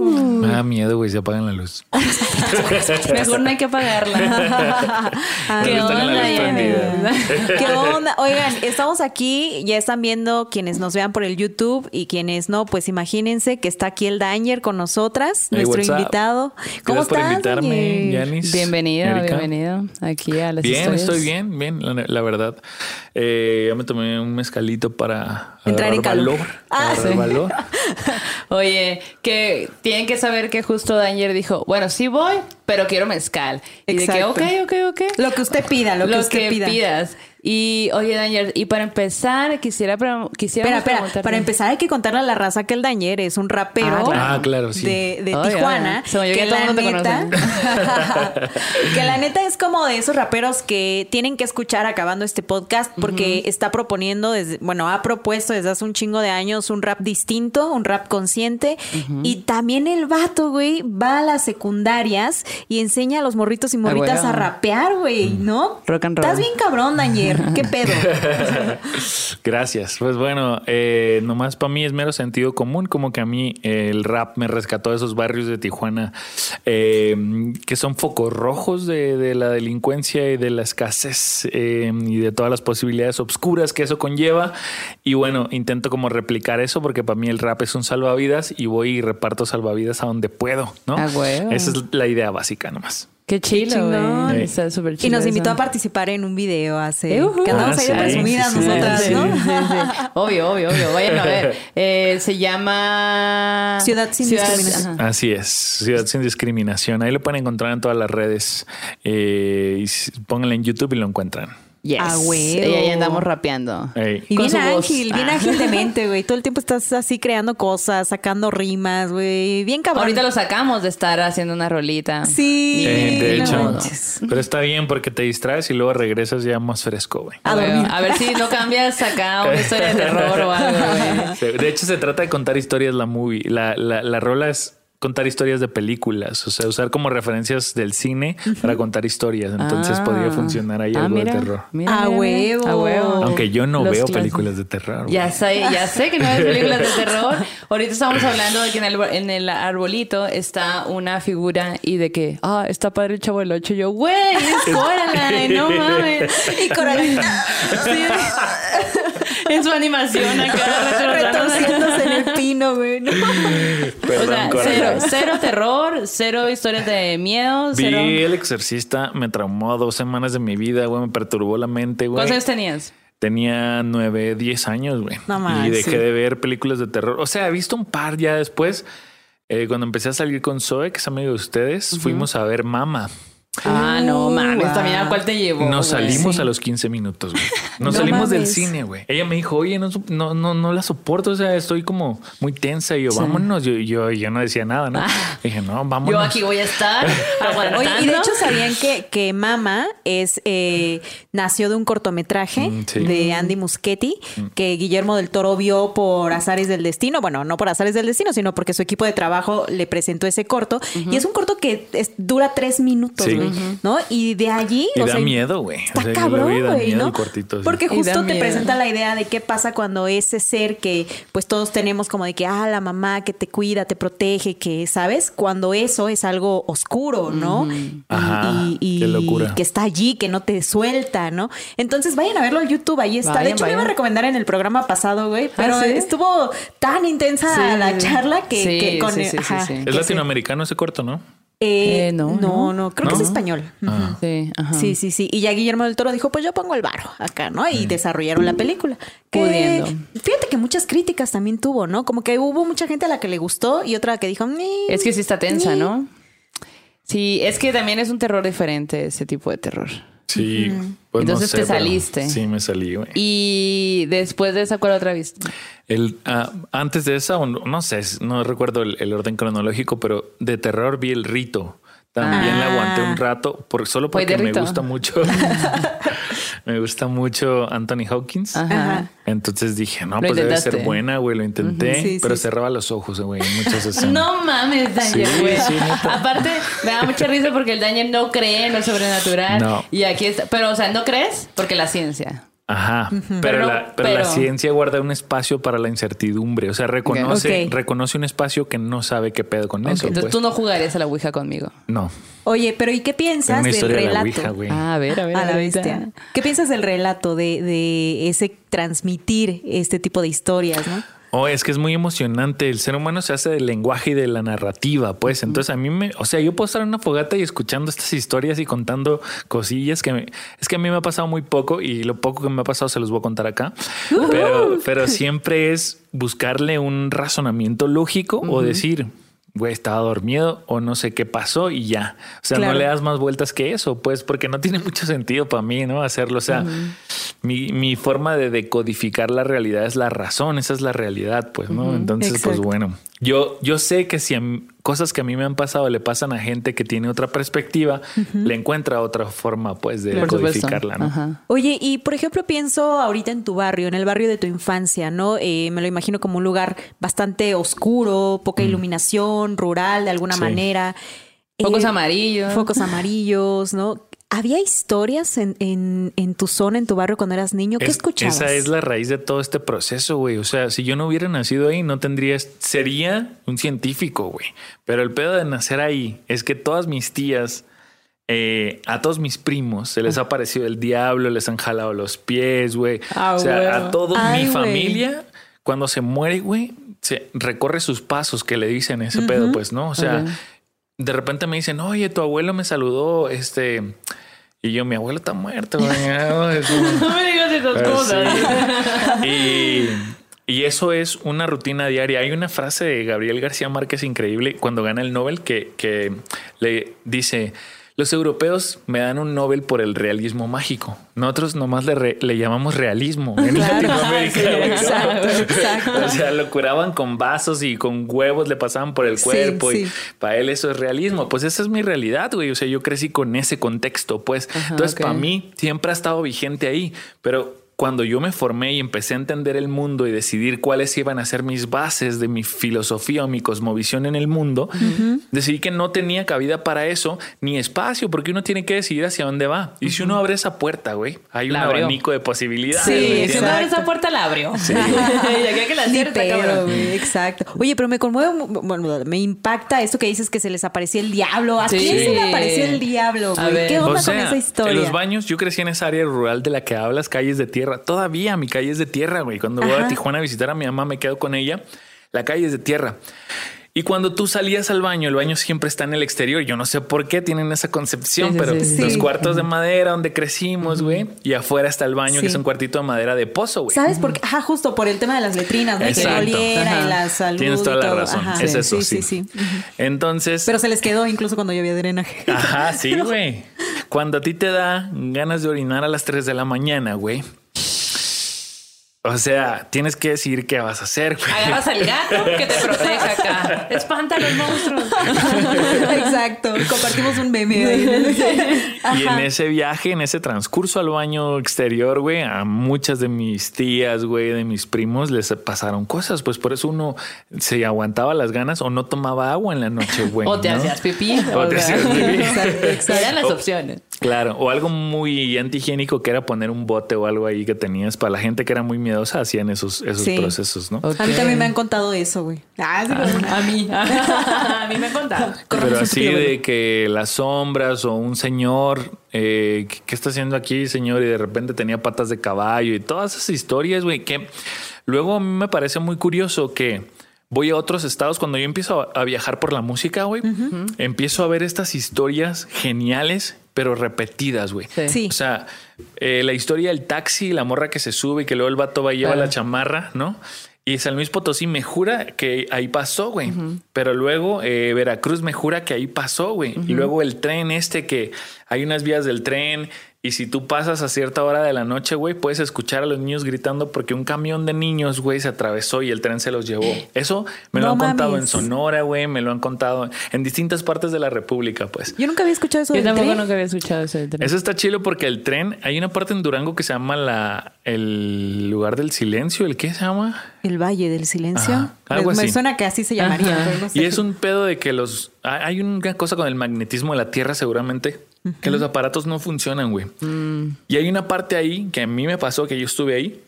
Me da miedo, güey, se apagan la luz. Mejor no hay que apagarla. ¿Qué la onda? ¿Qué onda? Oigan, estamos aquí, ya están viendo quienes nos vean por el YouTube y quienes no, pues imagínense que está aquí el Danger con nosotras, Hey, nuestro invitado. ¿Cómo Gracias por invitarme? Yanis. Bienvenido, Erika. bienvenido aquí a las Bien, historias. estoy bien, bien, la, la verdad. Eh, ya me tomé un mezcalito para Entrar en calor. valor. Ah, agarrar sí. valor. Oye, que tienen que saber que justo Danger dijo, bueno, sí voy, pero quiero mezcal. Y de que, ok, ok, ok. Lo que usted pida, lo, que usted pida. pidas. Y oye, Danger, y para empezar, quisiera, quisiera Espera, espera, para empezar hay que contarle a la raza que el Dañer es un rapero Ah, claro. Ah, claro, sí. de, de Ay, Tijuana. oyó que que todo la neta, que la neta es como de esos raperos que tienen que escuchar acabando este podcast porque está proponiendo, desde, bueno, ha propuesto desde hace un chingo de años un rap distinto, un rap consciente. Y también el vato, güey, va a las secundarias y enseña a los morritos y morritas a, rapear, güey, ¿no? Rock and roll. Estás bien cabrón, Dañer. ¿Qué pedo? Gracias. Pues bueno, eh, nomás para mí es mero sentido común, como que a mí el rap me rescató de esos barrios de Tijuana eh, que son focos rojos de, de la delincuencia y de la escasez eh, y de todas las posibilidades obscuras que eso conlleva. Y bueno, intento como replicar eso porque para mí el rap es un salvavidas y voy y reparto salvavidas a donde puedo, ¿no? Ah. Esa es la idea básica nomás. Qué chilo. Sí. Está súper chido. Y nos invitó eso. a participar en un video hace. Eh. Que andamos Ah, ahí de sí, presumidas sí, sí, nosotras, sí, ¿no? Sí, sí. Obvio, obvio, obvio. Vayan a ver. Eh, se llama... Ciudad sin discriminación. ajá. Así es, Ciudad sin discriminación. Ahí lo pueden encontrar en todas las redes. Eh, y pónganlo en YouTube y lo encuentran. Yes. A huevo. Y ahí andamos rapeando. Ey. Y Con bien voz. ágil, bien Ah. ágil de mente, güey. Todo el tiempo estás así creando cosas, sacando rimas, güey. Bien cabrón. Ahorita lo sacamos de estar haciendo una rolita. Sí. Eh, de no hecho, manches. pero está bien porque te distraes y luego regresas ya más fresco, güey. A a ver si no cambias acá una historia de terror o algo, güey. De hecho, se trata de contar historias la movie. La, la, la rola es contar historias de películas, o sea, usar como referencias del cine para contar historias. Entonces Ah. podría funcionar ahí Ah, algo mira, de terror. mira, A huevo. A huevo. Aunque yo no Los veo películas de terror. güey. Ya sé, ya sé que no ves películas de terror. Ahorita estamos hablando de que en el, en el arbolito está una figura y de que, ah, está padre el chavo del 8. Yo, güey, es Coraline, no mames. Y Coraline Sí, en su animación acá, retorciéndose. en el pino, güey. No. O Perdón, sea, Coraline. cero, cero terror, cero historias de miedo, Vi cero... El Exorcista, me traumó dos semanas de mi vida, güey, me perturbó la mente, güey. ¿Cuántos años tenías? Tenía nueve, diez años, güey. No y más, dejé sí. de ver películas de terror. O sea, he visto un par ya después. eh, cuando empecé a salir con Zoe, que es amigo de ustedes, fuimos a ver Mama. Ah, no mames, también a cuál te llevó. Nos salimos Sí. a los 15 minutos, güey. Nos No salimos del cine, güey. Ella me dijo, oye, no, su- no, no, no la soporto. O sea, estoy como muy tensa. Y yo, vámonos. Yo, yo, yo no decía nada, ¿no? Dije, no, vámonos. Yo aquí voy a estar. Oye, y de hecho sabían que, que Mama es eh, nació de un cortometraje Mm, sí. de Andy Muschietti que Guillermo del Toro vio por azares del destino. Bueno, no por azares del destino, sino porque su equipo de trabajo le presentó ese corto. Y es un corto que es- dura tres minutos, ¿no? Y de allí... Y o da sea, miedo, güey. Está O sea, cabrón, güey, ¿no? cortito. Porque justo te miedo. presenta la idea de qué pasa cuando ese ser que pues todos tenemos como de que, ah, la mamá que te cuida, te protege, que, ¿sabes? Cuando eso es algo oscuro, ¿no? Y- Ajá, y, y qué locura. que está allí, que no te suelta, ¿no? Entonces vayan a verlo al YouTube, ahí está. de Vayan, hecho, lo iba a recomendar en el programa pasado, güey, pero ¿sí? estuvo tan intensa Sí. la charla que, Sí, que con sí, sí, sí, ajá, sí. Es que latinoamericano ese corto, ¿no? Eh, Eh, no, no, no, no. creo que es español. Ah. Sí, ajá. Sí, sí, sí. Y ya Guillermo del Toro dijo, pues yo pongo el varo acá, ¿no? Y desarrollaron la película. Que, Pudiendo. Fíjate que muchas críticas también tuvo, ¿no? Como que hubo mucha gente a la que le gustó y otra que dijo, "Ni". Es que sí está tensa, Ni. ¿no? Sí, es que también es un terror diferente ese tipo de terror. Sí. pues no Entonces sé, te saliste. Sí, me salí, güey. Y después de esa, ¿cuál otra viste? El, ah, antes de esa, no no sé, no recuerdo el, el orden cronológico, pero de terror vi el rito. También la aguanté Ah. un rato, por, solo porque me gusta mucho. me gusta mucho Anthony Hawkins. Ajá. Entonces dije, no, Lo pues debe intentaste. ser buena, güey. Lo intenté, Ujú. Sí, pero sí, cerraba los ojos, güey, muchas escenas. No mames, Daniel, güey. sí. Aparte, me da mucha risa porque el Daniel no cree en lo sobrenatural. No. Y aquí está. Pero, o sea, ¿no crees? Porque la ciencia. Ajá, pero, la, pero la ciencia guarda un espacio para la incertidumbre, o sea, reconoce, reconoce un espacio que no sabe qué pedo con eso. Entonces pues. tú no jugarías a la Ouija conmigo. No, Oye, pero ¿y qué piensas una del historia de la relato? Ouija. Ah, a ver, a ver. a la ahorita. bestia. ¿Qué piensas del relato, de, de ese transmitir este tipo de historias, no? Oh, es que es muy emocionante. El ser humano se hace del lenguaje y de la narrativa, pues. Entonces a mí me, o sea, yo puedo estar en una fogata y escuchando estas historias y contando cosillas que me- es que a mí me ha pasado muy poco y lo poco que me ha pasado se los voy a contar acá. Pero, pero siempre es buscarle un razonamiento lógico o decir, güey, estaba dormido o no sé qué pasó y ya. O sea, Claro. no le das más vueltas que eso, pues, porque no tiene mucho sentido para mí, ¿no? Hacerlo. O sea, mi, mi forma de decodificar la realidad es la razón, esa es la realidad, pues, ¿no? Entonces, pues bueno, yo, yo sé que si a cosas que a mí me han pasado le pasan a gente que tiene otra perspectiva, le encuentra otra forma, pues, de Por supuesto. decodificarla, ¿no? Ajá. Oye, y por ejemplo, pienso ahorita en tu barrio, en el barrio de tu infancia, ¿no? Eh, me lo imagino como un lugar bastante oscuro, poca iluminación, rural de alguna Sí. manera. Focos Eh, amarillos. Focos amarillos, ¿no? ¿Había historias en, en, en tu zona, en tu barrio cuando eras niño? ¿Qué Es- escuchabas? Esa es la raíz de todo este proceso, güey. O sea, si yo no hubiera nacido ahí, no tendría, sería un científico, güey. Pero el pedo de nacer ahí es que todas mis tías, eh, a todos mis primos, se les ha aparecido el diablo, les han jalado los pies, güey. Ah, o sea, a toda mi familia, cuando se muere, güey, se recorre sus pasos que le dicen ese pedo, pues, ¿no? O sea. De repente me dicen, oye, tu abuelo me saludó, este. Y yo, mi abuelo está muerto, güey. No, es un- No me digas esas Pero cosas. sí. Y, y eso es una rutina diaria. Hay una frase de Gabriel García Márquez increíble cuando gana el Nobel que, que le dice, los europeos me dan un Nobel por el realismo mágico. Nosotros nomás le, re- le llamamos realismo en Latinoamérica. Sí. O sea, lo curaban con vasos y con huevos le pasaban por el Sí, cuerpo y sí. para él eso es realismo. Pues esa es mi realidad, güey. O sea, yo crecí con ese contexto, pues. Ajá, Entonces, para mí siempre ha estado vigente ahí, pero cuando yo me formé y empecé a entender el mundo y decidir cuáles iban a ser mis bases de mi filosofía o mi cosmovisión en el mundo, decidí que no tenía cabida para eso ni espacio, porque uno tiene que decidir hacia dónde va. Y si uno abre esa puerta, güey, hay un abrió. abanico de posibilidades. Sí, ¿me Sí, si uno abre esa puerta la abrió. y aquí que la cierta, güey, exacto. Oye, pero me conmueve, mu- bueno, me impacta esto que dices que se les apareció el diablo. ¿A Sí. quién se le apareció el diablo, güey? ¿Qué onda O sea, con esa historia? En los baños, yo crecí en esa área rural de la que hablas, calles de tierra. Todavía mi calle es de tierra, güey. Cuando voy a Tijuana a visitar a mi mamá, me quedo con ella. La calle es de tierra. Y cuando tú salías al baño, el baño siempre está en el exterior. Yo no sé por qué tienen esa concepción, Sí, pero sí, sí. los cuartos de madera donde crecimos, güey, y afuera está el baño, que es un cuartito de madera de pozo, güey. ¿Sabes por qué? Ajá, justo por el tema de las letrinas, ¿no? Que oliera y la salud Tienes toda y la razón. Ajá. Es eso, sí, sí. sí, sí. Entonces, Pero se les quedó incluso cuando llovía drenaje. Ajá, sí, güey. Cuando a ti te da ganas de orinar a las 3 de la mañana, güey. O sea, tienes que decir qué vas a hacer, güey. Agarras al gato que te proteja acá. Espanta a los monstruos. Exacto. Compartimos un meme ahí. Y en ese viaje, en ese transcurso al baño exterior, güey, a muchas de mis tías, güey, de mis primos les pasaron cosas. Pues por eso uno se aguantaba las ganas o no tomaba agua en la noche, güey. O te ¿no? hacías pipí. O te hacías pipí. Exacto, exacto. Eran las opciones. Claro, o algo muy antihigiénico que era poner un bote o algo ahí que tenías para la gente que era muy miedosa, hacían esos, esos Sí. procesos, ¿no? A mí también me han contado eso, güey. Ah, sí, como- A mí. A mí me han contado. Pero así de que las sombras o un señor, eh, ¿qué está haciendo aquí, señor? Y de repente tenía patas de caballo y todas esas historias, güey, que luego a mí me parece muy curioso que voy a otros estados. Cuando yo empiezo a, a viajar por la música, güey, empiezo a ver estas historias geniales, pero repetidas, güey. Sí. Sí. O sea, eh, la historia del taxi, la morra que se sube y que luego el vato va y lleva la chamarra, ¿no? Y San Luis Potosí me jura que ahí pasó, güey. Pero luego eh, Veracruz me jura que ahí pasó, güey. Y luego el tren este que hay unas vías del tren Y si tú pasas a cierta hora de la noche, güey, puedes escuchar a los niños gritando porque un camión de niños, güey, se atravesó y el tren se los llevó. Eso me lo No han contado en Sonora, güey, me lo han contado en distintas partes de la República, pues. Yo nunca había escuchado eso Yo del tampoco tren. nunca había escuchado eso del tren. Eso está chido porque el tren, hay una parte en Durango que se llama la, el lugar del silencio, ¿el qué se llama? El Valle del Silencio. Ajá, algo me, me así. suena que así se llamaría. No sé. Y es un pedo de que los. hay- Hay una cosa con el magnetismo de la Tierra, seguramente, que los aparatos no funcionan, güey. Mm. Y hay una parte ahí que a mí me pasó, que yo estuve ahí,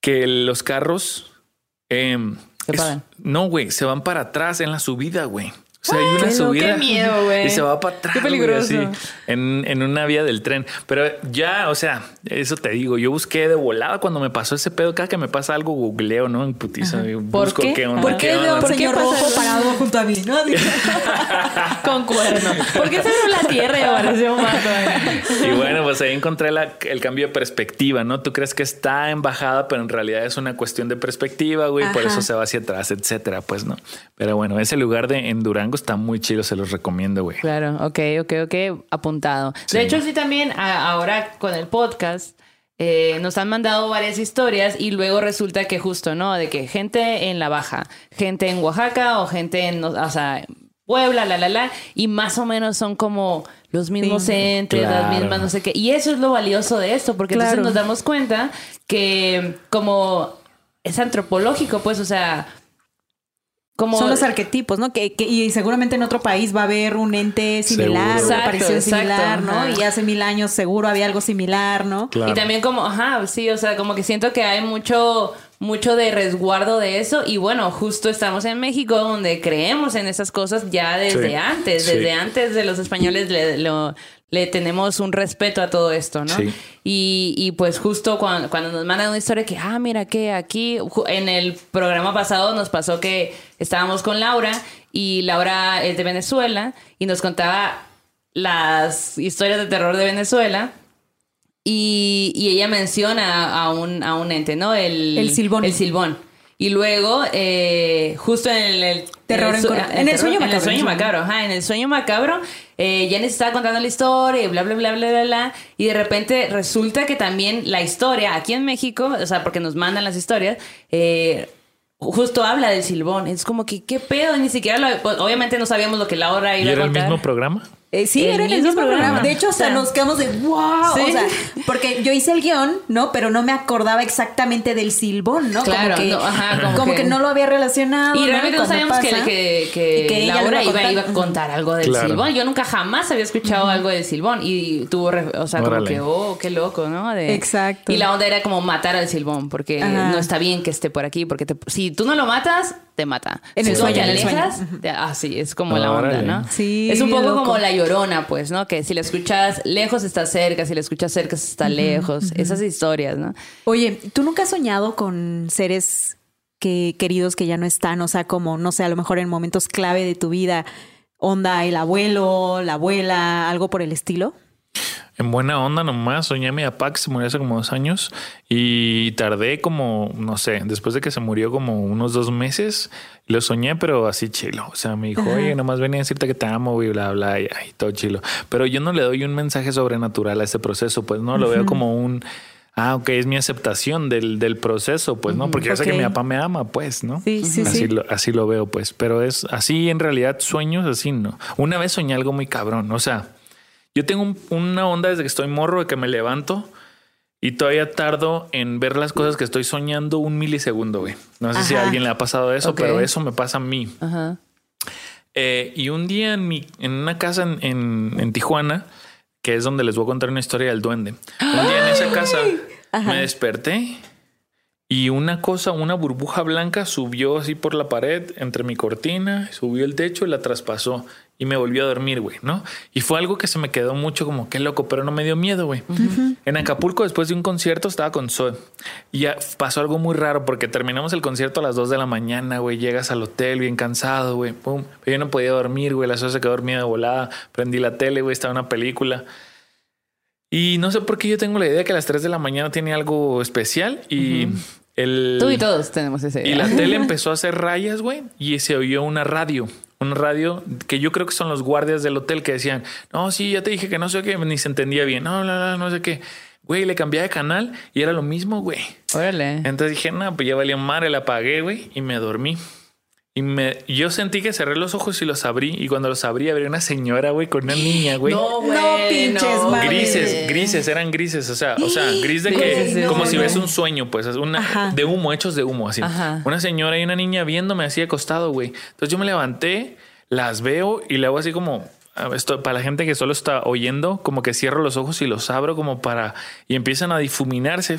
que los carros. em, Se es- no, güey, se van para atrás en la subida, güey. O sea, hay una Qué subida. qué miedo, güey. Y se va para atrás. Qué peligroso. así, en, en una vía del tren. Pero ya, o sea, eso te digo, yo busqué de volada cuando me pasó ese pedo. Cada que me pasa algo, googleo, ¿no? En putiza. y ¿Por busco qué? qué onda. ¿Por qué onda. ¿Por qué señor pasa rojo parado junto a mí? ¿no? Con cuerno. ¿Por qué se la tierra y apareció un vato? Y bueno, pues ahí encontré la- el cambio de perspectiva, ¿no? Tú crees que está en bajada, pero en realidad es una cuestión de perspectiva, güey, por eso se va hacia atrás, etcétera, pues no. Pero bueno, ese lugar de en Está muy chido, se los recomiendo, güey. Claro, ok, ok, ok, apuntado. Sí. De hecho, sí también a- ahora con el podcast eh, nos han mandado varias historias y luego resulta que justo, ¿no? De que gente en La Baja, gente en Oaxaca o gente en, o sea, Puebla, la, la, la, y más o menos son como los mismos Sí. entes, las mismas, no sé qué. Y eso es lo valioso de esto, porque Claro. entonces nos damos cuenta que como es antropológico, pues, o sea, como... Son los arquetipos, ¿no? Que, que- y seguramente en otro país va a haber un ente similar, Seguro. una aparición exacto, similar, ¿no? ajá. Y hace mil años seguro había algo similar, ¿no? Claro. Y también como, ajá, sí, o sea, como que siento que hay mucho, mucho de resguardo de eso. Y bueno, justo estamos en México donde creemos en esas cosas ya desde Sí, antes. sí. Desde antes de los españoles le, lo- le tenemos un respeto a todo esto, ¿no? Sí. Y, y pues justo cuando, cuando nos mandan una historia que, ah, mira que aquí, en el programa pasado nos pasó que estábamos con Laura y Laura es de Venezuela y nos contaba las historias de terror de Venezuela. Y, y ella menciona a un, a un ente, ¿no? El, El silbón. El silbón. Y luego, eh, justo en el, el- Terror en ah, en el sueño En el macabro, sueño en el macabro, ajá. En el sueño macabro, eh, Janice estaba contando la historia y bla, bla, bla, bla, bla, bla. Y de repente resulta que también la historia aquí en México, o sea, porque nos mandan las historias, eh, justo habla del silbón. Es como que, ¿qué pedo? Ni siquiera lo, pues, obviamente no sabíamos lo que Laura ¿Y iba a era el contar. mismo programa? Eh, sí, El era en el mismo programa. programa. De hecho, hasta O sea, nos quedamos de wow. Sí. O sea, porque yo hice el guion, ¿no? Pero no me acordaba exactamente del silbón, ¿no? Claro, como que, no, ajá, como como que- que no lo había relacionado. Y realmente no sabíamos que, pasa, que, que Laura iba a iba, contar. iba a contar algo del Claro. silbón. Yo nunca jamás había escuchado algo del silbón. Y tuvo, re- o sea, como que, oh, qué loco, ¿no? De- Exacto. Y la onda era como matar al silbón, porque Ajá. no está bien que esté por aquí, porque te- si tú no lo matas, te mata. En si el sueño, te en el sueño. te- ah, sí, es como la onda, Órale. ¿no? Sí, Es un poco loco. como la llorona, pues, ¿no? Que si la escuchas lejos está cerca, si la escuchas cerca está lejos. Esas historias, ¿no? Oye, ¿tú nunca has soñado con seres que, queridos que ya no están? O sea, como, no sé, a lo mejor en momentos clave de tu vida, onda el abuelo, la abuela, algo por el estilo. En buena onda nomás, soñé a mi papá que se murió hace como dos años y tardé como, no sé, después de que se murió como unos dos meses, lo soñé, pero así chilo. O sea, me dijo, oye, nomás venía a decirte que te amo y bla, bla, y ay, todo chilo. Pero yo no le doy un mensaje sobrenatural a este proceso, pues no, lo veo como un... Ah, ok, es mi aceptación del, del proceso, pues, ¿no? Porque yo sé que mi papá me ama, pues, ¿no? Sí, sí, así sí. Lo, así lo veo, pues. Pero es así, en realidad, sueños así, ¿no? Una vez soñé algo muy cabrón, o sea... Yo tengo un- una onda desde que estoy morro de que me levanto y todavía tardo en ver las cosas que estoy soñando un milisegundo, güey. No sé si a alguien le ha pasado eso, pero eso me pasa a mí. Ajá. Eh, y un día en, mi, en una casa en, en- en Tijuana, que es donde les voy a contar una historia del duende. Un día en esa casa me desperté y una cosa, una burbuja blanca subió así por la pared entre mi cortina, subió el techo y la traspasó y me volvió a dormir, güey, ¿no? Y fue algo que se me quedó mucho como qué loco, pero no me dio miedo, güey. En Acapulco, después de un concierto, estaba con Zoe y ya pasó algo muy raro porque terminamos el concierto a las 2 de la mañana, güey. Llegas al hotel bien cansado, güey. Pum. Yo no podía dormir, güey. La Zoe se quedó dormida de volada. Prendí la tele, güey. Estaba una película. Y no sé por qué yo tengo la idea que a las 3 de la mañana tiene algo especial y el... Tú y todos tenemos ese. Y la tele empezó a hacer rayas, güey, y se oyó una radio, un radio que yo creo que son los guardias del hotel que decían, no, sí, ya te dije que no sé qué, ni se entendía bien, no, no, no, no sé qué. Güey, le cambié de canal y era lo mismo, güey. Órale. Entonces dije, no, pues ya valía madre, la apagué, güey, y me dormí. Y me, yo sentí que cerré los ojos y los abrí. Y cuando los abrí, había una señora, güey, con una niña, güey. No, güey. No pinches, madre. Grises, grises, eran grises, o sea, o sea, gris de que, como no, si no. ves un sueño, pues, es una Ajá. de humo, hechos de humo, así. Ajá. Una señora y una niña viéndome así acostado, güey. Entonces yo me levanté, las veo y le hago así como, esto, para la gente que solo está oyendo, como que cierro los ojos y los abro como para, y empiezan a difuminarse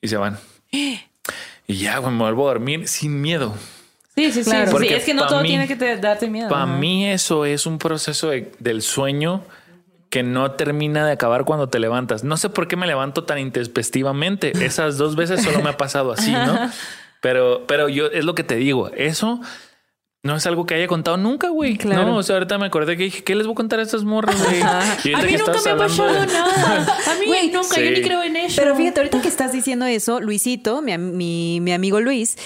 y se van. Y ya, güey, me vuelvo a dormir sin miedo. Sí, sí, sí. Claro. sí, Porque es que no todo mí- tiene que te- darte miedo. Para Ajá. mí eso es un proceso de- del sueño que no termina de acabar cuando te levantas. No sé por qué me levanto tan intempestivamente. Esas dos veces solo me ha pasado así, ¿no? Pero, pero yo es lo que te digo. Eso no es algo que haya contado nunca, güey. Claro. No, o sea, ahorita me acordé que dije, ¿qué les voy a contar a estas morras, güey? A mí nunca me ha pasado de- nada. A mí Güey, nunca, yo ni creo en eso. Pero fíjate, ahorita que estás diciendo eso, Luisito, mi, mi, mi amigo Luis,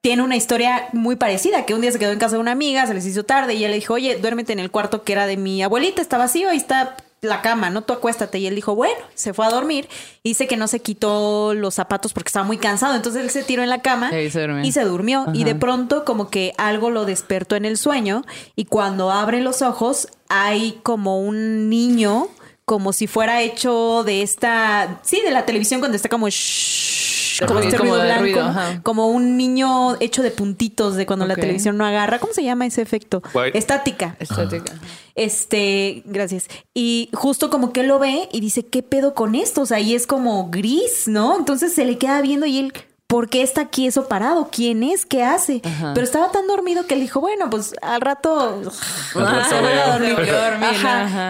tiene una historia muy parecida, que un día se quedó en casa de una amiga, se les hizo tarde y ella le dijo, oye, duérmete en el cuarto que era de mi abuelita, está vacío, ahí está la cama, ¿no? Tú acuéstate. Y él dijo, bueno, se fue a dormir. Y dice que no se quitó los zapatos porque estaba muy cansado. Entonces él se tiró en la cama Y se durmió. y se durmió. Y de pronto como que algo lo despertó en el sueño y cuando abre los ojos hay como un niño como si fuera hecho de esta, sí, de la televisión cuando está como shhh, como este ruido blanco, ruido, como un niño hecho de puntitos de cuando la televisión no agarra, ¿cómo se llama ese efecto? White. Estática. Estética. Este, gracias. Y justo como que él lo ve y dice, ¿qué pedo con esto? O sea, y es como gris, ¿no? Entonces se le queda viendo y él, ¿por qué está aquí eso parado? ¿Quién es? ¿Qué hace? Ajá. Pero estaba tan dormido que él dijo, bueno, pues al rato... voy a dormir.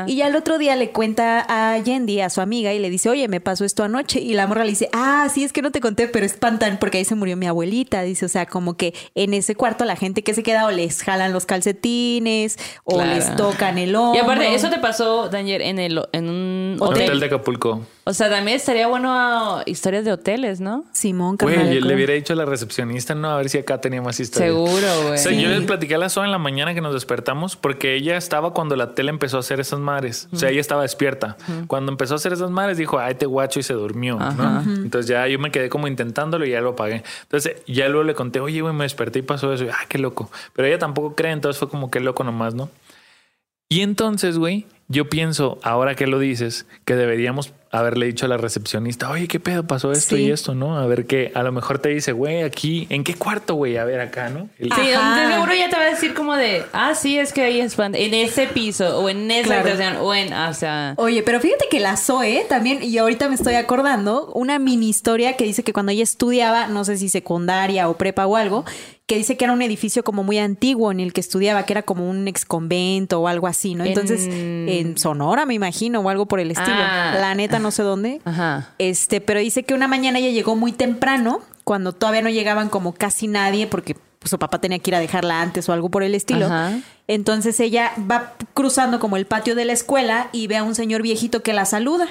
Y ya el otro día le cuenta a Yendi, a su amiga, y le dice, oye, me pasó esto anoche. Y la morra le dice, ah, sí, es que no te conté, pero espantan porque ahí se murió mi abuelita. Dice, o sea, como que en ese cuarto la gente que se queda o les jalan los calcetines o Claro. les tocan el hombro. Y aparte, eso te pasó, Daniel, en, el, en un hotel. Hotel de Acapulco. O sea, también estaría bueno historias de hoteles, ¿no? Simón, carnal. Yo le hubiera dicho a la recepcionista, no, a ver si acá tenía más historias. Seguro, güey. O sea, Sí. yo les platiqué a la Zoe en la mañana que nos despertamos porque ella estaba cuando la tele empezó a hacer esas madres. O sea, ella estaba despierta. Cuando empezó a hacer esas madres, dijo, ay, te guacho y se durmió. Entonces ya yo me quedé como intentándolo y ya lo apagué. Entonces ya luego le conté, oye, güey, me desperté y pasó eso. Y, ah, qué loco. Pero ella tampoco cree, entonces fue como que loco nomás, ¿no? Y entonces, güey, yo pienso, ahora que lo dices, que deberíamos haberle dicho a la recepcionista, oye, ¿qué pedo pasó esto Sí. y esto, no? A ver qué, a lo mejor te dice, güey, aquí, ¿en qué cuarto, güey? A ver acá, ¿no? El- Sí, Ajá. de seguro ya te va a decir como de, ah, sí, es que ahí es en ese piso o en esa Claro. habitación o en, o sea, Oye, pero fíjate que la Zoe también, y ahorita me estoy acordando, una mini historia que dice que cuando ella estudiaba, no sé si secundaria o prepa o algo, que dice que era un edificio como muy antiguo en el que estudiaba, que era como un ex convento o algo así, ¿no? Entonces, En- en Sonora, me imagino, o algo por el estilo. Ah. La neta, no sé dónde. ajá. Este, pero dice que una mañana ella llegó muy temprano, cuando todavía no llegaban como casi nadie, porque pues, su papá tenía que ir a dejarla antes o algo por el estilo. Ajá. Entonces ella va cruzando como el patio de la escuela y ve a un señor viejito que la saluda.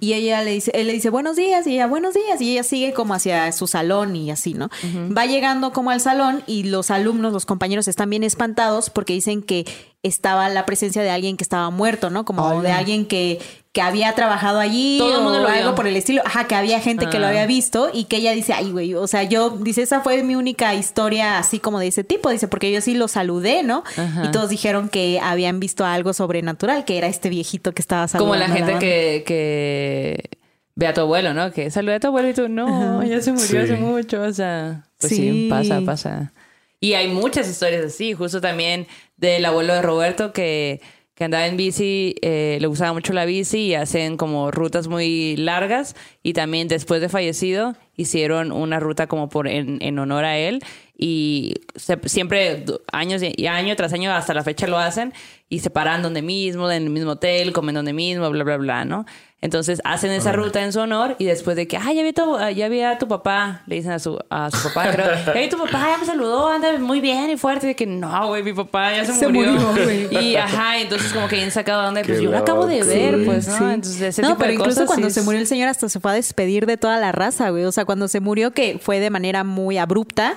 Y ella le dice, él le dice buenos días y ella buenos días y ella sigue como hacia su salón y así, ¿no? Va llegando como al salón y los alumnos, los compañeros están bien espantados porque dicen que estaba la presencia de alguien que estaba muerto, ¿no? Como de alguien que, que había trabajado allí Todo el mundo lo algo vio. por el estilo. Ajá, que había gente que lo Ah. había visto y que ella dice, ay, güey, o sea, yo, dice, esa fue mi única historia así como de ese tipo, dice, porque yo sí lo saludé, ¿no? Ajá. Y todos dijeron que habían visto algo sobrenatural, que era este viejito que estaba saludando. Como la gente que, que ve a tu abuelo, ¿no? Que saluda a tu abuelo y tú, no, ya se murió Sí. hace mucho, o sea, pues sí. Sí. pasa, pasa. Y hay muchas historias así, justo también del abuelo de Roberto que, que andaba en bici, eh, le gustaba mucho la bici y hacen como rutas muy largas y también después de fallecido hicieron una ruta como por en, en honor a él y siempre años y año tras año hasta la fecha lo hacen y se paran donde mismo, en el mismo hotel, comen donde mismo, bla, bla, bla, ¿no? Entonces hacen esa ruta en su honor y después de que, ah, ya vi, a tu, ya vi a tu papá, le dicen a su, a su papá, creo, ya vi tu papá, ya me saludó, anda muy bien y fuerte. Y de que no, güey, mi papá ya se, Se murió. murió, güey. y ajá, entonces como que bien sacado de onda, pues Qué yo lo acabo de ver, Sí, pues, ¿no? sí. Entonces ese no, tipo pero de incluso cosas cuando sí se murió el señor hasta se fue a despedir de toda la raza, güey. O sea, cuando se murió, que fue de manera muy abrupta,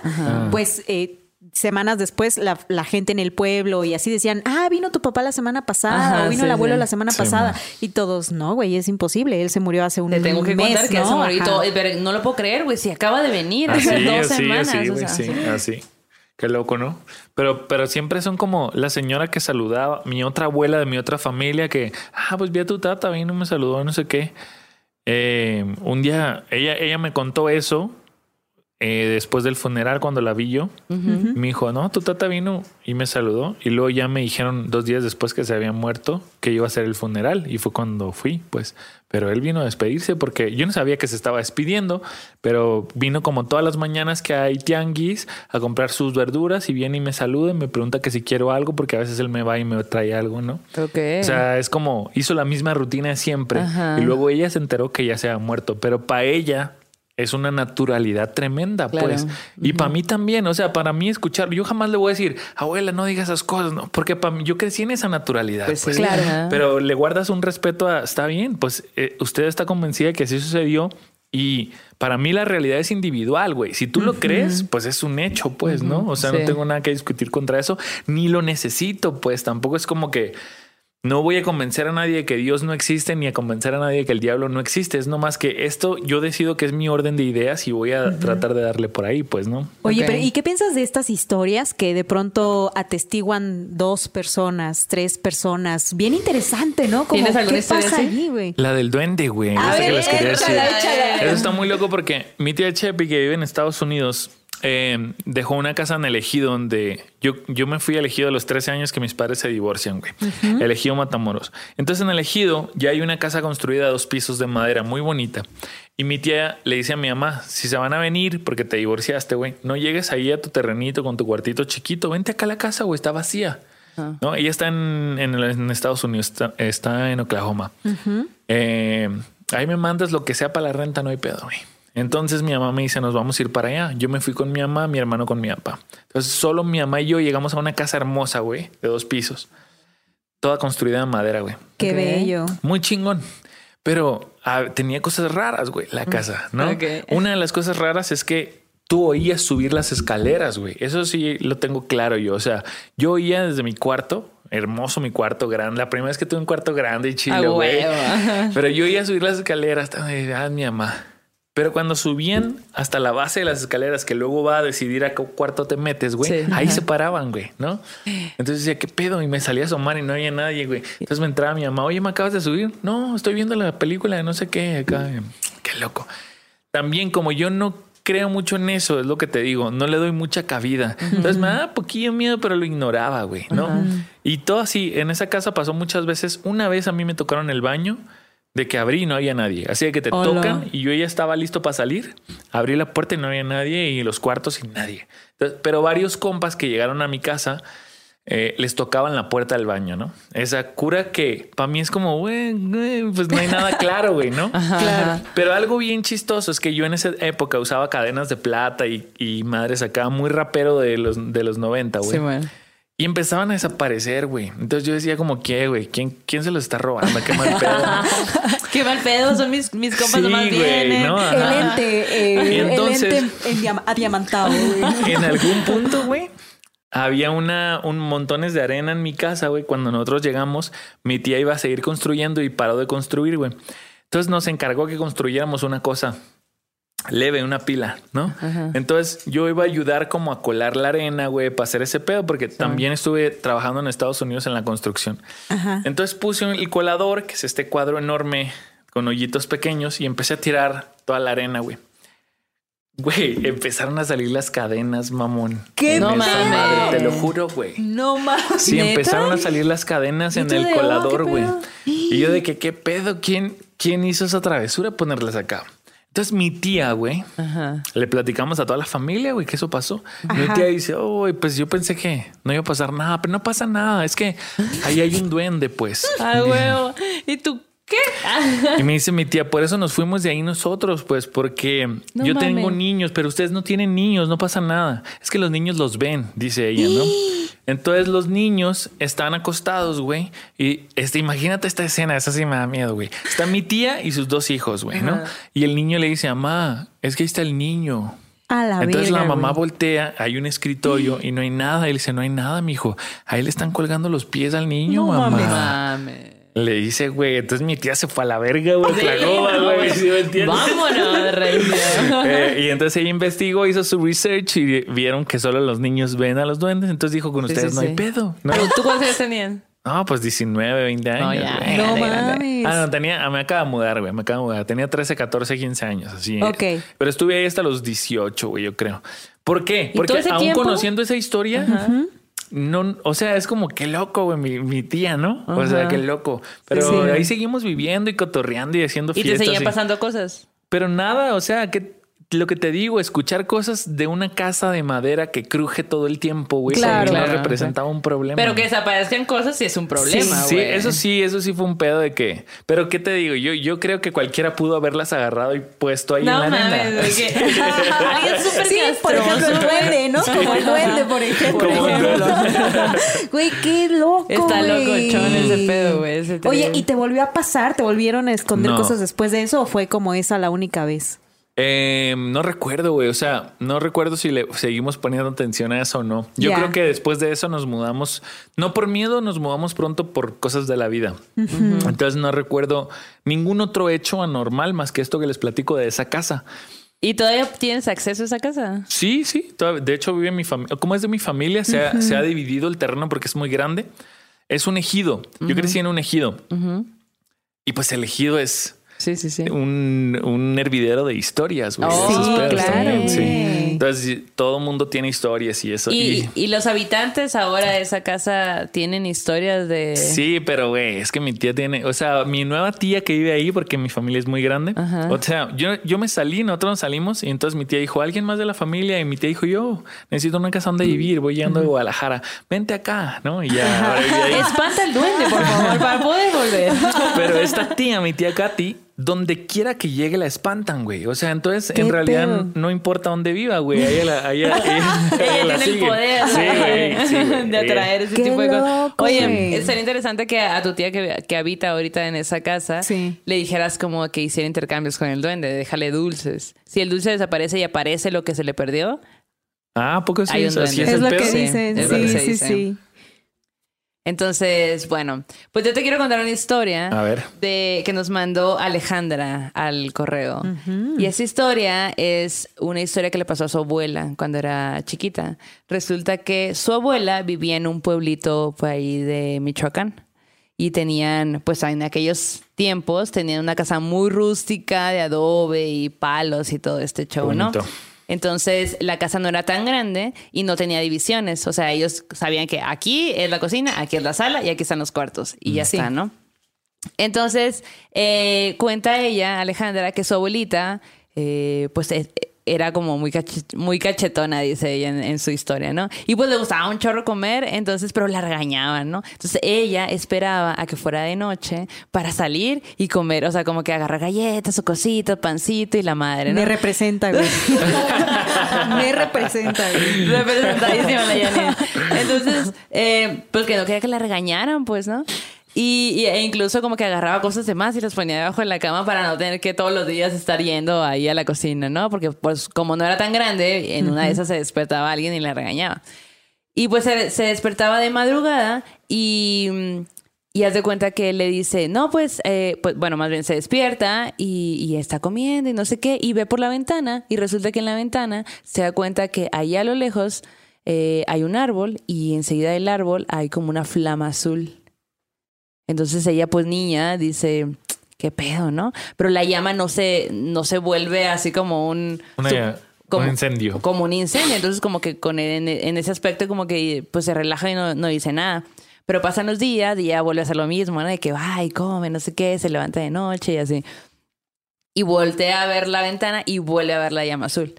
pues eh, semanas después la, la gente en el pueblo y así decían, ah, vino tu papá la semana pasada Ajá, o vino sí, el abuelo sí. la semana Sí, pasada. man. Y todos, no, güey, es imposible. Él se murió hace un Te tengo que mes, contar que ¿no? se murió y Ajá. todo, pero no lo puedo creer, güey, si acaba de venir hace dos así, semanas. así, o güey, sea, sí, sí. así. Qué loco, ¿no? Pero, pero siempre son como la señora que saludaba, mi otra abuela de mi otra familia que, ah, pues vi a tu tata, vino, me saludó, no sé qué. Eh, un día ella, ella me contó eso eh, después del funeral cuando la vi yo. Me dijo, no, tu tata vino y me saludó. Y luego ya me dijeron dos días después que se había muerto que iba a hacer el funeral. Y fue cuando fui, pues. Pero él vino a despedirse porque yo no sabía que se estaba despidiendo, pero vino como todas las mañanas que hay tianguis a comprar sus verduras y viene y me saluda y me pregunta que si quiero algo porque a veces él me va y me trae algo, ¿no? Ok. O sea, es como hizo la misma rutina siempre Ajá. y luego ella se enteró que ya se había muerto, pero para ella es una naturalidad tremenda, Claro. pues. Y para mí también, o sea, para mí escuchar, yo jamás le voy a decir, abuela, no digas esas cosas, no, porque para mí yo crecí en esa naturalidad. Pues pues. Claro. Pero le guardas un respeto a, está bien, pues eh, usted está convencida de que así sucedió y para mí la realidad es individual, güey. Si tú lo crees, pues es un hecho, pues, ¿no? O sea, Sí. no tengo nada que discutir contra eso, ni lo necesito, pues tampoco es como que no voy a convencer a nadie de que Dios no existe, ni a convencer a nadie de que el diablo no existe. Es nomás que esto yo decido que es mi orden de ideas y voy a tratar de darle por ahí, pues, ¿no? Oye, pero ¿y qué piensas de estas historias que de pronto atestiguan dos personas, tres personas? Bien interesante, ¿no? Como, ¿Tienes alguna ¿Qué pasa así? allí, güey? La del duende, güey. Eso está muy loco porque mi tía Chepi, que vive en Estados Unidos, eh, dejó una casa en el ejido donde yo, yo me fui elegido a los 13 años que mis padres se divorcian, güey. Elegido Matamoros. Entonces en el ejido ya hay una casa construida de dos pisos de madera muy bonita. Y mi tía le dice a mi mamá, si se van a venir porque te divorciaste, güey, no llegues ahí a tu terrenito con tu cuartito chiquito, vente acá a la casa, güey, está vacía. No, ella está en, en el- en Estados Unidos, está, está en Oklahoma. Eh, ahí me mandas lo que sea para la renta, no hay pedo, güey. Entonces mi mamá me dice, nos vamos a ir para allá. Yo me fui con mi mamá, mi hermano con mi papá. Entonces solo mi mamá y yo llegamos a una casa hermosa, güey, de dos pisos. Toda construida de madera, güey. Qué bello. Muy chingón. Pero ah, tenía cosas raras, güey, la casa, ¿no? Una de las cosas raras es que tú oías subir las escaleras, güey. Eso sí lo tengo claro yo. O sea, yo oía desde mi cuarto, hermoso mi cuarto grande. La primera vez que tuve un cuarto grande y chilo, güey. Pero yo oía subir las escaleras, ah, mi mamá. Pero cuando subían hasta la base de las escaleras, que luego va a decidir a qué cuarto te metes, güey, Sí. ahí Ajá. se paraban, güey, ¿no? Entonces decía, ¿qué pedo? Y me salía a asomar y no había nadie, güey. Entonces me entraba mi mamá, oye, ¿me acabas de subir? No, estoy viendo la película de no sé qué acá. Qué loco. También como yo no creo mucho en eso, es lo que te digo, no le doy mucha cabida. Entonces me daba poquillo miedo, pero lo ignoraba, güey, ¿no? Y todo así, en esa casa pasó muchas veces. Una vez a mí me tocaron el baño de que abrí y no había nadie. Así de que te Hola. tocan y yo ya estaba listo para salir. Abrí la puerta y no había nadie y los cuartos sin nadie. Entonces, pero varios compas que llegaron a mi casa eh, les tocaban la puerta del baño, ¿no? Esa cura que para mí es como, güey, pues no hay nada claro, güey, ¿no? Claro. Pero algo bien chistoso es que yo en esa época usaba cadenas de plata y, y madres acá, muy rapero de los, de los 90, güey. Sí, bueno. Y empezaban a desaparecer, güey. Entonces yo decía como, ¿qué, güey? ¿Quién, ¿Quién se los está robando? Qué mal pedo. Qué mal pedo, son mis, mis compas Sí, nomás güey, vienen. ¿no? El Ajá. ente, eh, Y entonces- el ente en diam- adiamantado. güey. en algún punto, güey, había una, un montones de arena en mi casa, güey. Cuando nosotros llegamos, mi tía iba a seguir construyendo y paró de construir, güey. Entonces nos encargó que construyéramos una cosa leve, una pila, ¿no? Ajá. Entonces yo iba a ayudar como a colar la arena, güey, para hacer ese pedo, porque también estuve trabajando en Estados Unidos en la construcción. Ajá. Entonces puse el colador, que es este cuadro enorme con hoyitos pequeños, y empecé a tirar toda la arena, güey. Güey, empezaron a salir las cadenas, mamón. ¿Qué No mames. madre, te lo juro, güey. No más. Sí, empezaron a salir las cadenas ¿Y en el colador, güey. y yo de que, ¿qué pedo? ¿Quién, ¿Quién hizo esa travesura? Ponerlas acá. Entonces mi tía, güey, Ajá. le platicamos a toda la familia, güey, que eso pasó. Mi tía dice, oh, pues yo pensé que no iba a pasar nada, pero no pasa nada. Es que ahí hay un duende, pues. Ah, huevo. ¿Y tú qué? Y me dice mi tía, por eso nos fuimos de ahí nosotros, pues, porque No yo tengo niños, pero ustedes no tienen niños, no pasa nada. Es que los niños los ven, dice ella, ¿no? Entonces los niños están acostados, güey. Y este, imagínate esta escena, esa sí me da miedo, güey. Está mi tía y sus dos hijos, güey, ¿no? Ajá. Y el niño le dice, mamá, es que ahí está el niño. A la Entonces la mamá güey. voltea, hay un escritorio y no hay nada. Y le dice, no hay nada, mijo. Ahí le están colgando los pies al niño, No mamá. mames. Le dice, güey, entonces mi tía se fue a la verga, güey, Sí, no, güey, ¿sí me entiendes? Vámonos, reina. Eh, y entonces ella investigó, hizo su research y vieron que solo los niños ven a los duendes. Entonces dijo, con Sí, ustedes sí, no sí. hay pedo. No, ¿Pero tú cuántos años tenían? No, pues 19, 20 años. No, ya. No mames. Ah, no, tenía, me acaba de mudar, güey, me acaba de mudar. Tenía 13, 14, 15 años, así. Ok. Pero estuve ahí hasta los 18, güey, yo creo. ¿Por qué? ¿Y Porque aún tiempo? conociendo esa historia, no, o sea, es como que loco, güey, mi, mi tía, ¿no? O sea, qué loco. Pero Sí. ahí seguimos viviendo y cotorreando y haciendo Y te fiestas. seguían y- pasando cosas. Pero nada, o sea, que lo que te digo, escuchar cosas de una casa de madera que cruje todo el tiempo, güey, Claro. Claro. representaba un problema. Pero que desaparezcan cosas sí es un problema, Sí, güey. eso sí, eso sí fue un pedo de que. Pero qué te digo, yo, yo creo que cualquiera pudo haberlas agarrado y puesto ahí No en la mames, que- Alguien súper Sí, por ejemplo, el duende, ¿no? Como el duende, por ejemplo. Como un duende. Güey, qué loco, Está güey. locochón ese pedo, güey, ese Oye. ¿y te volvió a pasar? ¿Te volvieron a esconder No. cosas después de eso o fue como esa la única vez? Eh, no recuerdo, güey. O sea, no recuerdo si le seguimos poniendo atención a eso o no. Yo creo que después de eso nos mudamos, no por miedo, nos mudamos pronto por cosas de la vida. Entonces no recuerdo ningún otro hecho anormal más que esto que les platico de esa casa. ¿Y todavía tienes acceso a esa casa? Sí, sí. De hecho, vive mi familia. Como es de mi familia, se, ha, se ha dividido el terreno porque es muy grande. Es un ejido. Yo crecí en un ejido. Y pues el ejido es Sí, sí, sí. un, un hervidero de historias, güey. Oh, sí, claro, también, sí. Entonces, todo mundo tiene historias y eso. ¿Y, y- y los habitantes ahora de esa casa tienen historias de... Sí, pero güey, es que mi tía tiene, o sea, mi nueva tía que vive ahí, porque mi familia es muy grande. Ajá. O sea, yo, yo me salí, nosotros nos salimos y entonces mi tía dijo, alguien más de la familia y mi tía dijo, yo necesito una casa donde vivir, voy llegando de Guadalajara, vente acá, ¿no? Y ya, ahora vive ahí. Espanta el duende, por favor, para poder volver. Pero esta tía, mi tía Katy, donde quiera que llegue la espantan, güey. O sea, entonces ¿Qué en realidad pedo? no importa dónde viva, güey. Ella, la, ella, ella- Ella ella la tiene el sigue. poder Sí, güey. sí, güey. de atraer ese Qué tipo de cosas. Oye, güey. sería interesante que a tu tía que, que habita ahorita en esa casa Sí. le dijeras como que hiciera intercambios con el duende, déjale dulces. Si el dulce desaparece y aparece lo que se le perdió, Ah, ¿a poco sí? Hay un sí duende. es, Es el lo pedo. que Sí, que Sí, sí, dice. sí. Entonces, bueno, pues yo te quiero contar una historia A ver. de que nos mandó Alejandra al correo. Y esa historia es una historia que le pasó a su abuela cuando era chiquita. Resulta que su abuela vivía en un pueblito por ahí de Michoacán. Y tenían, pues en aquellos tiempos, tenían una casa muy rústica de adobe y palos y todo este show, ¿no? Entonces la casa no era tan grande y no tenía divisiones. O sea, ellos sabían que aquí es la cocina, aquí es la sala y aquí están los cuartos. Y ya Sí. está, ¿no? Entonces, eh, cuenta ella, Alejandra, que su abuelita, eh, pues eh, era como muy, cache- muy cachetona, dice ella en, en su historia, ¿no? Y pues le gustaba un chorro comer, entonces, pero la regañaban, ¿no? Entonces ella esperaba a que fuera de noche para salir y comer, o sea, como que agarrar galletas o cositas, pancito y la madre, ¿no? Me representa, güey. Me representa, güey. Representadísima la Janine. Entonces, eh, pues que no quería que la regañaran, pues, ¿no? Y, y- e incluso como que agarraba cosas de más y las ponía debajo de la cama para no tener que todos los días estar yendo ahí a la cocina, ¿no? Porque pues como no era tan grande, en una de esas se despertaba alguien y la regañaba. Y pues se, se despertaba de madrugada y, mm, y haz de cuenta que le dice, no, pues, eh, pues bueno, más bien se despierta y, y está comiendo y no sé qué, y ve por la ventana y resulta que en la ventana se da cuenta que ahí a lo lejos eh, hay un árbol y enseguida del árbol hay como una flama azul. Entonces ella, pues niña, dice, qué pedo, ¿no? Pero la llama no se, no se vuelve así como un... Una- un incendio. Como un incendio. Entonces, como que con en, en ese aspecto, como que pues se relaja y no, no dice nada. Pero pasan los días y ella vuelve a hacer lo mismo, ¿no? De que va y come, no sé qué, se levanta de noche y así. Y voltea a ver la ventana y vuelve a ver la llama azul.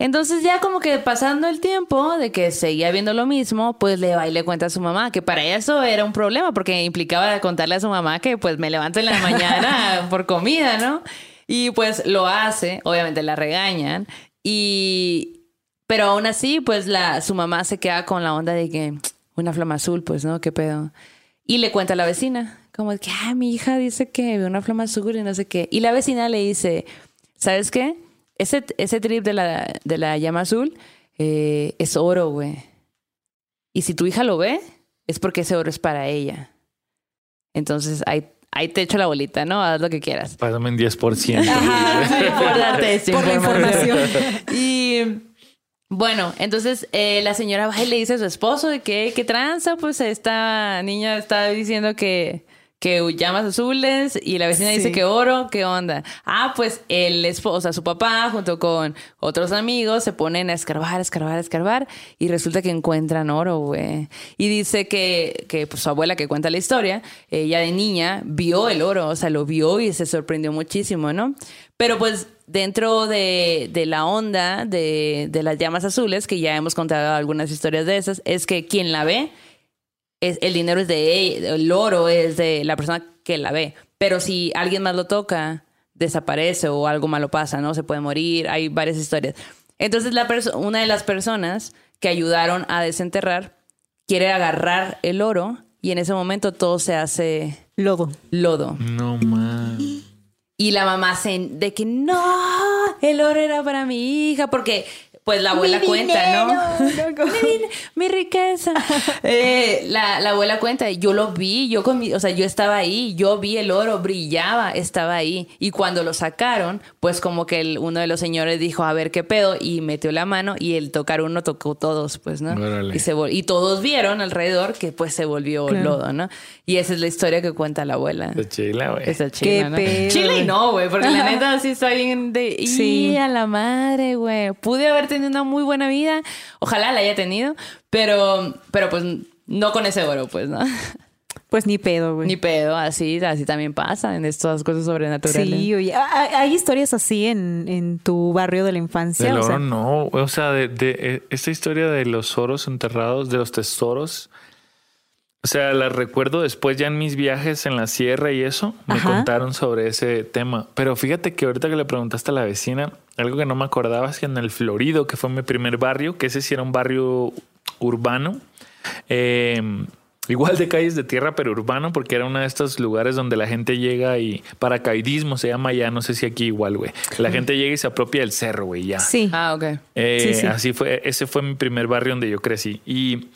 Entonces ya como que pasando el tiempo de que seguía viendo lo mismo, pues le va y le cuenta a su mamá, que para ella eso era un problema, porque implicaba contarle a su mamá que pues me levanto en la mañana por comida, ¿no? Y pues lo hace, obviamente la regañan, y... Pero aún así, pues la, su mamá se queda con la onda de que una flama azul, pues, ¿no? ¿Qué pedo? Y le cuenta a la vecina, como que, ah, mi hija dice que ve una flama azul y no sé qué. Y la vecina le dice, ¿sabes qué? Ese, ese trip de la, de la llama azul eh, es oro, güey. Y si tu hija lo ve, es porque ese oro es para ella. Entonces, ahí, ahí te echo la bolita, ¿no? Haz lo que quieras. Pásame en 10%. Ajá, sí, por darte esta Por la información. Y bueno, entonces eh, la señora va y le dice a su esposo de que, ¿qué tranza? Pues esta niña está diciendo que, que llamas azules y la vecina dice que oro, ¿qué onda? Ah, pues el esposo, o sea, su papá junto con otros amigos se ponen a escarbar, escarbar, escarbar y resulta que encuentran oro, güey. Y dice que, que pues, su abuela que cuenta la historia, ella de niña vio el oro, o sea, lo vio y se sorprendió muchísimo, ¿no? Pero pues dentro de, de la onda de, de las llamas azules, que ya hemos contado algunas historias de esas, es que quien la ve es, el dinero es de ella, el oro es de la persona que la ve. Pero si alguien más lo toca, desaparece o algo malo pasa, ¿no? Se puede morir, hay varias historias. Entonces, la una de las personas que ayudaron a desenterrar quiere agarrar el oro y en ese momento todo se hace Lodo. lodo. No más. Y la mamá se de que no, el oro era para mi hija, porque pues la abuela cuenta, ¿no? mi, mi riqueza. Eh, la, la abuela cuenta, yo lo vi, yo con mi- o sea, yo estaba ahí, yo vi el oro, brillaba, estaba ahí. Y cuando lo sacaron, pues como que el- uno de los señores dijo, a ver qué pedo, y metió la mano y el tocar uno tocó todos, pues, ¿no? Órale. Y, se vol- y todos vieron alrededor que pues se volvió Claro. lodo, ¿no? Y esa es la historia que cuenta la abuela. Está chila, güey. Está Qué chila, ¿no? pedo, Chile y no, güey, porque la neta sí está bien de... Y Sí. a la madre, güey. Pude haber tenido una muy buena vida. Ojalá la haya tenido, pero, pero pues no con ese oro, pues, ¿no? Pues ni pedo, güey. Ni pedo, así, así también pasa en estas cosas sobrenaturales. Sí, oye, ¿ha- ha- ¿hay historias así en, en tu barrio de la infancia? Del O sea, oro no, o sea, de, de, eh, esta historia de los oros enterrados, de los tesoros, o sea, la recuerdo después ya en mis viajes en la sierra y eso, me Ajá. contaron sobre ese tema. Pero fíjate que ahorita que le preguntaste a la vecina, algo que no me acordaba es que en el Florido, que fue mi primer barrio, que ese sí era un barrio urbano, eh, igual de calles de tierra, pero urbano, porque era uno de estos lugares donde la gente llega y paracaidismo se llama ya, no sé si aquí igual, güey. La gente llega y se apropia del cerro, güey, ya. Sí. Ah, ok. Eh, Sí, sí. Así fue, ese fue mi primer barrio donde yo crecí. Y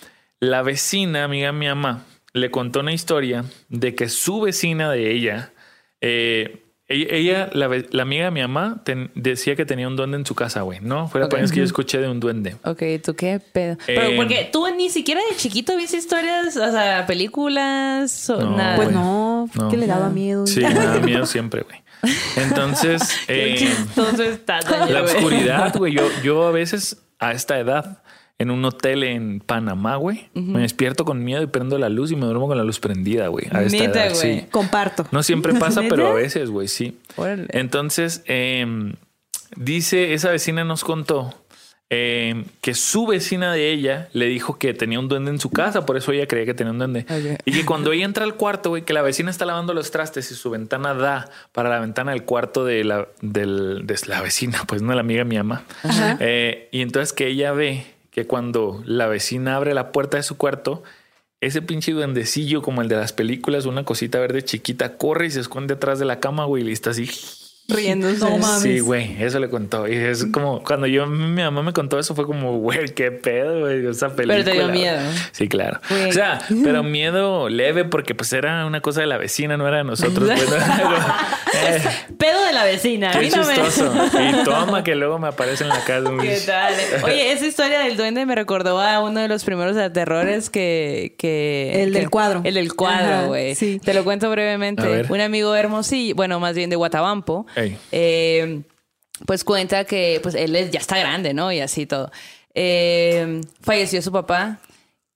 la vecina, amiga mi mamá, le contó una historia de que su vecina de ella, eh, ella, ella, la, la amiga de mi mamá, ten- decía que tenía un duende en su casa, güey. No, fue la Ok. primera vez que yo escuché de un duende. Ok, ¿tú qué pedo? Pero Eh, porque tú ni siquiera de chiquito viste historias, o sea, películas o No, nada. Pues no, No. que le daba miedo. Sí, me da miedo siempre, güey. Entonces, Qué eh, la oscuridad, güey. Yo, yo a veces a esta edad, en un hotel en Panamá, güey, me despierto con miedo y prendo la luz y me duermo con la luz prendida, güey. A esta Neta, edad, güey. sí. Comparto. No siempre pasa, ¿Neta? pero a veces, güey, sí. Órale. Entonces, eh, dice, esa vecina nos contó eh, que su vecina de ella le dijo que tenía un duende en su casa, por eso ella creía que tenía un duende. Y que cuando ella entra al cuarto, güey, que la vecina está lavando los trastes y su ventana da para la ventana del cuarto de la, del- de la vecina, pues no la amiga mi mamá. Eh, y entonces que ella ve que cuando la vecina abre la puerta de su cuarto, ese pinche duendecillo como el de las películas, una cosita verde chiquita, corre y se esconde atrás de la cama, güey, y está así. Riéndose. No mames. Sí, güey, eso le contó. Y es como cuando yo, mi mamá me contó eso, fue como, güey, qué pedo, güey, esa película. Pero te dio miedo. Sí, claro. Güey. O sea, pero miedo leve porque pues era una cosa de la vecina, no era de nosotros. pues, ¿no? Eh, Pedo de la vecina. Qué chistoso. Y toma que luego me aparece en la casa. güey. ¿Qué tal? Oye, esa historia del duende me recordó a uno de los primeros terrores que... que El del que- cuadro. El del cuadro, Ajá, güey. sí. Te lo cuento brevemente. Un amigo hermosillo, bueno, más bien de Guatabampo. Eh, pues cuenta que pues él ya está grande, ¿no? Y así todo. Eh, falleció su papá.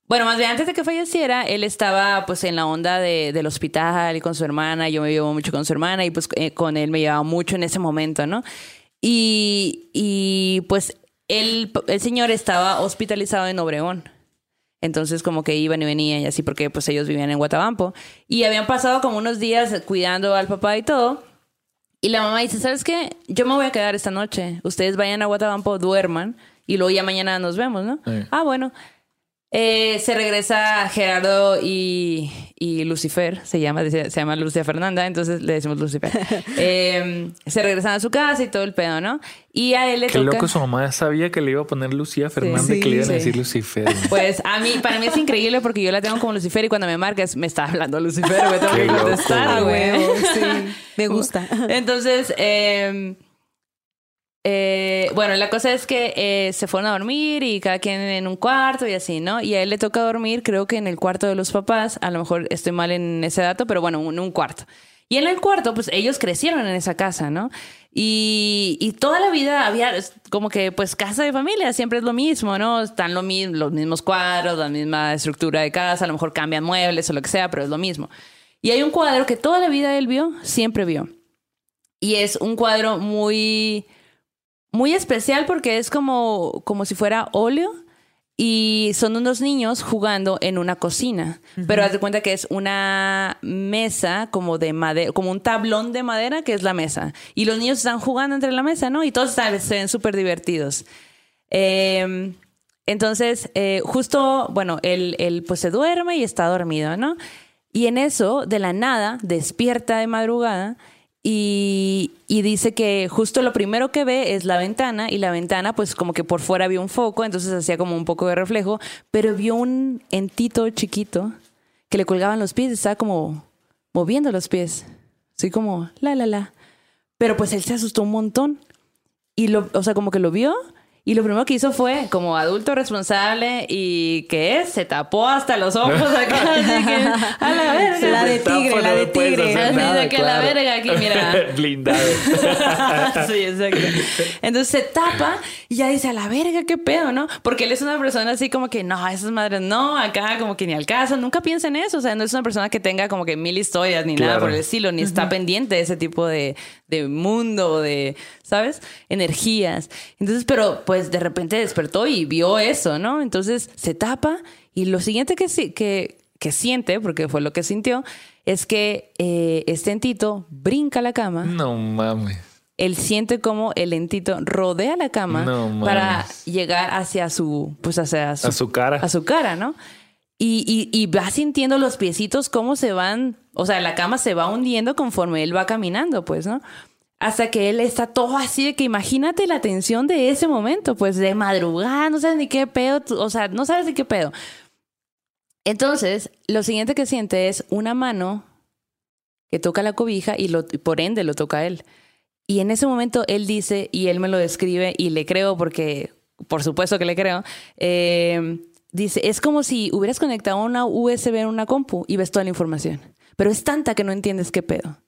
Bueno, más bien antes de que falleciera, él estaba pues en la onda de- del hospital y con su hermana. Yo me llevo mucho con su hermana y pues eh, con él me llevaba mucho en ese momento, ¿no? Y, y pues él, el señor estaba hospitalizado en Obregón. Entonces como que iban y venían y así porque pues ellos vivían en Guatabampo. Y habían pasado como unos días cuidando al papá y todo. Y la mamá dice, ¿sabes qué? Yo me voy a quedar esta noche. Ustedes vayan a Guatabampo, duerman y luego ya mañana nos vemos, ¿no? Sí. Ah, bueno. Eh, se regresa Gerardo y, y Lucifer, se llama, se, llama Lucia Fernanda, entonces le decimos Lucifer. Eh, se regresan a su casa y todo el pedo, ¿no? Y a él le Qué toca... loco su mamá sabía que le iba a poner Lucía Fernández Sí, y que le iban sí. a decir Lucifer. Pues a mí, para mí es increíble porque yo la tengo como Lucifer y cuando me marcas me está hablando Lucifer, güey, tengo Qué que loco, contestar, güey. güey. sí. Me gusta. Entonces, eh, eh, bueno, la cosa es que eh, se fueron a dormir y cada quien en un cuarto y así, ¿no? Y a él le toca dormir, creo que en el cuarto de los papás, a lo mejor estoy mal en ese dato, pero bueno, en un cuarto. Y en el cuarto, pues ellos crecieron en esa casa, ¿no? Y, y toda la vida había como que, pues, casa de familia, siempre es lo mismo, ¿no? Están lo mi- los mismos cuadros, la misma estructura de casa, a lo mejor cambian muebles o lo que sea, pero es lo mismo. Y hay un cuadro que toda la vida él vio, siempre vio. Y es un cuadro muy, muy especial porque es como, como si fuera óleo y son unos niños jugando en una cocina. Pero haz de cuenta que es una mesa como de madera, como un tablón de madera que es la mesa. Y los niños están jugando entre la mesa, ¿no? Y todos están- se ven súper divertidos. Eh, entonces, eh, justo, bueno, él, él pues se duerme y está dormido, ¿no? Y en eso, de la nada, despierta de madrugada y, y dice que justo lo primero que ve es la ventana y la ventana pues como que por fuera vio un foco, entonces hacía como un poco de reflejo, pero vio un entito chiquito que le colgaban los pies, estaba como moviendo los pies, así como la la la. Pero pues él se asustó un montón y lo, o sea, como que lo vio y lo primero que hizo fue, como adulto responsable y que es, se tapó hasta los ojos acá, así que, a la verga. La de tigre, la de tigre. Así nada, de que la claro. verga aquí, mira. Blindado. sí, exacto. Entonces se tapa y ya dice, a la verga, qué pedo, ¿no? Porque él es una persona así como que, no, esas madres no, acá como que ni al caso, nunca piensa en eso, o sea, no es una persona que tenga como que mil historias ni nada por el estilo, ni está pendiente de ese tipo de, de mundo, de, ¿sabes? Energías. Entonces, pero pues de repente despertó y vio eso, ¿no? Entonces se tapa y lo siguiente que, sí- que, que siente, porque fue lo que sintió, es que eh, este entito brinca a la cama No mames. él siente como el entito rodea la cama No para llegar hacia su, pues hacia su, A su cara. a su cara, ¿no? Y, y, y va sintiendo los piecitos cómo se van, o sea, la cama se va hundiendo conforme él va caminando, pues, ¿no? Hasta que él está todo así de que imagínate la tensión de ese momento, pues de madrugada, no sabes ni qué pedo, o sea, no sabes ni qué pedo. Entonces, lo siguiente que siente es una mano que toca la cobija y, lo, por ende lo toca él. Y en ese momento él dice, y él me lo describe, y le creo porque, por supuesto que le creo, eh, dice, es como si hubieras conectado una USB en una compu y ves toda la información. Pero es tanta que no entiendes qué pedo.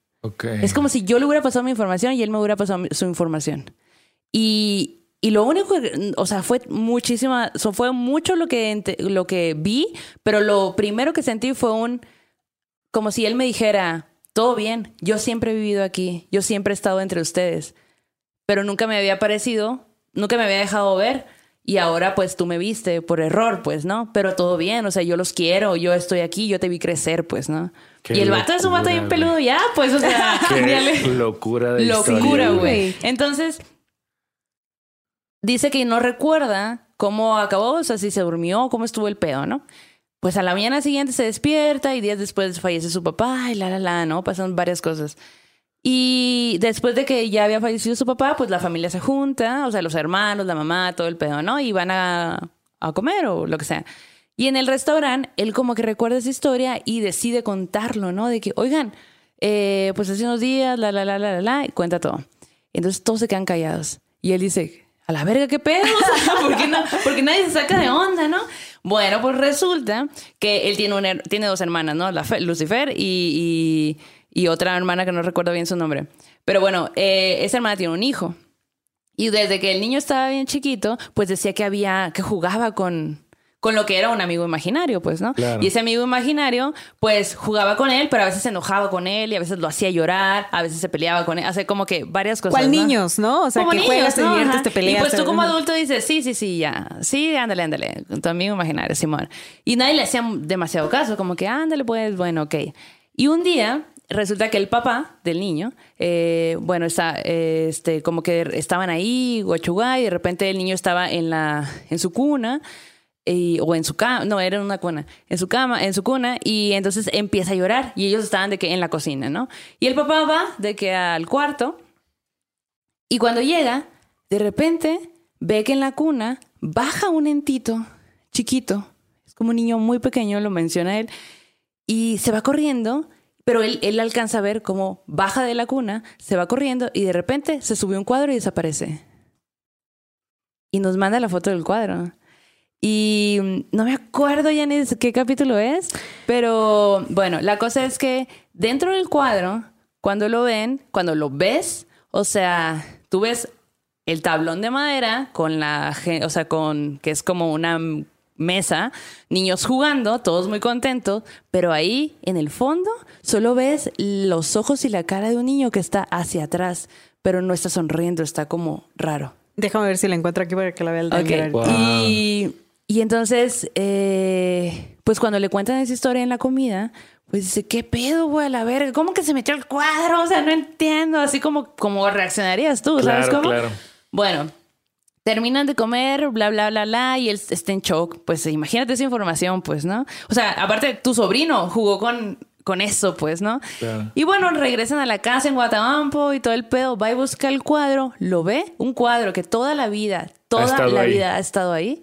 Es como si yo le hubiera pasado mi información y él me hubiera pasado su información. Y, y lo único, o sea, fue muchísima, fue mucho lo que, lo que vi, pero lo primero que sentí fue un, como si él me dijera, todo bien, yo siempre he vivido aquí, yo siempre he estado entre ustedes, pero nunca me había parecido, nunca me había dejado ver. Y ahora pues tú me viste por error, pues, ¿no? Pero todo bien, o sea, yo los quiero, yo estoy aquí, yo te vi crecer, pues, ¿no? Qué y el vato es un vato bien peludo ya, pues, o sea, Qué locura de locura, güey. Entonces, dice que no recuerda cómo acabó, o sea, si se durmió, cómo estuvo el pedo, ¿no? Pues a la mañana siguiente se despierta y días después fallece su papá y la, la, la, ¿no? Pasan varias cosas. Y después de que ya había fallecido su papá, pues la familia se junta, o sea, los hermanos, la mamá, todo el pedo, ¿no? Y van a, a comer o lo que sea. Y en el restaurante, él como que recuerda esa historia y decide contarlo, ¿no? De que, oigan, eh, pues hace unos días, la, la, la, la, la, la, y cuenta todo. Entonces todos se quedan callados. Y él dice, a la verga, ¿qué pedo? ¿por qué, no? Porque nadie se saca de onda, ¿no? Bueno, pues resulta que él tiene, una tiene dos hermanas, ¿no? La Fe- Lucifer y, y, y otra hermana que no recuerdo bien su nombre. Pero bueno, eh, esa hermana tiene un hijo. Y desde que el niño estaba bien chiquito, pues decía que había, que jugaba con, con lo que era un amigo imaginario, pues, ¿no? Claro. Y ese amigo imaginario, pues, jugaba con él, pero a veces se enojaba con él y a veces lo hacía llorar, a veces se peleaba con él, hace como que varias cosas. ¿Cuál ¿no? niños, no? O sea, Como que juegas, te ¿no? diviertes, Ajá. te peleas. Y pues tú te- como adulto dices, sí, sí, sí, ya. Sí, ándale, ándale. Con tu amigo imaginario, Simón. Y nadie le hacía demasiado caso, como que ándale, pues, bueno, ok. Y un día resulta que el papá del niño, eh, bueno, está, eh, este, como que estaban ahí, guachugá, y de repente el niño estaba en, la, en su cuna. y- o en su cama, no, era en una cuna, en su cama, en su cuna, y entonces empieza a llorar y ellos estaban de que en la cocina, ¿no? Y el papá va de que al cuarto y cuando llega, de repente ve que en la cuna baja un entito chiquito, es como un niño muy pequeño, lo menciona él, y se va corriendo, pero él, él alcanza a ver cómo baja de la cuna, se va corriendo y de repente se sube un cuadro y desaparece. Y nos manda la foto del cuadro. Y mm, no me acuerdo ya ni qué capítulo es, pero bueno, la cosa es que dentro del cuadro, cuando lo ven, cuando lo ves, o sea, tú ves el tablón de madera con la, o sea, con que es como una mesa, niños jugando, todos muy contentos, pero ahí en el fondo solo ves los ojos y la cara de un niño que está hacia atrás, pero no está sonriendo, está como raro. Déjame ver si la encuentro aquí para que la vea el Ok. Daniel. Wow. Y, y entonces, eh, pues cuando le cuentan esa historia en la comida, pues dice, ¿qué pedo, güey? A la verga, ¿cómo que se metió el cuadro? O sea, no entiendo. Así como, como reaccionarías tú, ¿sabes Claro, cómo? claro. Bueno, terminan de comer, bla, bla, bla, bla, y él está en shock. Pues imagínate esa información, pues, ¿no? O sea, aparte, tu sobrino jugó con, con eso, pues, ¿no? Claro. Y bueno, regresan a la casa en Guatabampo y todo el pedo. Va y busca el cuadro, lo ve, un cuadro que toda la vida, toda la ahí. vida ha estado ahí.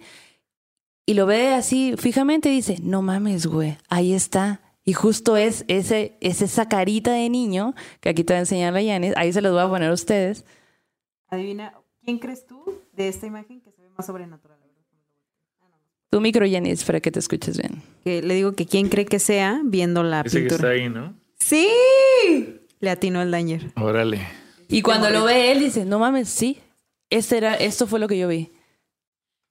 Y lo ve así fijamente y dice, no mames, güey, ahí está. Y justo es, ese, es esa carita de niño, que aquí te voy a enseñar a Yanis, ahí se los voy a poner a ustedes. Adivina, ¿quién crees tú de esta imagen que se ve más sobrenatural? Tu micro, Yanis, para que te escuches bien. Que le digo que quién cree que sea viendo la Ese que pintura. está ahí, ¿no? ¡Sí! Le atinó el dañer. Órale. Y cuando lo ve él, dice, no mames, sí, este era, esto fue lo que yo vi.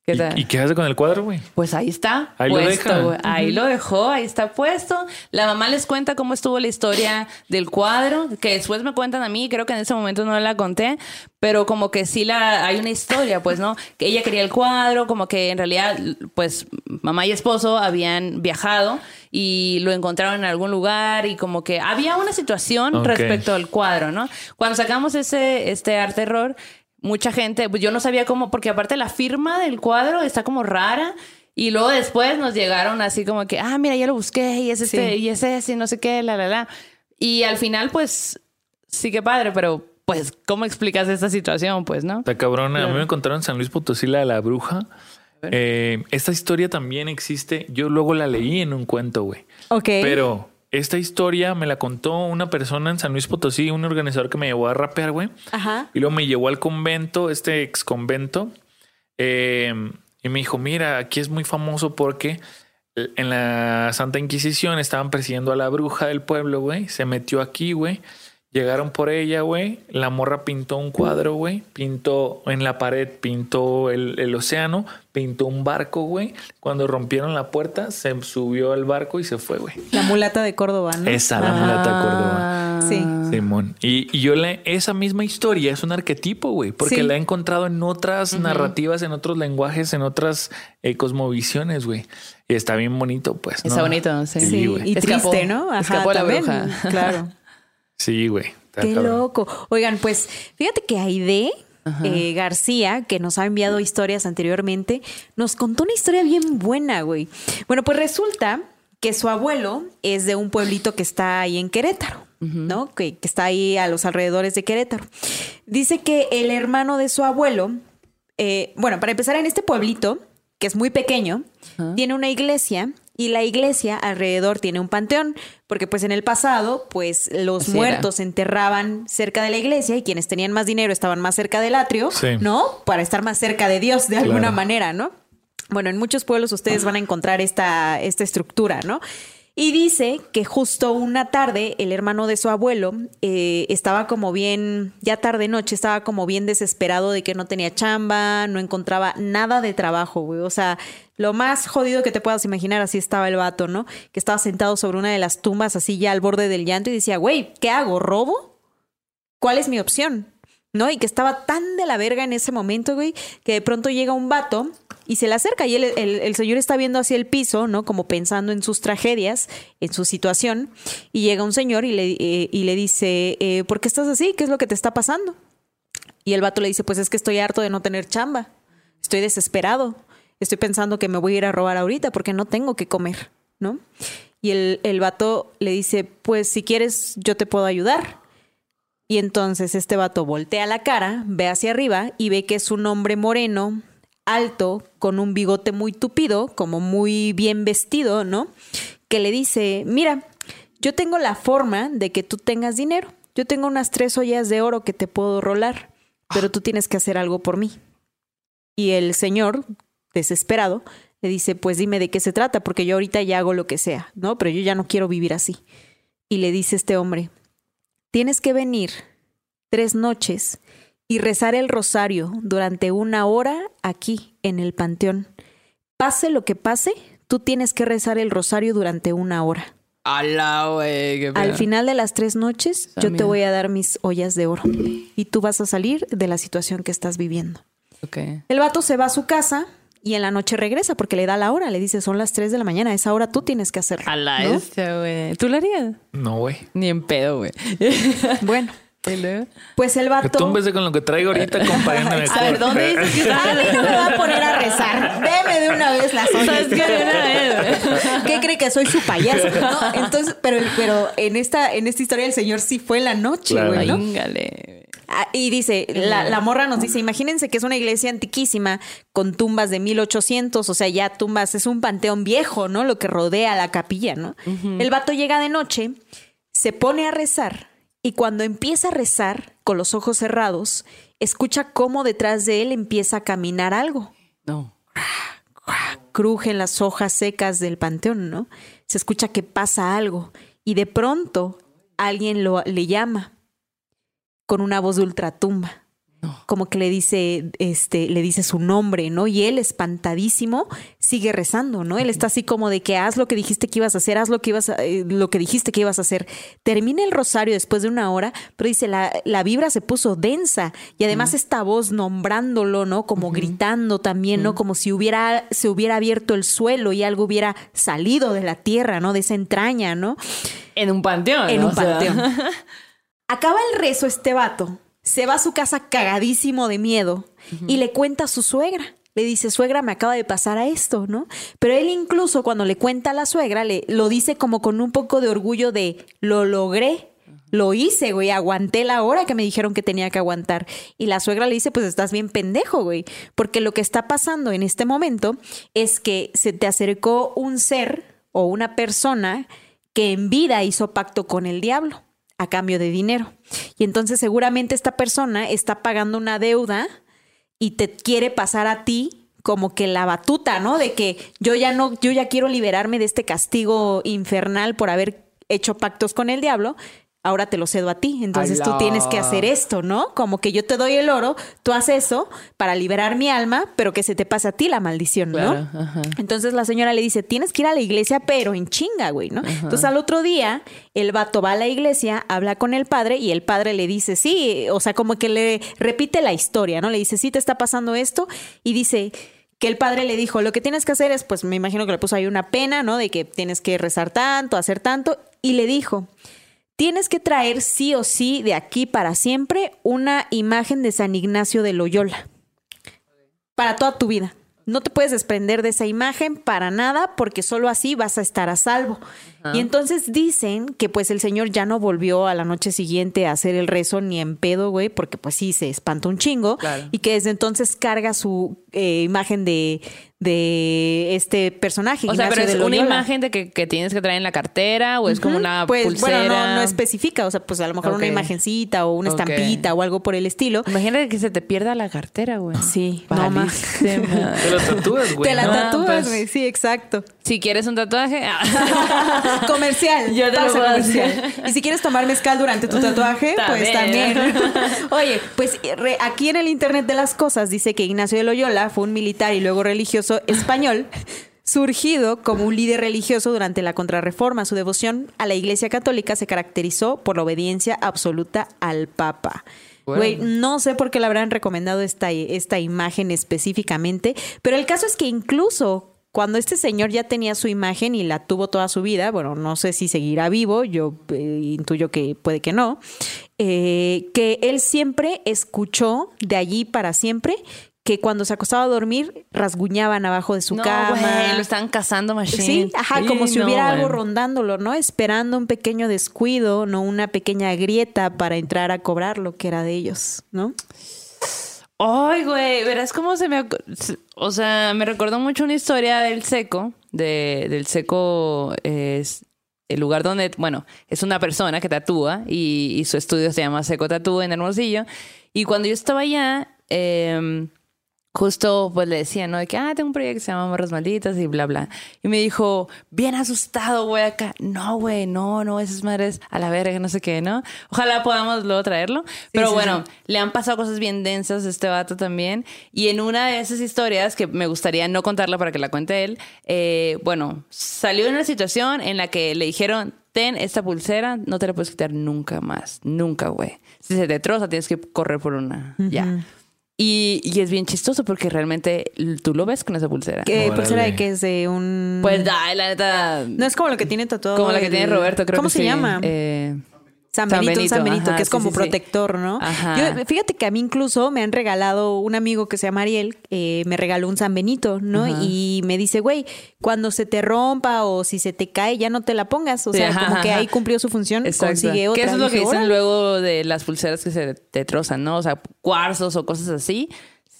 ¿Qué tal? ¿Y, y qué hace con el cuadro, güey? Pues ahí está. Ahí lo puesto, deja. güey. Ahí lo dejó, ahí está puesto. La mamá les cuenta cómo estuvo la historia del cuadro, que después me cuentan a mí, creo que en ese momento no la conté, pero como que sí la hay una historia, pues, ¿no? Que ella quería el cuadro, como que en realidad, pues, mamá y esposo habían viajado y lo encontraron en algún lugar y como que había una situación Ok. respecto al cuadro, ¿no? Cuando sacamos ese este arte error, mucha gente, pues yo no sabía cómo, porque aparte la firma del cuadro está como rara. Y luego después nos llegaron así como que, ah, mira, ya lo busqué y es este, Sí. y es ese, y no sé qué, la, la, la. Y al final, pues, sí que padre, pero pues, ¿cómo explicas esta situación? Pues, ¿no? Está cabrona. A mí me contaron en San Luis Potosí la de la bruja. Eh, esta historia también existe. Yo luego la leí en un cuento, güey. Ok. Pero esta historia me la contó una persona en San Luis Potosí, un organizador que me llevó a rapear, güey. Ajá. Y luego me llevó al convento, este ex convento. eh, y me dijo, mira, aquí es muy famoso porque en la Santa Inquisición estaban persiguiendo a la bruja del pueblo, güey. Se metió aquí, güey. Llegaron por ella, güey. La morra pintó un cuadro, güey. Pintó en la pared, pintó el, el océano, pintó un barco, güey. Cuando rompieron la puerta, se subió al barco y se fue, güey. La mulata de Córdoba, ¿no? Esa, la mulata de Córdoba. Sí. Simón. Y, y yo le, esa misma historia es un arquetipo, güey, porque Sí. la he encontrado en otras narrativas, en otros lenguajes, en otras eh, cosmovisiones, güey. Y está bien bonito, pues. Está ¿no? bonito, sí. Sí, güey. y Escapó. triste, ¿no? Escapó la también. bruja. Claro. Sí, güey. Qué cabrón. loco. Oigan, pues fíjate que Aide eh, García, que nos ha enviado historias anteriormente, nos contó una historia bien buena, güey. Bueno, pues resulta que su abuelo es de un pueblito que está ahí en Querétaro, ¿no? Que, que está ahí a los alrededores de Querétaro. Dice que el hermano de su abuelo, eh, bueno, para empezar, en este pueblito, que es muy pequeño, tiene una iglesia y la iglesia alrededor tiene un panteón, porque pues en el pasado, pues los Así era. muertos se enterraban cerca de la iglesia y quienes tenían más dinero estaban más cerca del atrio, Sí. ¿no? Para estar más cerca de Dios de alguna manera, ¿no? Bueno, en muchos pueblos ustedes van a encontrar esta, esta estructura, ¿no? Y dice que justo una tarde el hermano de su abuelo eh, estaba como bien, ya tarde noche, estaba como bien desesperado de que no tenía chamba, no encontraba nada de trabajo, güey. O sea, lo más jodido que te puedas imaginar, así estaba el vato, ¿no? Que estaba sentado sobre una de las tumbas, así ya al borde del llanto y decía, güey, ¿qué hago? ¿Robo? ¿Cuál es mi opción? ¿No? Y que estaba tan de la verga en ese momento, güey, que de pronto llega un vato y se le acerca y él- el, el señor está viendo hacia el piso, ¿no? Como pensando en sus tragedias, en su situación, y llega un señor y le, eh, y le dice, eh, ¿por qué estás así? ¿Qué es lo que te está pasando? Y el vato le dice, pues es que estoy harto de no tener chamba, estoy desesperado. estoy pensando que me voy a ir a robar ahorita porque no tengo que comer, ¿no? Y el, el vato le dice, pues si quieres yo te puedo ayudar. Y entonces este vato voltea la cara, ve hacia arriba y ve que es un hombre moreno, alto, con un bigote muy tupido, como muy bien vestido, ¿no? Que le dice, mira, yo tengo la forma de que tú tengas dinero. Yo tengo unas tres ollas de oro que te puedo rolar, pero tú tienes que hacer algo por mí. Y el señor, desesperado, le dice, pues dime de qué se trata, porque yo ahorita ya hago lo que sea, ¿no? Pero yo ya no quiero vivir así. Y le dice este hombre, tienes que venir tres noches y rezar el rosario durante una hora aquí en el panteón. Pase lo que pase, tú tienes que rezar el rosario durante una hora. Ala, güey. qué Al final de las tres noches, yo te voy a dar mis ollas de oro y tú vas a salir de la situación que estás viviendo. El vato se va a su casa y en la noche regresa porque le da la hora. Le dice, son las 3 de la mañana, a esa hora tú tienes que hacerlo. A la ¿no? esta, güey. ¿Tú lo harías? No, güey. Ni en pedo, güey. Bueno, pues el vato... túmbese con lo que traigo ahorita, compañero. A ver, ¿dónde dices que A mí no me va a poner a rezar. Deme de una vez las ollas. ¿Sabes qué? De una vez, güey. ¿Qué cree que soy su payaso? ¿No? Entonces, pero, pero en esta, en esta historia el señor sí fue en la noche, Claro. güey, ¿no? Ah, Y dice, la, la morra nos dice, imagínense que es una iglesia antiquísima con tumbas de 1800, o sea, ya tumbas, es un panteón viejo, ¿no? Lo que rodea la capilla, ¿no? El vato llega de noche, se pone a rezar y cuando empieza a rezar con los ojos cerrados, escucha cómo detrás de él empieza a caminar algo. No. Crujen las hojas secas del panteón, ¿no? Se escucha que pasa algo y de pronto alguien lo, le llama con una voz de ultratumba. Como que le dice, este, le dice su nombre, ¿no? Y él, espantadísimo, sigue rezando, ¿no? Él está así como de que haz lo que dijiste que ibas a hacer, haz lo que ibas a- eh, lo que dijiste que ibas a hacer. Termina el rosario después de una hora, pero dice, la, la vibra se puso densa. Y además esta voz nombrándolo, ¿no? Como gritando también, ¿no? Como si hubiera, se hubiera abierto el suelo y algo hubiera salido de la tierra, ¿no? De esa entraña, ¿no? En un panteón. en ¿no? un O sea, panteón. Acaba el rezo este vato, se va a su casa cagadísimo de miedo y le cuenta a su suegra. Le dice, suegra, me acaba de pasar a esto, ¿no? Pero él incluso cuando le cuenta a la suegra, le, lo dice como con un poco de orgullo de, lo logré, lo hice, güey, aguanté la hora que me dijeron que tenía que aguantar. Y la suegra le dice, pues estás bien pendejo, güey, porque lo que está pasando en este momento es que se te acercó un ser o una persona que en vida hizo pacto con el diablo a cambio de dinero. Y entonces seguramente esta persona está pagando una deuda y te quiere pasar a ti como que la batuta, ¿no? De que yo ya no, yo ya quiero liberarme de este castigo infernal por haber hecho pactos con el diablo. Ahora te lo cedo a ti. Entonces tú tienes que hacer esto, ¿no? Como que yo te doy el oro, tú haces eso para liberar mi alma, pero que se te pase a ti la maldición, ¿no? Claro, ajá. Entonces la señora le dice, tienes que ir a la iglesia, pero en chinga, güey, ¿no? Entonces al otro día, el vato va a la iglesia, habla con el padre y el padre le dice, sí, o sea, como que le repite la historia, ¿no? Le dice, sí, te está pasando esto y dice que el padre le dijo, lo que tienes que hacer es, pues me imagino que le puso ahí una pena, ¿no? De que tienes que rezar tanto, hacer tanto, y le dijo, tienes que traer sí o sí de aquí para siempre una imagen de San Ignacio de Loyola para toda tu vida. No te puedes desprender de esa imagen para nada porque solo así vas a estar a salvo. Y entonces dicen que pues el Señor ya no volvió a la noche siguiente a hacer el rezo ni en pedo, güey, porque pues sí, se espanta un chingo. Claro. Y que desde entonces carga su eh, imagen de, de este personaje. O sea, pero es una imagen de que, que tienes que traer en la cartera o es como una Pues pulsera. bueno, no, no especifica, o sea, pues a lo mejor una imagencita o una estampita o algo por el estilo. Imagínate que se te pierda la cartera, güey. Sí, no más. Te lo tatúas, güey. Te la ¿no? Tatúas, pues. güey, sí, exacto. si quieres un tatuaje, ah. comercial. Yo te lo pausa puedo comercial. Y si quieres tomar mezcal durante tu tatuaje, pues También. Oye, pues re- aquí en el Internet de las Cosas dice que Ignacio de Loyola fue un militar y luego religioso español. Surgido como un líder religioso durante la contrarreforma, su devoción a la Iglesia Católica se caracterizó por la obediencia absoluta al Papa. Bueno. Güey, no sé por qué le habrán recomendado esta, esta imagen específicamente, pero el caso es que incluso cuando este señor ya tenía su imagen y la tuvo toda su vida, bueno, no sé si seguirá vivo, yo eh, intuyo que puede que no, eh, que él siempre escuchó de allí para siempre que cuando se acostaba a dormir rasguñaban abajo de su no, cama. lo estaban cazando machine. Sí, ajá, como si no, hubiera algo rondándolo, ¿no? Esperando un pequeño descuido, no una pequeña grieta para entrar a cobrar lo que era de ellos, ¿no? Ay, güey, verás cómo se me... O sea, me recordó mucho una historia del seco, de, del seco es el lugar donde, bueno, es una persona que tatúa y, y su estudio se llama Seco Tatú en Hermosillo. Y cuando yo estaba allá, em, justo pues le decía, ¿no? De que, ah, tengo un proyecto que se llama Morras Malditas y bla, bla. Y me dijo, bien asustado, güey, acá. No, güey, no, no, esas madres a la verga, no sé qué, ¿no? Ojalá podamos luego traerlo. Pero sí, bueno, le han pasado cosas bien densas a este vato también. Y en una de esas historias, que me gustaría no contarla para que la cuente él, eh, bueno, salió en una situación en la que le dijeron, ten esta pulsera, no te la puedes quitar nunca más, nunca, güey. Si se te troza, tienes que correr por una, ya. Y, y es bien chistoso porque realmente tú lo ves con esa pulsera. ¿Qué Órale. pulsera de que es de un... Pues da, la neta. no es como lo que tiene tatuado. como la que el- tiene Roberto, creo ¿Cómo que se sí. llama? Eh, San San Benito, San Benito, ajá, que es sí, como sí, protector, ¿no? Ajá. Yo, fíjate que a mí incluso me han regalado un amigo que se llama Ariel, eh, me regaló un San Benito, ¿no? Ajá. Y me dice, güey, cuando se te rompa o si se te cae, ya no te la pongas. O sea, como que ahí cumplió su función, Exacto. consigue otra. Que eso es lo que dicen luego de las pulseras que se te trozan, ¿no? O sea, cuarzos o cosas así.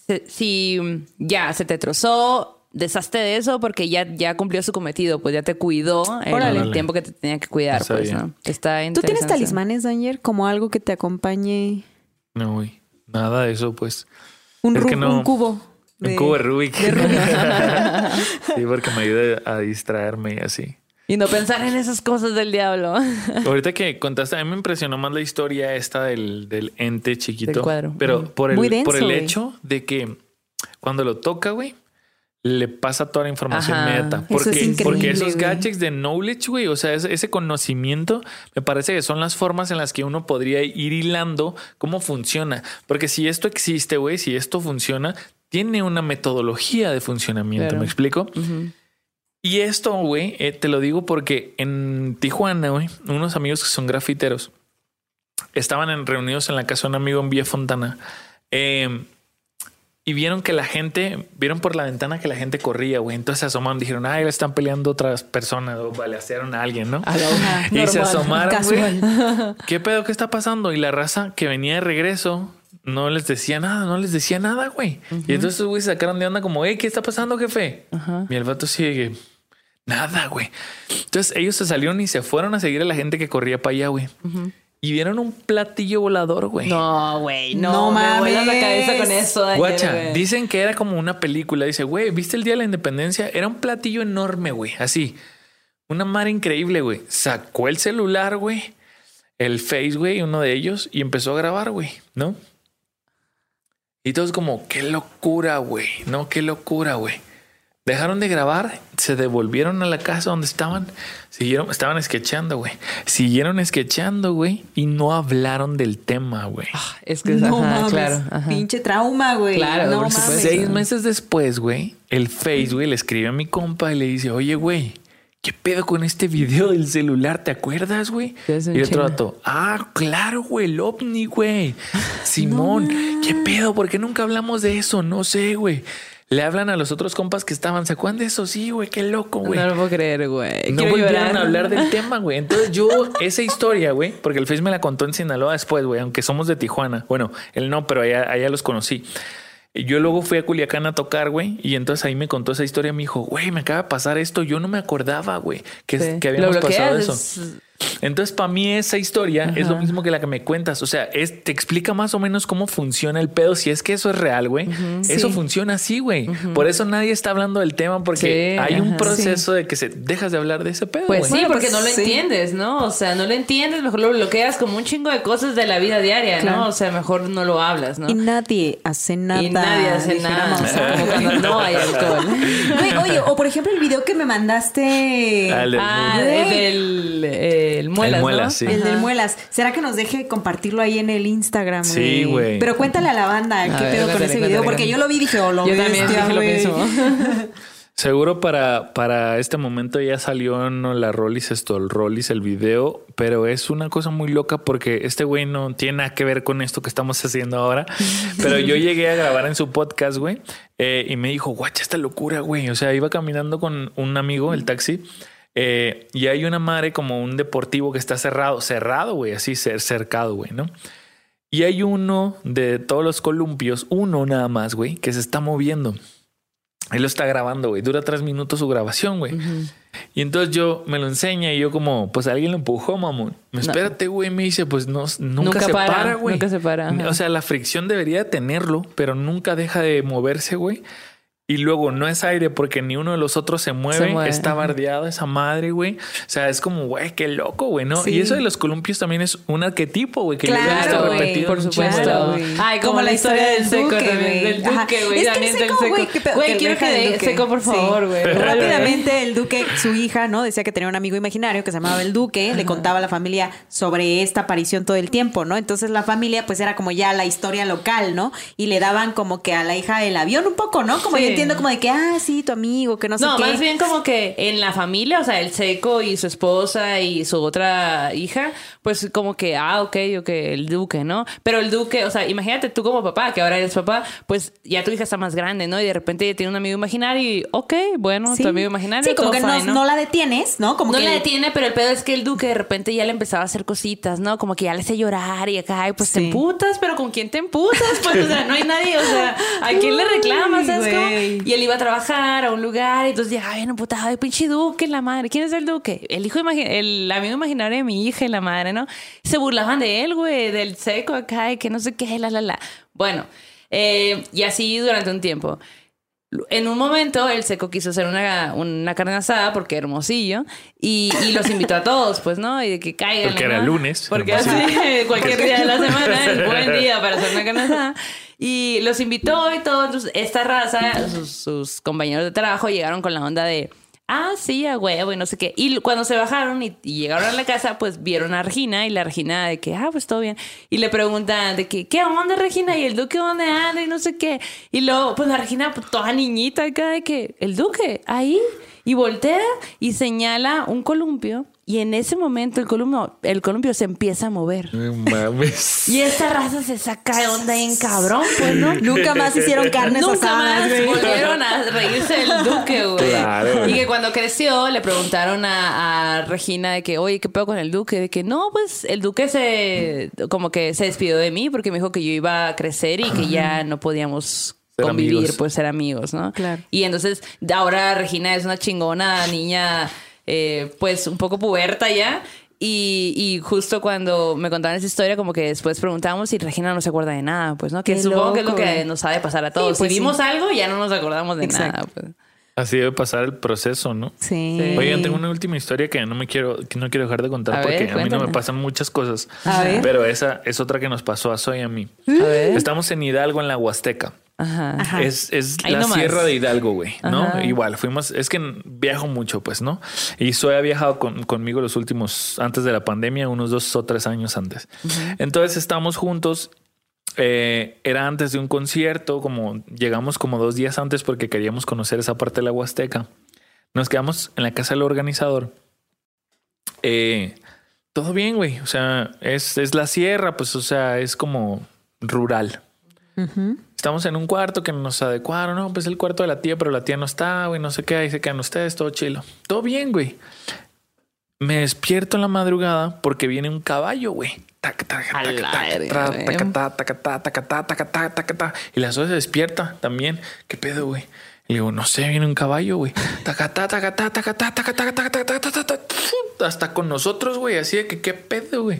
Se- Si ya se te trozó, deshazte de eso porque ya, ya cumplió su cometido, pues ya te cuidó en Órale. el tiempo que te tenía que cuidar, Está pues, bien. ¿no? Está ¿Tú tienes talismanes, Danger? Como algo que te acompañe. No, güey. Nada de eso, pues. Un, Es que ru- no. un cubo. Un de- cubo de Rubik. de Rubik. sí, porque me ayuda a distraerme y así. Y no pensar en esas cosas del diablo. Ahorita que contaste, a mí me impresionó más la historia esta del, del ente chiquito. Del cuadro. Pero por el, denso, por el hecho de que cuando lo toca, güey, le pasa toda la información Ajá. inmediata. Eso es Porque, porque esos gadgets de knowledge, güey, o sea, ese, ese conocimiento, me parece que son las formas en las que uno podría ir hilando cómo funciona. Porque si esto existe, güey, si esto funciona, tiene una metodología de funcionamiento. Claro. ¿Me explico? Y esto, güey, eh, te lo digo porque en Tijuana, güey, unos amigos que son grafiteros estaban en- reunidos en la casa de un amigo en Villa Fontana eh, y vieron que la gente, vieron por la ventana que la gente corría, güey. Entonces se asomaron, dijeron, ay, le están peleando otras personas o balearon a alguien, ¿no? A la una. Y se asomaron, güey. ¿Qué pedo? ¿Qué está pasando? Y la raza que venía de regreso no les decía nada, no les decía nada, güey. Y entonces, güey, se sacaron de onda como, hey, ¿qué está pasando, jefe? Y el vato sigue, nada, güey. Entonces ellos se salieron y se fueron a seguir a la gente que corría para allá, güey. Y vieron un platillo volador, güey. No, güey, no, No me vuelas la mames. cabeza con eso. Daniel, Guacha, dicen que era como una película. Dice, güey, ¿viste el Día de la Independencia? Era un platillo enorme, güey. Así. Una mar increíble, güey. Sacó el celular, güey. El Face, güey, uno de ellos. Y empezó a grabar, güey. ¿No? Y todos como, qué locura, güey. No, qué locura, güey. Dejaron de grabar, se devolvieron a la casa donde estaban, siguieron, estaban sketchando, güey. Siguieron sketchando, güey, y no hablaron del tema, güey. Es que No ajá, mames. claro. ajá. Pinche trauma, güey. Claro, no mames. Seis meses después, güey, el Face, güey, le escribe a mi compa y le dice, oye, güey, ¿qué pedo con este video del celular? ¿Te acuerdas, güey? Y otro vato, ah, claro, güey, el ovni, güey. Simón, ¿qué pedo? ¿Por qué nunca hablamos de eso? No sé, güey. Le hablan a los otros compas que estaban, ¿se acuerdan de eso? Sí, güey, qué loco, güey. No lo puedo creer, güey. No volvieron a hablar del tema, güey. Entonces yo, esa historia, güey, porque el Face me la contó en Sinaloa después, güey, aunque somos de Tijuana. Bueno, él no, pero allá, allá los conocí. Yo luego fui a Culiacán a tocar, güey, y entonces ahí me contó esa historia. Me dijo, güey, me acaba de pasar esto. Yo no me acordaba, güey, que, Sí. que Lo habíamos pasado eso. Es- Entonces, para mí esa historia es lo mismo que la que me cuentas. O sea, es, te explica más o menos cómo funciona el pedo. Si es que eso es real, güey. Eso Sí. funciona así, güey. Por eso nadie está hablando del tema porque Sí, hay un proceso de que se dejas de hablar de ese pedo. Pues güey. sí, Bueno, porque pues no lo sí. entiendes, ¿no? O sea, no lo entiendes, mejor lo bloqueas como un chingo de cosas de la vida diaria, Claro. ¿no? O sea, mejor no lo hablas, ¿no? Y nadie hace nada. Y nadie hace nada, dijéramos. como cuando no hay alcohol. Güey, oye, o por ejemplo el video que me mandaste. Ah, el del Ah, del el muelas, El muelas, ¿no? sí. El del. Muelas. ¿Será que nos deje compartirlo ahí en el Instagram? Sí, güey. Pero cuéntale a la banda qué ver, pedo con cuéntale, ese video, cuéntale. porque yo lo vi y dije, oh, lo Yo también bestia, dije lo mismo. Seguro para, para este momento ya salió no la Rollis, esto, el Rollis, el video, pero es una cosa muy loca porque este güey no tiene nada que ver con esto que estamos haciendo ahora. Pero yo llegué a grabar en su podcast, güey, eh, y me dijo, guacha, esta locura, güey. O sea, iba caminando con un amigo, el taxi, eh, y hay una madre como un deportivo que está cerrado, cerrado, güey, así cercado, güey, ¿no? Y hay uno de todos los columpios, uno nada más, güey, que se está moviendo. Él lo está grabando, güey. Dura tres minutos su grabación, güey. Y entonces yo me lo enseña y yo como, pues alguien lo empujó, mamón. Me espérate, güey. Me dice, pues no, nunca, se para, güey. Nunca se para. O sea, la fricción debería tenerlo, pero nunca deja de moverse, güey. Y luego no es aire porque ni uno de los otros se mueve. Está bardeado esa madre, güey. O sea, es como, güey, qué loco, güey, ¿no? Y eso de los columpios tamén es un arquetipo, güey, que claro, le repetido. Por supuesto. Ay, como, la historia del seco también. Del duque, güey. Es que seco, güey. Güey, quiero que de seco, por favor, güey. Rápidamente, el duque, su hija, ¿no? Decía que tenía un amigo imaginario que se llamaba el duque. Le contaba a la familia sobre esta aparición todo el tiempo, ¿no? Entonces la familia, pues era como ya la historia local, ¿no? Y le daban como que a la hija el avión un poco, ¿no? Como yo entiendo como de que, ah, sí, tu amigo, que no sé qué. No, más bien como que en la familia, o sea, el seco y su esposa y su otra hija, pues como que, ah, ok, ok, el duque, ¿no? Pero el duque, o sea, imagínate tú como papá, que ahora eres papá, pues ya tu hija está más grande, ¿no? Y de repente tiene un amigo imaginario y, ok, bueno, tu amigo imaginario. Sí, como que no, la detienes, ¿no? Como no que la detiene, pero el pedo es que el duque de repente ya le empezaba a hacer cositas, ¿no? Como que ya le hace llorar y acá, y pues te emputas, pero ¿con quién te emputas? Pues, o sea, no hay nadie, o sea, ¿a quién le reclamas? ¿Sabes Y él iba a trabajar a un lugar y entonces llegaba bien emputado, de pinche duque, la madre. ¿Quién es el duque? El hijo, el amigo imaginario de mi hija y la madre, ¿no? Se burlaban de él, güey, del seco acá y que no sé qué, la, la, la. Bueno, eh, y así durante un tiempo. En un momento el seco quiso hacer una, una carne asada porque hermosillo y, y, los invitó a todos, pues, ¿no? Y de que caigan. Porque era lunes. Porque así, cualquier día de la semana es buen día para hacer una carne asada. Y los invitó y todo. Entonces, esta raza, sus, compañeros de trabajo llegaron con la onda de, ah, sí, a huevo y no sé qué. Y cuando se bajaron y, llegaron a la casa, pues vieron a Regina y la Regina de que, ah, pues todo bien. Y le preguntan de que, ¿qué onda Regina? Y el duque, ¿dónde anda? Y no sé qué. Y luego, pues la Regina, pues, toda niñita acá de que, el duque, ahí. Y voltea y señala un columpio y en ese momento el columpio, el columpio se empieza a mover. mames. Y esta raza se saca de onda en cabrón, pues, ¿no? Nunca más hicieron carnes Nunca más volvieron a reírse del duque, güey. Y que cuando creció le preguntaron a, Regina de que, oye, ¿qué pedo con el duque? De que no, pues el duque se como que se despidió de mí porque me dijo que yo iba a crecer y que ya no podíamos convivir, pues ser amigos, ¿no? Claro. Y entonces ahora Regina es una chingona niña eh, pues un poco puberta ya. Y, justo cuando me contaban esa historia, como que después preguntamos y Regina no se acuerda de nada, pues, ¿no? Que supongo que es lo que nos sabe pasar a todos. pues, si vimos algo, ya no nos acordamos de nada. Pues. Así debe pasar el proceso, ¿no? Sí. Oigan, tengo una última historia que no me quiero, que no quiero dejar de contar porque a mí no me pasan muchas cosas. Pero esa es otra que nos pasó a Soy a mí. Estamos en Hidalgo, en la Huasteca. Ajá. Es, es la Sierra de Hidalgo, güey, ¿no? Igual, fuimos, es que viajo mucho, pues, ¿no? Y Soy ha viajado conmigo los últimos, antes de la pandemia, unos dos o tres años antes. Entonces estamos juntos. Eh, era antes de un concierto, como llegamos como dos días antes porque queríamos conocer esa parte de la Huasteca. Nos quedamos en la casa del organizador. Eh, todo bien, güey. O sea, es, es la sierra, pues, o sea, es como rural. Estamos en un cuarto que nos adecuaron, no, pues el cuarto de la tía, pero la tía no está, güey, no sé qué, ahí se quedan ustedes, todo chilo. Todo bien, güey. Me despierto en la madrugada porque viene un caballo, güey. Y la Zoe se despierta también. ¿Qué pedo, güey? Y digo, no sé, viene un caballo, güey. Hasta con nosotros, güey. Así de que, ¿qué pedo, güey?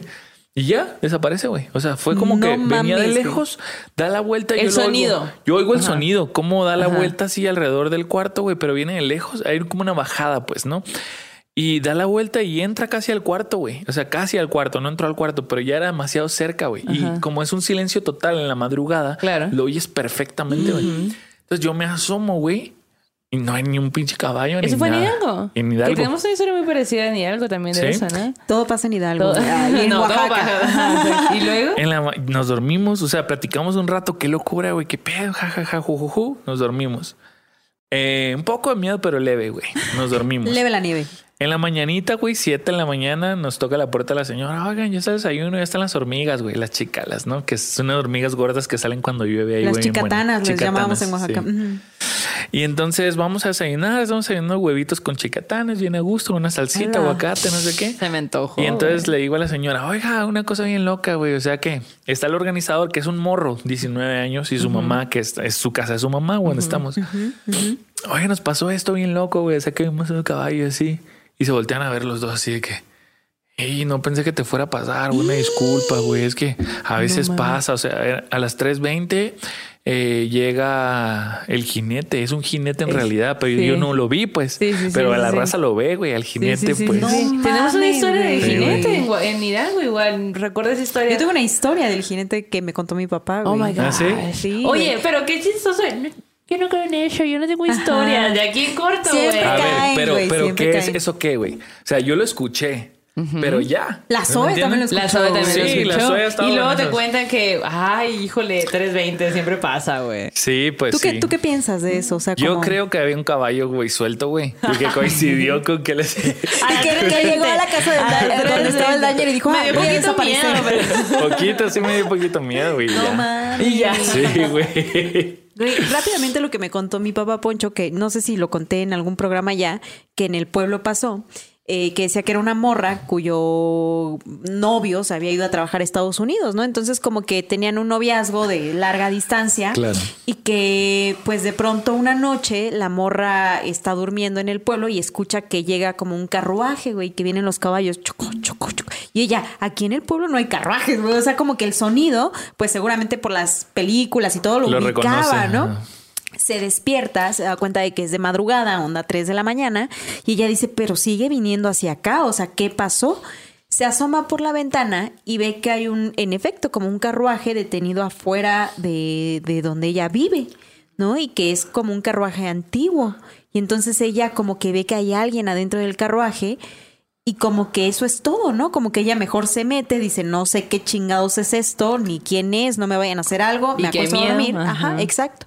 Y ya, desaparece, güey. O sea, fue como que venía de lejos, da la vuelta y el yo sonido. Oigo. Yo oigo el sonido, cómo da la vuelta así alrededor del cuarto, güey, pero viene de lejos. Hay como una bajada, pues, ¿no? Y da la vuelta y entra casi al cuarto, güey. O sea, casi al cuarto, no entró al cuarto, pero ya era demasiado cerca, güey. Y como es un silencio total en la madrugada, claro. lo oyes perfectamente, güey. Entonces yo me asomo, güey, y no hay ni un pinche caballo. ¿Eso fue en Hidalgo? En Hidalgo. tenemos una historia muy parecida en Hidalgo también de eso, ¿no? Todo pasa en Hidalgo. y en Oaxaca. y luego. nos dormimos, o sea, platicamos un rato, qué locura, güey, qué pedo, jajaja, jujuju. Nos dormimos. Eh, un poco de miedo, pero leve, güey. Nos dormimos. Leve la nieve. En la mañanita, güey, 7 de la mañana, nos toca la puerta la señora. Oigan, ya está el desayuno, ya están las hormigas, güey, las chicalas, ¿no? Que son unas hormigas gordas que salen cuando llueve ahí, Las güey, chicatanas les llamamos en Oaxaca. sí. Y entonces vamos a desayunar, estamos desayunando huevitos con chicatanes, bien a gusto, una salsita, Ala. aguacate, no sé qué. Se me antojó. Y entonces güey. le digo a la señora, oiga, una cosa bien loca, güey. O sea que está el organizador, que es un morro, 19 años, y su mamá, que es, es su casa de su mamá, donde estamos. Oye, nos pasó esto bien loco, güey. O sea que vimos un caballo así. Y se voltean a ver los dos así de que. Y no pensé que te fuera a pasar, una disculpa, güey. Es que a veces pasa, o sea, a las 3.20 eh, llega el jinete, es un jinete en Es- realidad, pero sí. yo no lo vi, pues. Sí, sí, sí, pero a la sí. raza lo ve, güey, al jinete, sí, sí, pues. No Tenemos una historia de güey. jinete en, en Hidalgo igual. ¿Recuerdas esa historia? Yo tuve una historia del jinete que me contó mi papá. Oh güey. my God. ¿Ah, sí? Sí, Oye, pero qué chistoso. Yo no creo en eso. Yo no tengo historias. De aquí en corto, güey. A ver, pero, pero ¿qué es eso qué, güey? O sea, yo lo escuché, pero ya. La ¿Me Zoe también lo escuchó. La Zoe también Sí, lo la escuchó. Zoe ha estado Y luego te cuentan que, ay, híjole, 320 siempre pasa, güey. Sí, pues ¿Tú, sí. qué, ¿Tú qué piensas de eso? O sea, Yo como- creo que había un caballo, güey, suelto, güey. Y que coincidió con que les... Y que, que llegó a la casa de Ah, donde estaba el Dañer y dijo, Me ah, dio voy poquito desaparecer. miedo, pero- poquito, sí me dio poquito miedo, güey. No mames. Y ya. Sí. Güey, rápidamente lo que me contó mi papá Poncho, que no sé si lo conté en algún programa ya, que en el pueblo pasó, eh, que decía que era una morra cuyo novio se había ido a trabajar a Estados Unidos, ¿no? Entonces como que tenían un noviazgo de larga distancia Claro. y que pues de pronto una noche la morra está durmiendo en el pueblo y escucha que llega como un carruaje, güey, que vienen los caballos, choco, choco, choco. Y ella, aquí en el pueblo no hay carruajes, güey, o sea, como que el sonido, pues seguramente por las películas y todo lo, Lo ubicaba, reconoce, ¿no? Se despierta, se da cuenta de que es de madrugada, onda 3 de la mañana, y ella dice, pero sigue viniendo hacia acá, o sea, ¿qué pasó? Se asoma por la ventana y ve que hay un, en efecto, como un carruaje detenido afuera de, de donde ella vive, ¿no? Y que es como un carruaje antiguo. Y entonces ella como que ve que hay alguien adentro del carruaje y como que eso es todo, ¿no? Como que ella mejor se mete, dice, no sé qué chingados es esto, ni quién es, no me vayan a hacer algo, Y me acuesto a dormir. ajá. Ajá, exacto.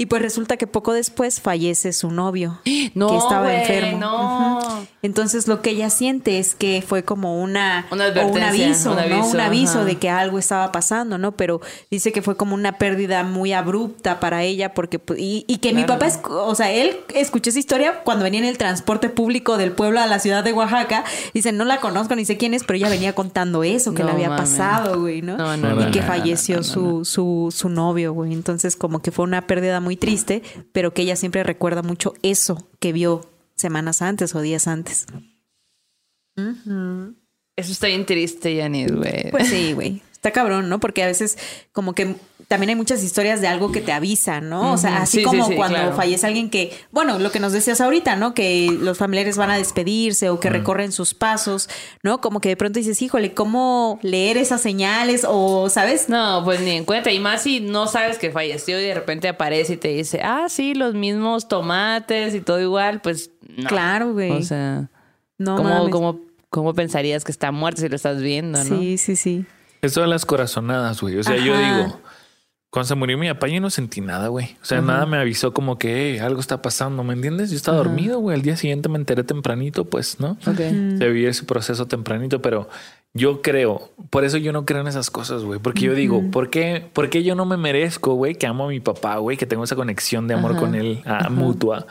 Y pues resulta que poco después fallece su novio, No, que estaba enfermo. no. Entonces lo que ella siente es que fue como una, Una o un aviso, un ¿no? aviso, Un aviso de que algo estaba pasando, ¿no? Pero dice que fue como una pérdida muy abrupta para ella porque y, y que mi papá, es, o sea, él escuchó esa historia cuando venía en el transporte público del pueblo a la ciudad de Oaxaca. Dice, no la conozco ni sé quién es, pero ella venía contando eso que No le había pasado, güey, ¿no? No, no, y que falleció su, su, su novio, güey. Entonces como que fue una pérdida muy triste, pero que ella siempre recuerda mucho eso que vio semanas antes o días antes. Eso está bien triste, Yanis, güey. Pues sí, güey. Está cabrón, ¿no? Porque a veces como que también hay muchas historias de algo que te avisa, ¿no? O sea, así Sí, sí, como sí, cuando claro. fallece alguien que, bueno, lo que nos decías ahorita, ¿no? Que los familiares van a despedirse o que recorren sus pasos, ¿no? Como que de pronto dices, híjole, ¿cómo leer esas señales? O, ¿sabes? No, pues ni en cuenta. Y más si no sabes que falleció y de repente aparece y te dice, ah, sí, los mismos tomates y todo igual, pues no. Claro, güey. O sea, no ¿cómo, mames. cómo, cómo pensarías que está muerto si lo estás viendo, no? Sí, sí, sí. Eso de las corazonadas, güey. O sea, yo digo, cuando se murió mi papá, yo no sentí nada, güey. O sea, nada me avisó como que "Hey, algo está pasando, ¿me entiendes? Yo estaba dormido, güey. Al día siguiente me enteré tempranito, pues, ¿no? Ok. Se vivía ese proceso tempranito, pero yo creo, por eso yo no creo en esas cosas, güey. Porque yo digo, ¿por qué, ¿por qué yo no me merezco, güey, que amo a mi papá, güey, que tengo esa conexión de amor con él, a, mutua?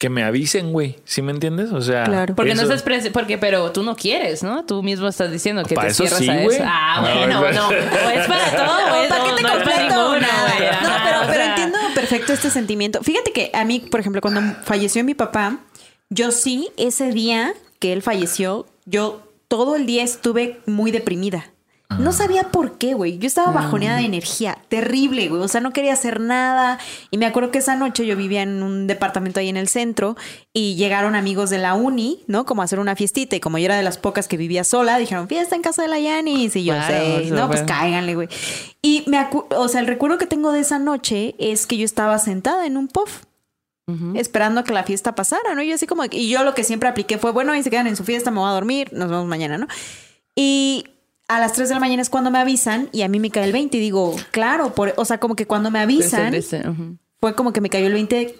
Que me avisen, güey. ¿Sí me entiendes? O sea, Claro. Porque no estás presen- porque pero tú no quieres, ¿no? Tú mismo estás diciendo que te eso cierras sí, a eso. Ah, No, bueno, no. O es para todo, güey. ¿Para no, qué te no es para güey. No, pero, o pero sea, entiendo perfecto este sentimiento. Fíjate que a mí, por ejemplo, cuando falleció mi papá, yo sí, ese día que él falleció, yo todo el día estuve muy deprimida. No sabía por qué, güey. Yo estaba bajoneada de energía, terrible, güey. O sea, no quería hacer nada. Y me acuerdo que esa noche yo vivía en un departamento ahí en el centro y llegaron amigos de la uni, ¿no? Como a hacer una fiestita. Y como yo era de las pocas que vivía sola, dijeron, fiesta en casa de la Yanis. Y yo, Claro, sé, no, pues cáiganle, güey. Y me o sea, el recuerdo que tengo de esa noche es que yo estaba sentada en un puff. Esperando a que la fiesta pasara, ¿no? Y yo así como, y yo lo que siempre apliqué fue, bueno, ahí se quedan en su fiesta, me voy a dormir, nos vemos mañana, ¿no? Y a las 3 de la mañana es cuando me avisan y a mí me cae el 20 y digo, claro, por, o sea, como que cuando me avisan, fue como que me cayó el 20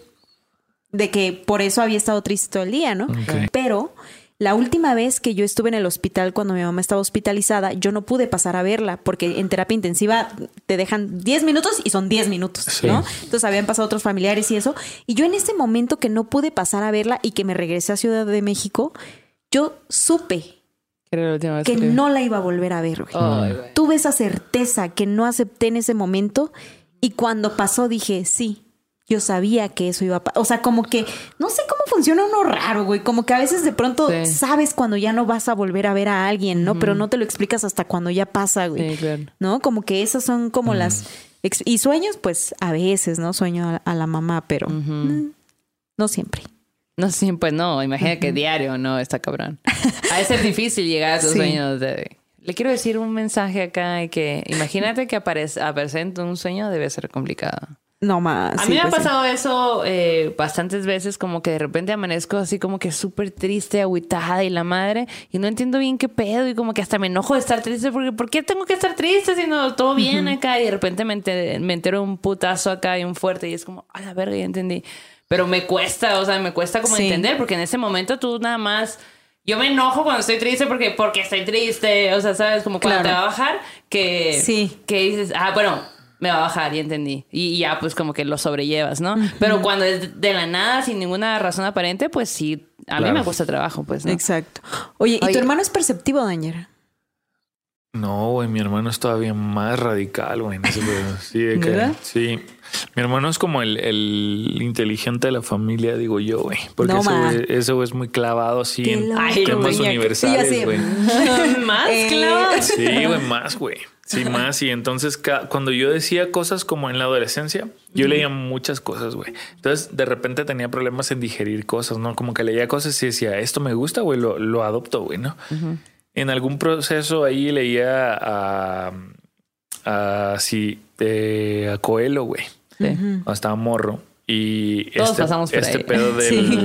de que por eso había estado triste todo el día, ¿no? Pero la última vez que yo estuve en el hospital cuando mi mamá estaba hospitalizada, yo no pude pasar a verla porque en terapia intensiva te dejan 10 minutos y son 10 minutos, Sí. ¿no? Entonces habían pasado otros familiares y eso. Y yo en ese momento que no pude pasar a verla y que me regresé a Ciudad de México, yo supe Que era la última vez que que- no la iba a volver a ver, güey. Güey. Tuve esa certeza que no acepté en ese momento y cuando pasó dije, sí, yo sabía que eso iba a pasar. O sea, como que no sé cómo funciona uno raro, güey. Como que a veces de pronto Sí. sabes cuando ya no vas a volver a ver a alguien, ¿no? Pero no te lo explicas hasta cuando ya pasa, güey. Sí, claro. ¿No? Como que esas son como las... Y sueños, pues a veces, ¿no? Sueño a, a la mamá, pero no siempre. No, sí, pues no, imagina que diario, no, está cabrón. A veces es difícil llegar a tus Sí. sueños de... Le quiero decir un mensaje acá que imagínate que aparece, aparece en un sueño debe ser complicado. No más. A sí, mí me ha pues, sí. pasado eso eh, bastantes veces, como que de repente amanezco así como que súper triste, agüitada y la madre, y no entiendo bien qué pedo, y como que hasta me enojo de estar triste, porque ¿por qué tengo que estar triste si no todo bien acá? Y de repente me, enter- me entero un putazo acá y un fuerte, y es como, a la verga, ya entendí. Pero me cuesta, o sea, me cuesta como Sí. entender, porque en ese momento tú nada más... Yo me enojo cuando estoy triste porque, porque estoy triste, o sea, ¿sabes? Como cuando Claro. te va a bajar, que, Sí. que dices, ah, bueno, me va a bajar, ya entendí. Y, y ya, pues como que lo sobrellevas, ¿no? Pero cuando es de la nada, sin ninguna razón aparente, pues sí, a mí Claro. me cuesta trabajo, pues, ¿no? Exacto. Oye, ¿y Oye. tu hermano es perceptivo, Dañera? No, güey, mi hermano es todavía más radical, güey. pedo. Sí, de que- ¿Verdad? sí. Mi hermano es como el, el inteligente de la familia, digo yo, güey. Porque No, güey es muy clavado así Qué en Ay, temas güey. universales, güey. Más, Eh, claro. Sí, güey, más, güey. Sí, más. Y entonces, cuando yo decía cosas como en la adolescencia, yo leía muchas cosas, güey. Entonces, de repente tenía problemas en digerir cosas, ¿no? Como que leía cosas y decía, esto me gusta, güey, lo, lo adopto, güey, ¿no? En algún proceso ahí leía a, a, sí, eh, a Coelho, güey. Sí. Cuando estaba morro. Y Todos este, pasamos por este ahí. pedo del- Sí.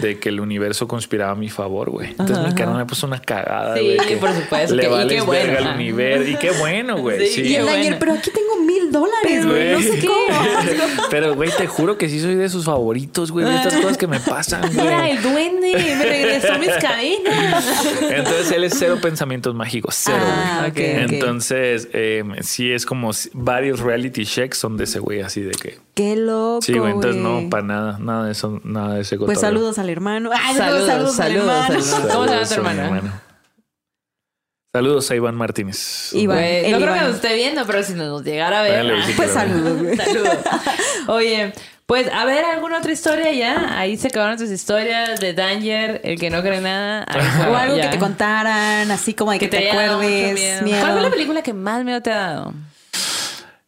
de que el universo conspiraba a mi favor, güey. Entonces mi carnal me puso una cagada, Sí, güey. que por supuesto, Le que- y qué bueno, verga al universo. Y qué bueno, güey. Sí, Sí. Y el bueno. Pero aquí tengo mil dólares, güey. No sé cómo. Pero, güey, te juro que sí soy de sus favoritos, güey. De estas cosas que me pasan, Mira, güey. el duende me regresó mis cadenas. Entonces él es cero pensamientos mágicos, cero. Ah. Entonces, eh, sí es como varios reality checks son de ese güey, así de que. Qué loco. Sí, güey. Entonces, no, para nada, nada de eso, nada de ese Pues saludos al hermano. Ay, Saludos, saludos, al saludos, hermano. saludos. ¿Cómo se llama tu hermana? Saludos a Iván Martínez. Iván. Güey, no creo que nos esté viendo, pero si nos llegara a ver. Dale, ah, sí, Pues saludos, güey. Saludos. Oye, pues a ver, ¿alguna otra historia ya? Ahí se acabaron tus historias de Danger, el que no cree nada. O algo ya. que te contaran, así como de que, te miedo. ¿Cuál fue la película que más miedo te ha dado?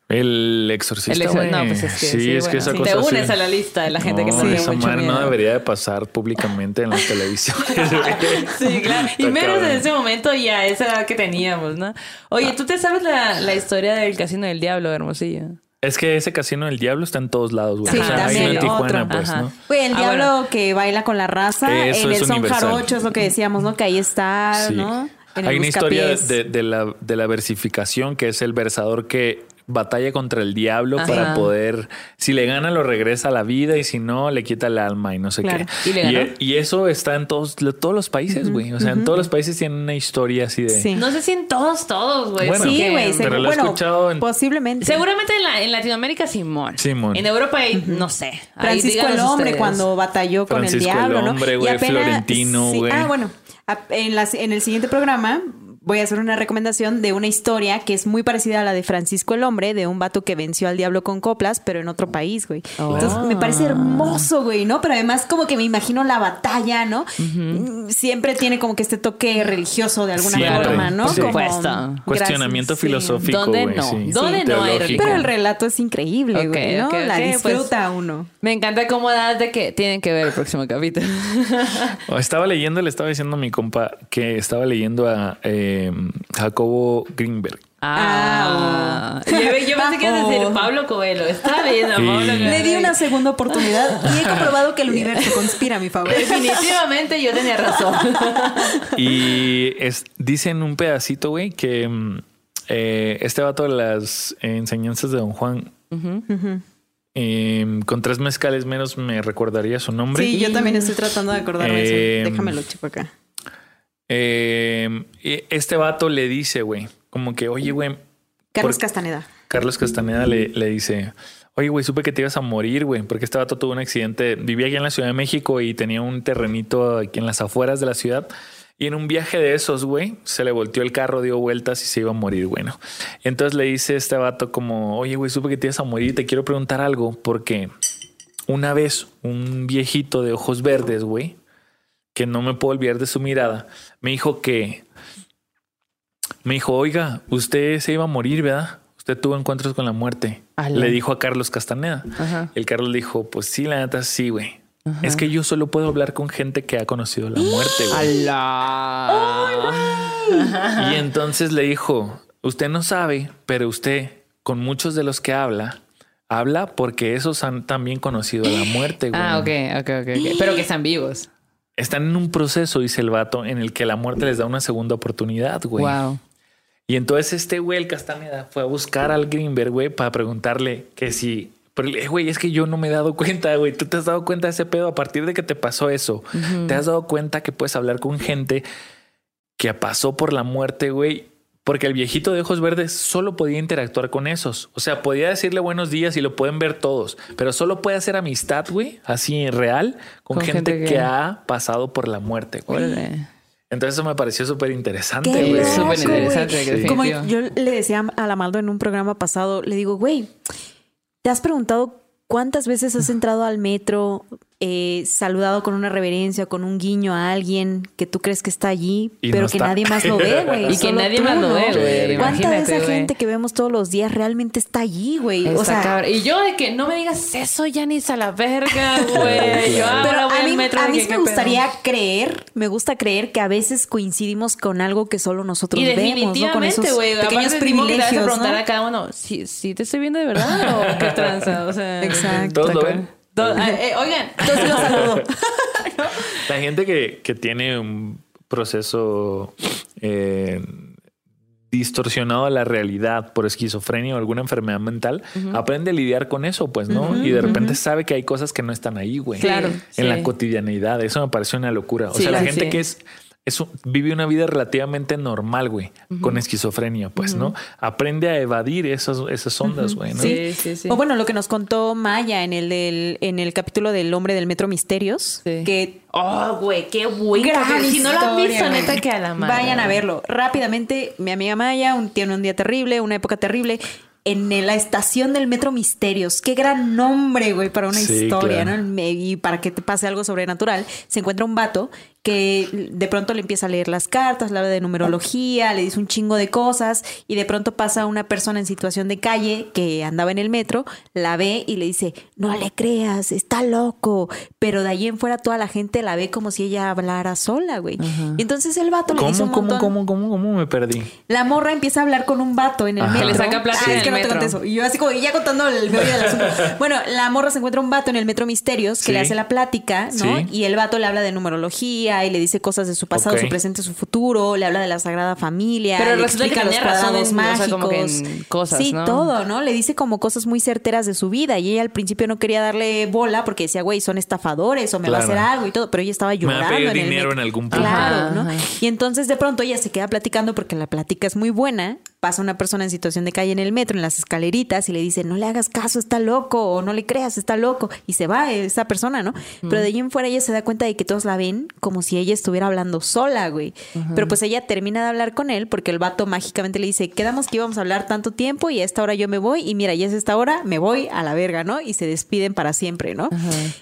El exorcista. El exor- güey. No, pues es que sí, sí, es que bueno, esa sí. cosa. Te unes sí. a la lista de la gente que no, tiene esa mucho madre miedo. no debería de pasar públicamente en las televisiones. güey. Sí, claro. Y menos en ese momento y a esa edad que teníamos, ¿no? Oye, ¿tú te sabes la, la historia del Casino del Diablo, Hermosillo? Es que ese casino del diablo está en todos lados, güey. Sí, o sea, hay también, uno en Tijuana, otro. pues, Ajá. ¿no? Güey, el Ah, diablo bueno. que baila con la raza, Eso en el son jarocho, es lo que decíamos, ¿no? Que ahí está, Sí. ¿no? En Hay una historia buscapiés. de, de la, de la versificación, que es el versador que batalla contra el diablo Ajá. para poder, si le gana, lo regresa a la vida y si no, le quita el alma y no sé Claro. qué. ¿Y le ganó? y eso está en todos, todos los países, güey. O sea, en todos los países tienen una historia así de... Sí. No sé si en todos, todos, güey. Bueno, sí, güey. pero seguro- lo he Bueno, escuchado en- posiblemente. Seguramente en, la- en Latinoamérica, Simón. Simón. En Europa, hay- no sé. Ahí Francisco el hombre ustedes. cuando batalló con Francisco el el diablo, ¿no? hombre, Y güey, apenas- Florentino, sí. güey. Ah, bueno. a- En, las- en el siguiente programa voy a hacer una recomendación de una historia que es muy parecida a la de Francisco el hombre, de un vato que venció al diablo con coplas, pero en otro país, güey. Oh. Entonces me parece hermoso, güey, ¿no? Pero además como que me imagino la batalla, ¿no? Siempre tiene como que este toque religioso de alguna Siempre, forma, ¿no? por Como- supuesto. Cuestionamiento Gracias, sí. filosófico, ¿Dónde güey. no? sí. ¿Dónde Sí. no? Pero el relato es increíble, güey, ¿no? la ok, disfruta uno. Me encanta cómo das de que tienen que ver el próximo capítulo. Oh, Estaba leyendo, le estaba diciendo a mi compa que estaba leyendo a eh, Jacobo Greenberg. Ah, yo, yo pensé que ibas a decir Oh. Pablo Coelho. Leyendo a Sí. Pablo Coelho. Le di una segunda oportunidad y he comprobado que el universo conspira a mi favor. Definitivamente yo tenía razón. Y es, dice en un pedacito, güey, que mm, eh, este vato de las enseñanzas de Don Juan em, con tres mezcales menos me recordaría su nombre. Sí, yo también estoy tratando de acordarme de Eh, eso. Déjamelo, chico, acá. Eh, este vato le dice, güey, como que, oye, güey, Carlos Castaneda. Carlos Castaneda le, le dice, oye, güey, supe que te ibas a morir, güey, porque este vato tuvo un accidente, vivía aquí en la Ciudad de México y tenía un terrenito aquí en las afueras de la ciudad. Y en un viaje de esos, güey, se le volteó el carro, dio vueltas y se iba a morir, bueno. Entonces le dice este vato como, oye, güey, supe que te ibas a morir, te quiero preguntar algo, porque una vez un viejito de ojos verdes, güey, que no me puedo olvidar de su mirada, me dijo que, me dijo, oiga, usted se iba a morir, ¿verdad? Usted tuvo encuentros con la muerte. Le dijo a Carlos Castaneda. Ajá. El Carlos le dijo, pues sí, la neta sí, güey. Es que yo solo puedo hablar con gente que ha conocido la muerte, güey. Y entonces le dijo, usted no sabe, pero usted, con muchos de los que habla, habla porque esos han también conocido la muerte, güey. Ah, ok, ok, ok, ok. Pero que están vivos. Están en un proceso, dice el vato, en el que la muerte les da una segunda oportunidad, güey. Wow. Y entonces este güey, el Castaneda, fue a buscar al Greenberg, güey, para preguntarle que si... Pero, eh, güey, es que yo no me he dado cuenta, güey. Tú te has dado cuenta de ese pedo a partir de que te pasó eso. Te has dado cuenta que puedes hablar con gente que pasó por la muerte, güey. Porque el viejito de ojos verdes solo podía interactuar con esos. O sea, podía decirle buenos días y lo pueden ver todos. Pero solo puede hacer amistad, güey, así en real, con, Con gente, gente que... que- ha pasado por la muerte, güey. Entonces eso me pareció súper interesante, güey. súper interesante. Como yo le decía a la Maldo en un programa pasado, le digo, güey, ¿te has preguntado cuántas veces has entrado al metro, eh, saludado con una reverencia, con un guiño a alguien que tú crees que está allí, Y pero no que está. nadie más lo ve, güey? Y que Solo nadie tú, más lo ¿no? ve, güey. ¿Cuánta de Imagínate, esa gente que vemos todos los días realmente está allí, güey? O sea, cabrón. Y yo de que no me digas eso, Yanis, a la verga, güey. Yo ahora Pero voy a al mí, metro a mí que, sí ¿qué me gustaría pedo? creer, me gusta creer que a veces coincidimos con algo que solo nosotros Y vemos, ¿no? Con definitivamente, esos güey. pequeños privilegios, preguntar ¿no? a cada uno, ¿sí, sí te estoy viendo de verdad o qué tranza? O sea, Exacto. Todos lo ven. Eh, oigan, Entonces los saludo. La gente que, que tiene un proceso eh, distorsionado de la realidad por esquizofrenia o alguna enfermedad mental, aprende a lidiar con eso, pues, ¿no? y de repente sabe que hay cosas que no están ahí, güey. Claro, En sí. la cotidianidad. Eso me pareció una locura. O Sí, sea, la gente sí. que es, es un- vive una vida relativamente normal, güey, con esquizofrenia, pues, ¿no? Aprende a evadir esas, esas ondas, güey, ¿no? Sí, sí, sí. O bueno, lo que nos contó Maya en el del, en el capítulo del hombre del metro misterios, Sí. que Oh, güey, qué buen. Si no lo han visto, neta, que a la madre. Vayan a verlo. Rápidamente, mi amiga Maya un, tiene un día terrible, una época terrible. En la estación del Metro Misterios. Qué gran nombre, güey, para una Sí, historia, claro. ¿no? Y para que te pase algo sobrenatural. Se encuentra un vato que de pronto le empieza a leer las cartas, le habla de numerología, le dice un chingo de cosas y de pronto pasa una persona en situación de calle que andaba en el metro, la ve y le dice, no le creas, está loco. Pero de ahí en fuera toda la gente la ve como si ella hablara sola, güey. Y entonces el vato le dice ¿Cómo, un cómo, montón- cómo, cómo, cómo me perdí? la morra empieza a hablar con un vato en el Ajá. metro. Que le saca plática Ah, es que no te conté eso. Y yo así como ya contando el meollo del asunto. Bueno, la morra se encuentra un vato en el metro Misterios que Sí. le hace la plática, ¿no? Sí. Y el vato le habla de numerología y le dice cosas de su pasado, su presente, su futuro, le habla de la Sagrada Familia, Pero le que explica los cuadrados en- o mágicos. sea, como que en cosas, sí, ¿no? todo, ¿no? Le dice como cosas muy certeras de su vida y ella al principio no quería darle bola porque decía, güey, son estafadores o me va a hacer algo y todo, pero ella estaba va a llorando pedir en el dinero metro. en algún punto. Claro, ¿no? ajá. Y entonces de pronto ella se queda platicando porque la plática es muy buena. Pasa una persona en situación de calle en el metro, en las escaleritas, y le dice, no le hagas caso, está loco, o no le creas, está loco. Y se va esa persona, ¿no? Pero de ahí en fuera ella se da cuenta de que todos la ven como si ella estuviera hablando sola, güey. Pero pues ella termina de hablar con él porque el vato mágicamente le dice, quedamos que íbamos a hablar tanto tiempo y a esta hora yo me voy, y mira, ya es esta hora, me voy a la verga, ¿no? Y se despiden para siempre, ¿no?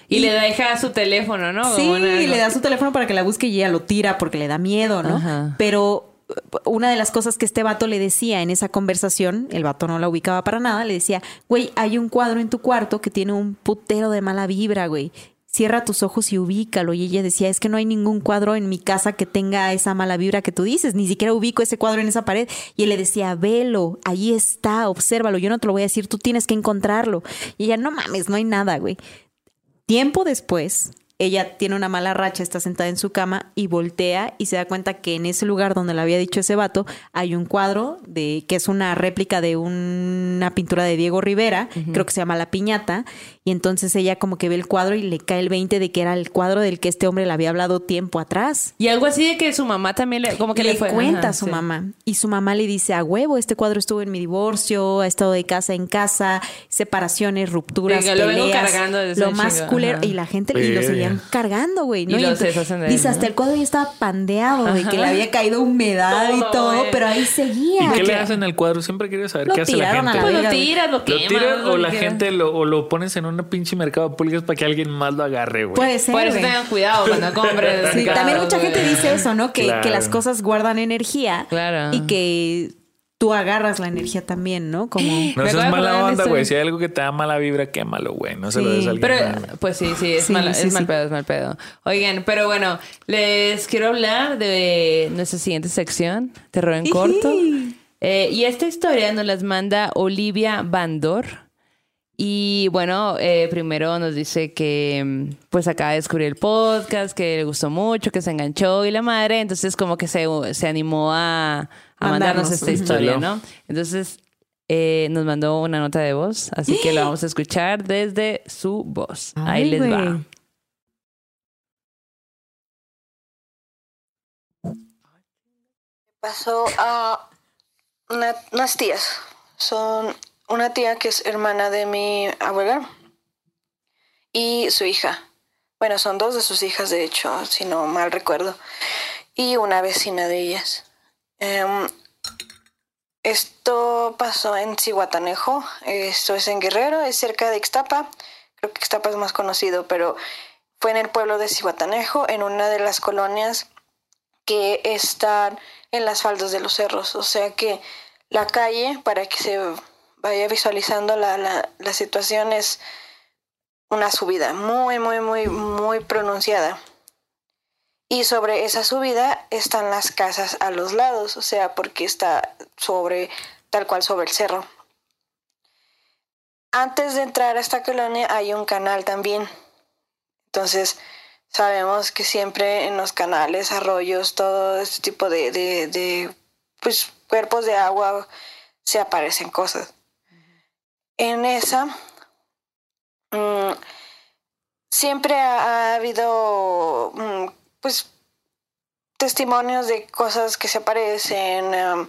Y, le deja su teléfono, ¿no? Sí, una- le da su teléfono para que la busque y ella lo tira porque le da miedo, ¿no? Pero una de las cosas que este vato le decía en esa conversación, el vato no la ubicaba para nada, le decía, güey, hay un cuadro en tu cuarto que tiene un putero de mala vibra, güey. Cierra tus ojos y ubícalo. Y ella decía, es que no hay ningún cuadro en mi casa que tenga esa mala vibra que tú dices. Ni siquiera ubico ese cuadro en esa pared. Y él le decía, velo, ahí está, obsérvalo. Yo no te lo voy a decir, tú tienes que encontrarlo. Y ella, no mames, no hay nada, güey. Tiempo después, ella tiene una mala racha, está sentada en su cama y voltea y se da cuenta que en ese lugar donde le había dicho ese vato hay un cuadro de que es una réplica de una pintura de Diego Rivera, creo que se llama La Piñata, y entonces ella como que ve el cuadro y le cae el 20 de que era el cuadro del que este hombre le había hablado tiempo atrás. Y algo así de que su mamá también le, como que le, le fue. cuenta Ajá, a su sí. mamá y su mamá le dice a huevo este cuadro estuvo en mi divorcio ha estado de casa en casa separaciones rupturas lo vengo peleas cargando desde lo un más chingo, culero ajá. y la gente y lo. Cargando güey ¿no? Y los entonces- deshacen de él, dice ¿no? hasta el cuadro ya estaba pandeado de que le había caído humedad y Todo, güey. pero ahí seguía ¿Y qué le hacen al cuadro? Siempre quiero saber Lo qué hace la tiraron a gente. la Pues lo tiras, lo ¿Lo quemas. tiras lo o la gente lo, o lo pones en un pinche mercado pulgas para que alguien más lo agarre, güey? puede ser Por eso güey. tengan cuidado cuando compren. Sí, también mucha gente dice eso, ¿no? Que, Claro. que las cosas guardan energía Claro. y que tú agarras la energía también, ¿no? Como No Me acabo seas mala onda, güey. Si hay algo que te da mala vibra, quémalo, güey. No se lo Sí. des a alguien Pero, pues sí, sí, es, Sí, mal, sí, es mal pedo, es mal pedo. Oigan, pero bueno, les quiero hablar de nuestra siguiente sección, Terror en Corto. Eh, y esta historia nos las manda Olivia Bandor. Y bueno, eh, primero nos dice que mm, pues acaba de descubrir el podcast, que le gustó mucho, que se enganchó y la madre, entonces como que se, se animó a, a mandarnos Mandarnos. esta historia. ¿no? Entonces eh, nos mandó una nota de voz, así que la vamos a escuchar desde su voz. Ahí Ay, les va. güey. pasó a una- unas tías. Son una tía que es hermana de mi abuela y su hija. Bueno, son dos de sus hijas, de hecho, si no mal recuerdo. Y una vecina de ellas. Em, esto pasó en Cihuatanejo. Esto es en Guerrero, es cerca de Ixtapa. Creo que Ixtapa es más conocido, pero fue en el pueblo de Cihuatanejo, en una de las colonias que están en las faldas de los cerros. O sea que la calle, para que se vaya visualizando la, la, la situación, es una subida muy, muy, muy, muy pronunciada. Y sobre esa subida están las casas a los lados, o sea, porque está sobre, tal cual sobre el cerro. Antes de entrar a esta colonia hay un canal también. Entonces, sabemos que siempre en los canales, arroyos, todo este tipo de, de, de, pues, cuerpos de agua se aparecen cosas. En esa, mm, siempre ha, ha habido, mm, pues, testimonios de cosas que se aparecen. em,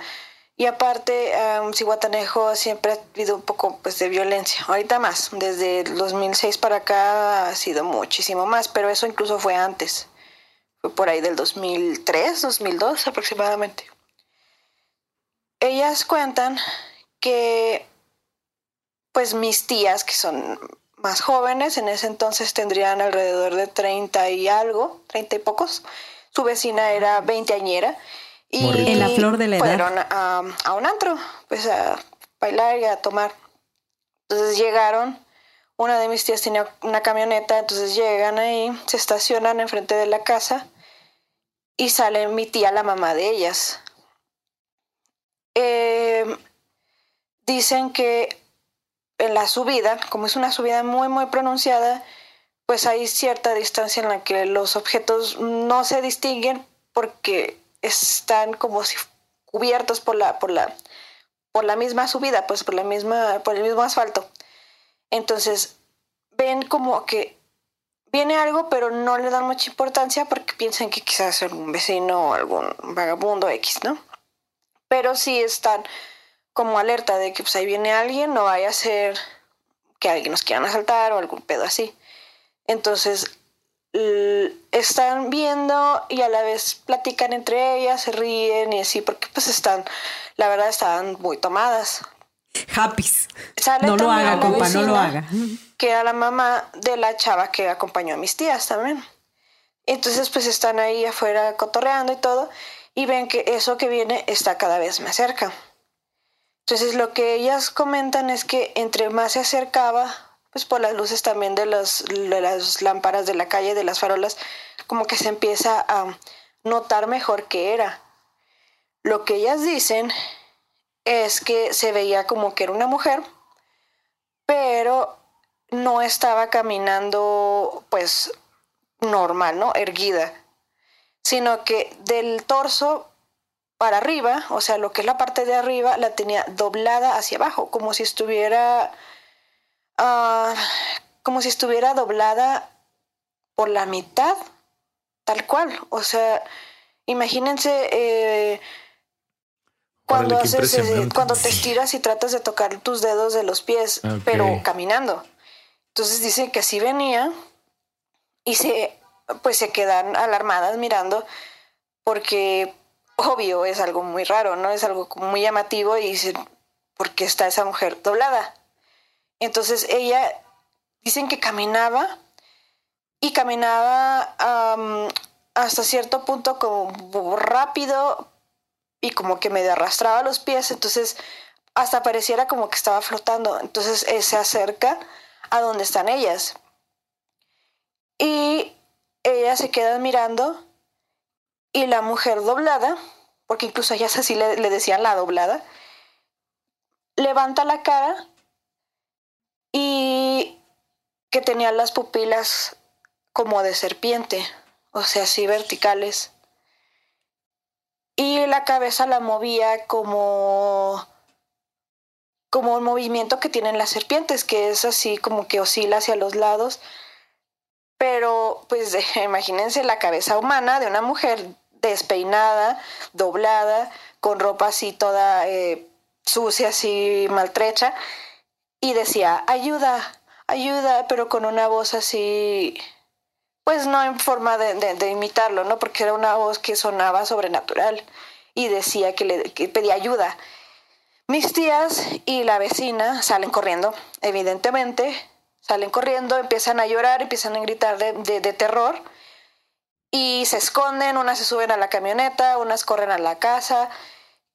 y aparte, um, Cihuatanejo siempre ha habido un poco pues, de violencia. Ahorita más, desde el 2006 para acá ha sido muchísimo más, pero eso incluso fue antes. Fue por ahí del 2003, 2002 aproximadamente. Ellas cuentan que pues mis tías, que son más jóvenes, en ese entonces tendrían alrededor de 30 y algo, 30 y pocos. Su vecina era veinteañera. Y. En la flor de la edad. fueron a, a un antro, pues a bailar y a tomar. Entonces llegaron, una de mis tías tenía una camioneta, entonces llegan ahí, se estacionan enfrente de la casa y sale mi tía, la mamá de ellas. Eh, dicen que en la subida, como es una subida muy, muy pronunciada, pues hay cierta distancia en la que los objetos no se distinguen porque están como si cubiertos por la, por la, por la misma subida, pues por la misma, por el mismo asfalto. Entonces, ven como que viene algo, pero no le dan mucha importancia porque piensan que quizás es algún vecino o algún vagabundo X, ¿no? Pero sí están como alerta de que pues ahí viene alguien, no vaya a ser que alguien nos quieran asaltar o algún pedo así. Entonces, están viendo y a la vez platican entre ellas, se ríen y así, porque pues están, la verdad, estaban muy tomadas. Happys. Sale No lo haga, compa, no lo haga. Que era la mamá de la chava que acompañó a mis tías también. Entonces, pues están ahí afuera cotorreando y todo, y ven que eso que viene está cada vez más cerca. Entonces, lo que ellas comentan es que entre más se acercaba, pues por las luces también de, de las lámparas de la calle, de las farolas, como que se empieza a notar mejor que era. Lo que ellas dicen es que se veía como que era una mujer, pero no estaba caminando pues normal, ¿no? Erguida, sino que del torso para arriba, o sea, lo que es la parte de arriba, la tenía doblada hacia abajo, como si estuviera, ah, como si estuviera doblada por la mitad, tal cual. O sea, imagínense eh, cuando Órale, haces, eh, cuando te estiras y tratas de tocar tus dedos de los pies, pero caminando. Entonces dice que así venía y se, pues se quedan alarmadas mirando porque obvio es algo muy raro, ¿no? Es algo muy llamativo y dicen, ¿por qué está esa mujer doblada? Entonces ella, dicen que caminaba y caminaba am, hasta cierto punto como rápido y como que medio arrastraba los pies, entonces hasta pareciera como que estaba flotando. Entonces eh, se acerca a donde están ellas. Y ellas se quedan mirando y la mujer doblada, porque incluso ellas así le, le decían la doblada, levanta la cara y que tenía las pupilas como de serpiente, o sea, así verticales. Y la cabeza la movía como como un movimiento que tienen las serpientes, que es así como que oscila hacia los lados. Pero, pues, imagínense la cabeza humana de una mujer despeinada, doblada, con ropa así toda eh, sucia, así maltrecha, y decía, ayuda, ayuda, pero con una voz así, pues no en forma de, imitarlo, ¿no? Porque era una voz que sonaba sobrenatural y decía que, le, que pedía ayuda. Mis tías y la vecina salen corriendo, evidentemente, salen corriendo, empiezan a llorar, empiezan a gritar de- de terror y se esconden, unas se suben a la camioneta, unas corren a la casa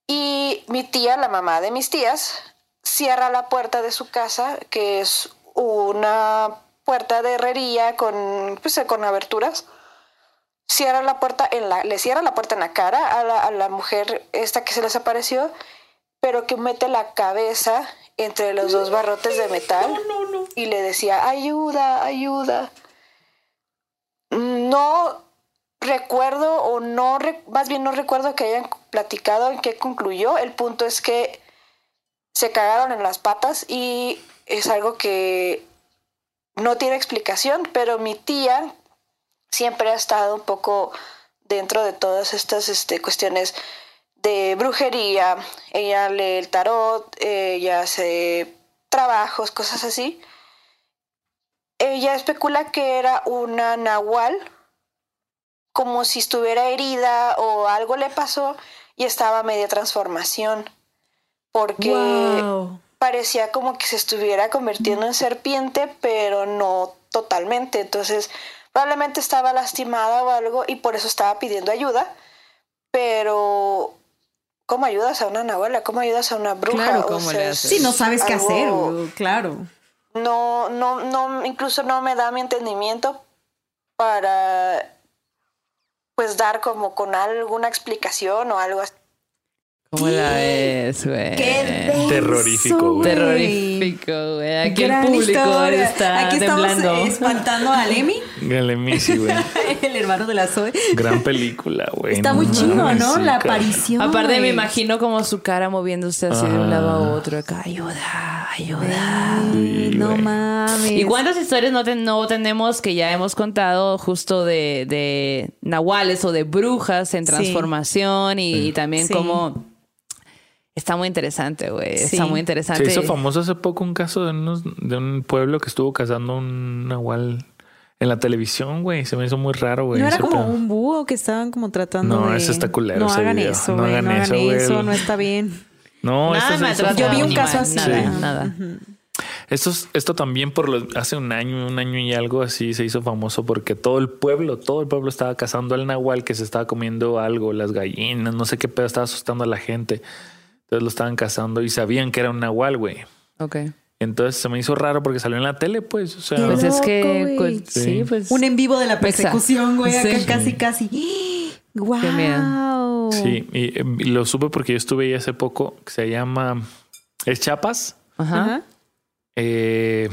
y mi tía, la mamá de mis tías, cierra la puerta de su casa, que es una puerta de herrería con, pues, con aberturas. Cierra la puerta en la, le cierra la puerta en la cara a la, a la mujer esta que se les apareció, pero que mete la cabeza entre los dos barrotes de metal y le decía, ayuda, ayuda. No recuerdo o no, más bien no recuerdo que hayan platicado en qué concluyó. El punto es que se cagaron en las patas y es algo que no tiene explicación, pero mi tía siempre ha estado un poco dentro de todas estas este, cuestiones de brujería. Ella lee el tarot, ella hace trabajos, cosas así. Ella especula que era una nahual, como si estuviera herida o algo le pasó y estaba media transformación, porque Wow. parecía como que se estuviera convirtiendo en serpiente, pero no totalmente. Entonces, probablemente estaba lastimada o algo y por eso estaba pidiendo ayuda, pero ¿cómo ayudas a una nahuala? ¿Cómo ayudas a una bruja? Claro, O ¿cómo le haces? es Sí, no sabes qué algo- hacer, claro. no, no, no, incluso no me da mi entendimiento para pues dar como con alguna explicación o algo. ¿Cómo la ves, güey? ¡Qué denso, Terrorífico, güey. Terrorífico, güey. Aquí Gran el público historia. está Aquí estamos temblando. espantando a Lemmy, El Emisi, güey. el hermano de la Zoe. Gran película, güey. Está No muy chido, ¿no? sí, la aparición. Aparte me imagino como su cara moviéndose así de un lado a Ah. otro. Acá, ayuda, ayuda. Sí, No güey. mames. ¿Y cuántas historias no, ten- no tenemos que ya hemos contado justo de, de nahuales o de brujas en Sí. transformación y, y también Sí. como... Está muy interesante, güey. Sí. Está muy Se interesante. hizo famoso hace poco un caso de, unos, de un pueblo que estuvo cazando un nahual en la televisión, güey. Se me hizo muy raro, güey. ¿No era como pedo. un búho que estaban como tratando No, de... ese está culero, No ese hagan video. eso, No güey. hagan No hagan eso, güey. eso, no está bien. No, Nada esto se maltrato Yo vi un caso así. Nada. Esto, es- esto también por los, hace un año, un año y algo así se hizo famoso porque todo el pueblo, todo el pueblo estaba cazando al nahual que se estaba comiendo algo, las gallinas, no sé qué pedo, estaba asustando a la gente. Entonces lo estaban cazando y sabían que era un nahual, güey. Ok. Entonces se me hizo raro porque salió en la tele, pues. O sea, Qué Pues es loco, que... pues, sí. Sí. pues... Un en vivo de la persecución, güey. Acá casi, casi. ¡Wow! Qué miedo. sí, y, eh, y lo supe porque yo estuve ahí hace poco, que se llama. Es Chiapas. Ajá. Eh,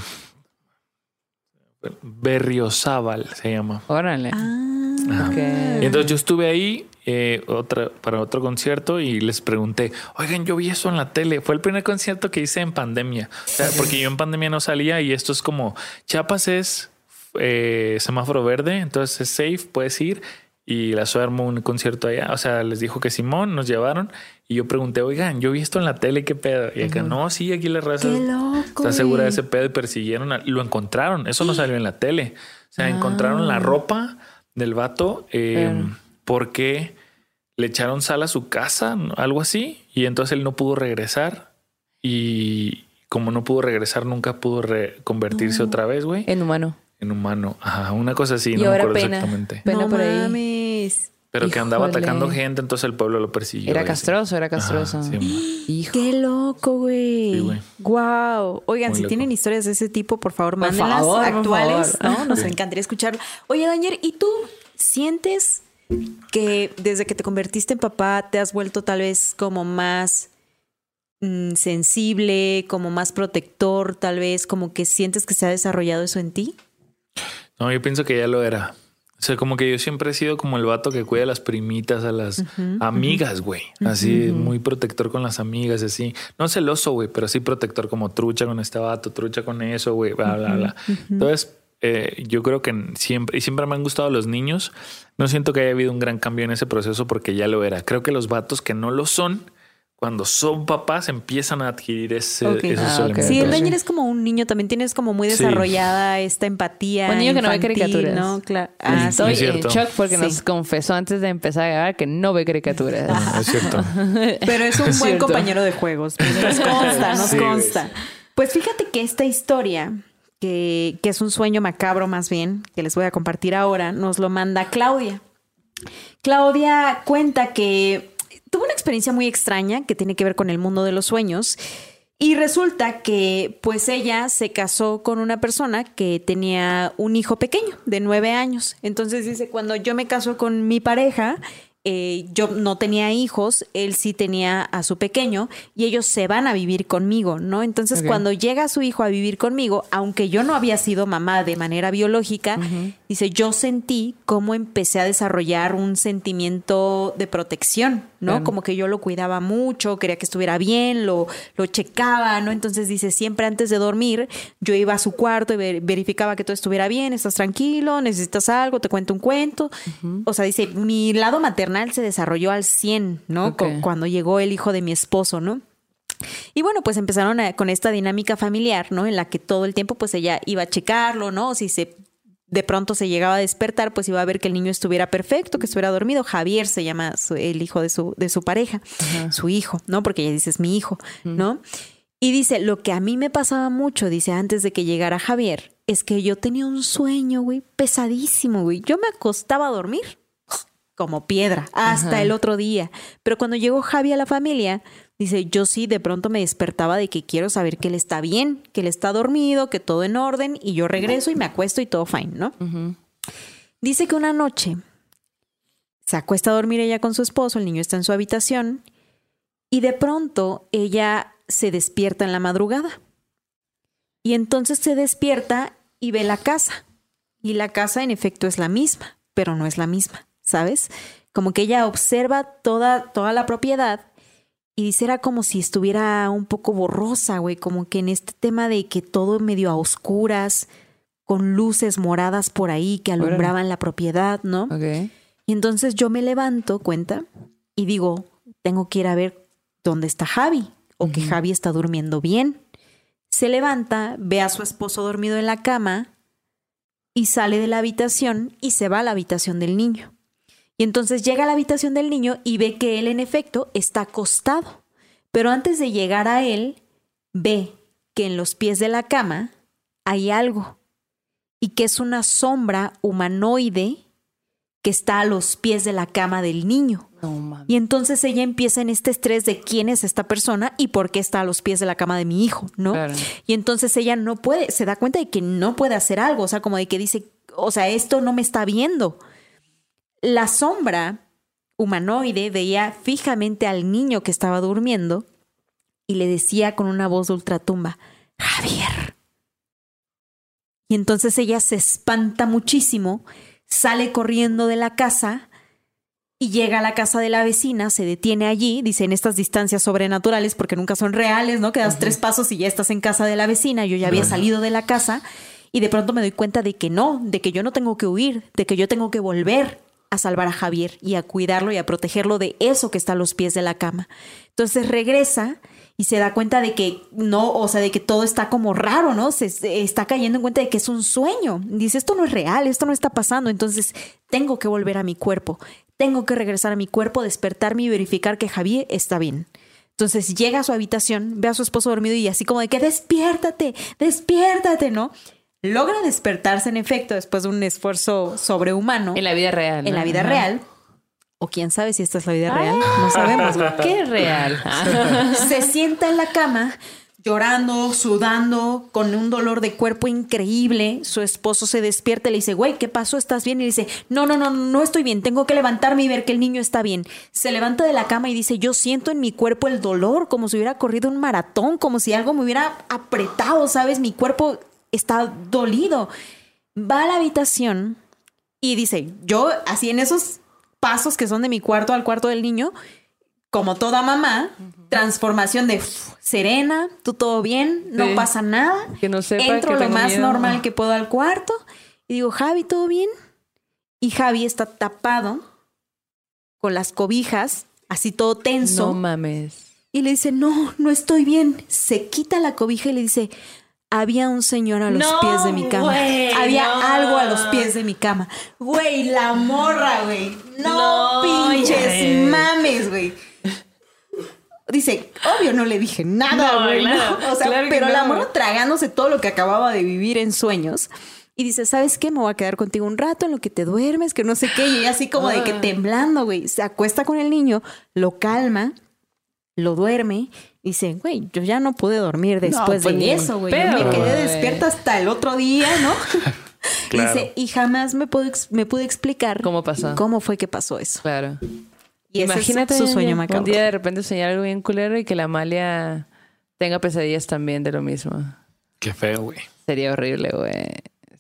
Berriozábal se llama. Órale. Ah, Ok. Y entonces yo estuve ahí eh, otra, para otro concierto y les pregunté, oigan, yo vi eso en la tele. Fue el primer concierto que hice en pandemia. O sea, porque yo en pandemia no salía y esto es como, Chiapas es eh, semáforo verde, entonces es safe, puedes ir. Y la SOE armó un concierto allá. O sea, les dijo que Simón, nos llevaron. Y yo pregunté, oigan, yo vi esto en la tele, ¿qué pedo? Y acá, no, sí, aquí la raza Qué loco, está segura de ese pedo y persiguieron. a- lo encontraron. Eso no salió en la tele. O sea, encontraron Ah. la ropa del vato eh, Claro. Porque le echaron sal a su casa, algo así. Y entonces él no pudo regresar. Y como no pudo regresar, nunca pudo re- convertirse otra vez, güey, En humano. en humano. Ajá, una cosa así, Y no me ahora acuerdo pena. exactamente. Pena no por ahí. mames. Pero que andaba atacando gente, entonces el pueblo lo persiguió. Era castroso, era Ajá, castroso. sí. Hijo. Qué loco, güey. Sí, güey. Wow. Oigan, Muy si loco. tienen historias de ese tipo, por favor, Por mándenlas favor, por actuales, favor. ¿no? Nos encantaría escucharlo. Oye, Daniel, ¿y tú sientes que desde que te convertiste en papá te has vuelto tal vez como más mm, sensible, como más protector, tal vez como que sientes que se ha desarrollado eso en ti? No, yo pienso que ya lo era. O sea, como que yo siempre he sido como el vato que cuida a las primitas, a las amigas, güey. Así, muy protector con las amigas, así. No celoso, güey, pero sí protector como trucha con este vato, trucha con eso, güey, bla, bla, bla. Entonces, eh, yo creo que siempre, y siempre me han gustado los niños. No siento que haya habido un gran cambio en ese proceso porque ya lo era. Creo que los vatos que no lo son, cuando son papás, empiezan a adquirir ese, Ok. esos Ah, ok. elementos. Sí, el Daniel es como un niño, también tienes como muy Sí. desarrollada esta empatía. Un niño que no ve infantil, caricaturas. ¿no? Claro. Ah, Sí, Estoy es en shock porque Sí. nos confesó antes de empezar a grabar que no ve caricaturas. Ah, es cierto. Pero es un Es buen cierto. compañero de juegos. Nos consta, nos Sí, consta. Pues fíjate que esta historia, que, es un sueño macabro más bien, que les voy a compartir ahora, nos lo manda Claudia. Claudia cuenta que tuvo una experiencia muy extraña que tiene que ver con el mundo de los sueños. Y resulta que pues ella se casó con una persona que tenía un hijo pequeño de nueve años. Entonces dice, cuando yo me caso con mi pareja, eh, yo no tenía hijos, él sí tenía a su pequeño y ellos se van a vivir conmigo, ¿no? Entonces cuando llega su hijo a vivir conmigo, aunque yo no había sido mamá de manera biológica, dice, yo sentí cómo empecé a desarrollar un sentimiento de protección, ¿no? Claro. Como que yo lo cuidaba mucho, quería que estuviera bien, lo, lo checaba, ¿no? Entonces dice, siempre antes de dormir, yo iba a su cuarto y ver- verificaba que todo estuviera bien, estás tranquilo, necesitas algo, te cuento un cuento. O sea, dice, mi lado maternal se desarrolló al 100, ¿no? Cuando llegó el hijo de mi esposo, ¿no? Y bueno, pues empezaron a- con esta dinámica familiar, ¿no? En la que todo el tiempo, pues ella iba a checarlo, ¿no? Si se de pronto se llegaba a despertar, pues iba a ver que el niño estuviera perfecto, que estuviera dormido. Javier se llama su- el hijo de su, de su pareja, su hijo, ¿no? Porque ella dice es mi hijo, ¿no? Y dice, lo que a mí me pasaba mucho, dice, antes de que llegara Javier, es que yo tenía un sueño, güey, pesadísimo, güey. Yo me acostaba a dormir como piedra hasta Ajá. el otro día. Pero cuando llegó Javi a la familia, dice, yo sí de pronto me despertaba de que quiero saber que él está bien, que él está dormido, que todo en orden, y yo regreso y me acuesto y todo fine, ¿no? Dice que una noche se acuesta a dormir ella con su esposo, el niño está en su habitación, y de pronto ella se despierta en la madrugada. Y entonces se despierta y ve la casa. Y la casa en efecto es la misma, pero no es la misma, ¿sabes? Como que ella observa toda, toda la propiedad y dice era como si estuviera un poco borrosa, güey, como que en este tema de que todo medio a oscuras, con luces moradas por ahí que Órale. alumbraban la propiedad, ¿no? Ok. Y entonces yo me levanto, cuenta, y digo, tengo que ir a ver dónde está Javi, o que Javi está durmiendo bien. Se levanta, ve a su esposo dormido en la cama y sale de la habitación y se va a la habitación del niño. Y entonces llega a la habitación del niño y ve que él en efecto está acostado. Pero antes de llegar a él, ve que en los pies de la cama hay algo y que es una sombra humanoide que está a los pies de la cama del niño. No. Y entonces ella empieza en este estrés de quién es esta persona y por qué está a los pies de la cama de mi hijo, ¿no? Claro. Y entonces ella no puede, se da cuenta de que no puede hacer algo, o sea, como de que dice, o sea, esto no me está viendo. La sombra humanoide veía fijamente al niño que estaba durmiendo y le decía con una voz de ultratumba, Javier. Y entonces ella se espanta muchísimo, sale corriendo de la casa y llega a la casa de la vecina, se detiene allí, dice en estas distancias sobrenaturales, porque nunca son reales, ¿no? Que das tres pasos y ya estás en casa de la vecina, yo ya había salido de la casa y de pronto me doy cuenta de que no, de que yo no tengo que huir, de que yo tengo que volver a salvar a Javier y a cuidarlo y a protegerlo de eso que está a los pies de la cama. Entonces regresa y se da cuenta de que no, o sea, de que todo está como raro, ¿no? Se, está cayendo en cuenta de que es un sueño. Dice, esto no es real, esto no está pasando, entonces tengo que volver a mi cuerpo, tengo que regresar a mi cuerpo, despertarme y verificar que Javier está bien. Entonces llega a su habitación, ve a su esposo dormido y así como de que despiértate, despiértate, ¿no? Logra despertarse en efecto después de un esfuerzo sobrehumano En la vida real. en la vida Ajá. real. O quién sabe si esta es la vida real, no sabemos. güey. ¿Qué es real? Se sienta en la cama llorando, sudando, con un dolor de cuerpo increíble. Su esposo se despierta y le dice, güey, ¿qué pasó? ¿Estás bien? Y dice, no, no, no, no estoy bien. Tengo que levantarme y ver que el niño está bien. Se levanta de la cama y dice, yo siento en mi cuerpo el dolor, como si hubiera corrido un maratón, como si algo me hubiera apretado, ¿sabes? Mi cuerpo está dolido. Va a la habitación y dice, yo así en esos pasos que son de mi cuarto al cuarto del niño, como toda mamá, transformación de "Uf, serena, tú todo bien, no Sí. pasa nada. Que no sepa Entro que lo más miedo. normal que puedo al cuarto y digo, Javi, ¿todo bien? Y Javi está tapado con las cobijas, así todo tenso. No mames. Y le dice, no, no estoy bien. Se quita la cobija y le dice, había un señor a los No, pies de mi cama. había no. algo a los pies de mi cama. Güey, la morra, güey. No, No, pinches mames, güey. Dice, obvio no le dije nada, güey. O sea, claro pero la morra tragándose todo lo que acababa de vivir en sueños. Y dice, ¿sabes qué? Me voy a quedar contigo un rato en lo que te duermes, que no sé qué. Y ella así como de que temblando, güey. Se acuesta con el niño, lo calma, lo duerme. Y dice, güey, yo ya no pude dormir después pues, de eso, güey. Yo me quedé despierta hasta el otro día, ¿no? Claro. Dice, y jamás me, puedo ex- me pude explicar ¿Cómo pasó? cómo fue que pasó eso. Claro. Y ese Imagínate es su sueño un macabro. día de repente soñar algo bien culero y que la Amalia tenga pesadillas también de lo mismo. Qué feo, güey. Sería horrible, güey.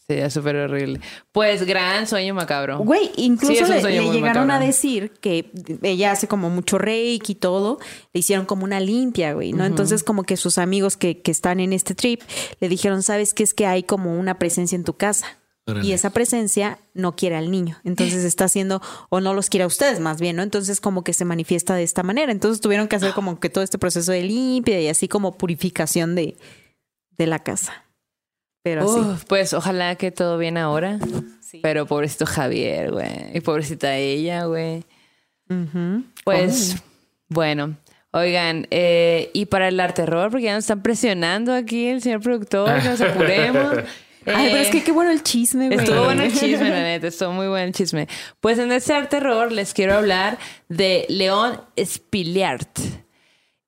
Sería súper horrible. Pues gran sueño macabro. Güey, incluso Sí, le, llegaron macabro. a decir que ella hace como mucho reiki y todo, le hicieron como una limpia, güey, ¿no? Entonces como que sus amigos que, que están en este trip le dijeron, ¿sabes qué? Es que hay como una presencia en tu casa. Órale. Y esa presencia no quiere al niño. Entonces está haciendo, o no los quiere a ustedes más bien, ¿no? Entonces como que se manifiesta de esta manera. Entonces tuvieron que hacer como que todo este proceso de limpia y así como purificación de, de la casa. Pero pues ojalá que todo bien ahora. Sí. Pero pobrecito Javier, güey. Y pobrecita ella, güey. Pues bueno. Oigan, eh, y para el arte terror, porque ya nos están presionando aquí el señor productor, que nos apuremos. Ay, pero es que Eh, qué bueno el chisme, güey. Estuvo bueno el chisme, la neta, estuvo muy bueno el chisme. Pues en este arte terror les quiero hablar de León Spiliart.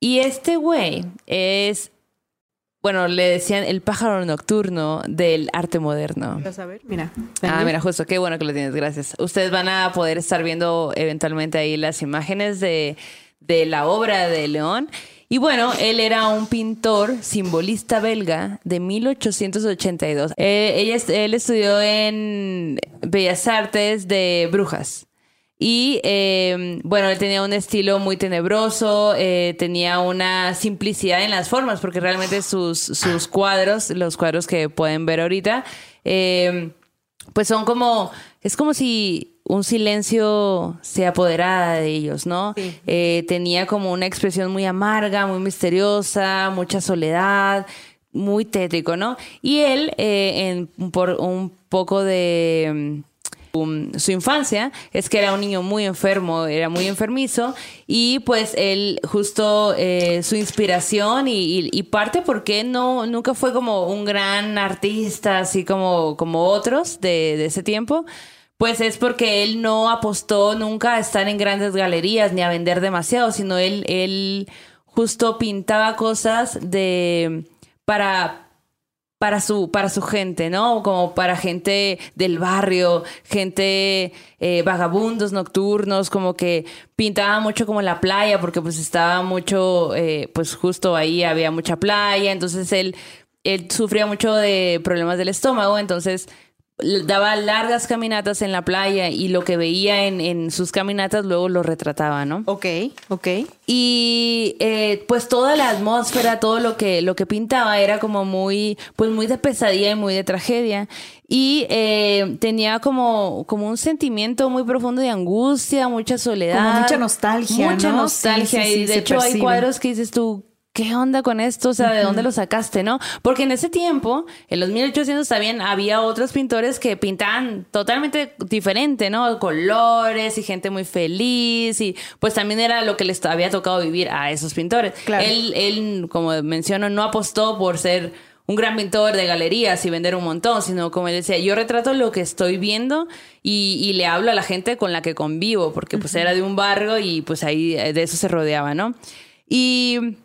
Y este güey es, bueno, le decían el pájaro nocturno del arte moderno. ¿Vas a ver? Mira. Ah, mira, justo, qué bueno que lo tienes, gracias. Ustedes van a poder estar viendo eventualmente ahí las imágenes de, de la obra de León. Y bueno, él era un pintor simbolista belga de 1882. Eh, ella, él estudió en Bellas Artes de Brujas. Y eh, bueno, él tenía un estilo muy tenebroso, eh, tenía una simplicidad en las formas, porque realmente sus, sus cuadros, los cuadros que pueden ver ahorita, eh, pues son como, es como si un silencio se apoderara de ellos, ¿no? Sí. Eh, tenía como una expresión muy amarga, muy misteriosa, mucha soledad, muy tétrico, ¿no? Y él, eh, en, por un poco de su infancia es que era un niño muy enfermo, era muy enfermizo y pues él justo eh, su inspiración y parte porque no nunca fue como un gran artista así como, como otros de, de ese tiempo. Pues es porque él no apostó nunca a estar en grandes galerías ni a vender demasiado, sino él, él justo pintaba cosas de para para su, para su gente, ¿no? Como para gente del barrio, gente eh, vagabundos nocturnos, como que pintaba mucho como la playa, porque pues estaba mucho, eh, pues justo ahí había mucha playa, entonces él él sufría mucho de problemas del estómago, entonces daba largas caminatas en la playa y lo que veía en, en sus caminatas luego lo retrataba, ¿no? Ok, ok. Y eh, pues toda la atmósfera, todo lo que, lo que pintaba era como muy, pues muy de pesadilla y muy de tragedia. Y eh, tenía como, como un sentimiento muy profundo de angustia, mucha soledad. Como mucha nostalgia, Mucha ¿no? nostalgia. Sí, sí, y de hecho hay cuadros que dices tú, ¿qué onda con esto? O sea, ¿de dónde lo sacaste, no? Porque en ese tiempo, en los 1800 también había otros pintores que pintaban totalmente diferente, ¿no? Colores y gente muy feliz y pues también era lo que les había tocado vivir a esos pintores. Claro. Él, él, como menciono, no apostó por ser un gran pintor de galerías y vender un montón, sino como él decía, yo retrato lo que estoy viendo y, y le hablo a la gente con la que convivo, porque pues era de un barrio y pues ahí de eso se rodeaba, ¿no? Y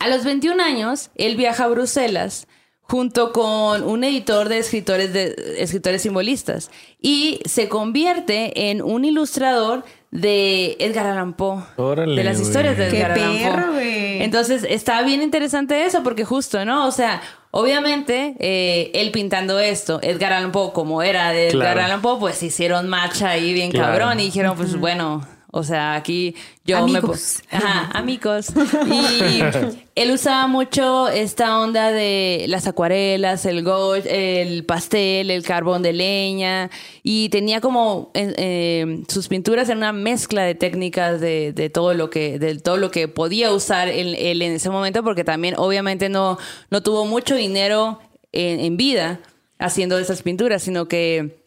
a los 21 años, él viaja a Bruselas junto con un editor de escritores, de escritores simbolistas y se convierte en un ilustrador de Edgar Allan Poe, Órale, de las historias de Qué Edgar Allan Poe. perro, güey. Entonces está bien interesante eso porque justo, ¿no? O sea, obviamente eh, él pintando esto, Edgar Allan Poe como era de Edgar Claro. Allan Poe, pues hicieron match ahí bien Claro. cabrón y dijeron, pues bueno, o sea, aquí yo Amigos. me... Ajá, amigos. Y él usaba mucho esta onda de las acuarelas, el gouache, el pastel, el carbón de leña y tenía como eh, eh, sus pinturas en una mezcla de técnicas de, de todo lo que de todo lo que podía usar él, él en ese momento porque también obviamente no no tuvo mucho dinero en, en vida haciendo esas pinturas, sino que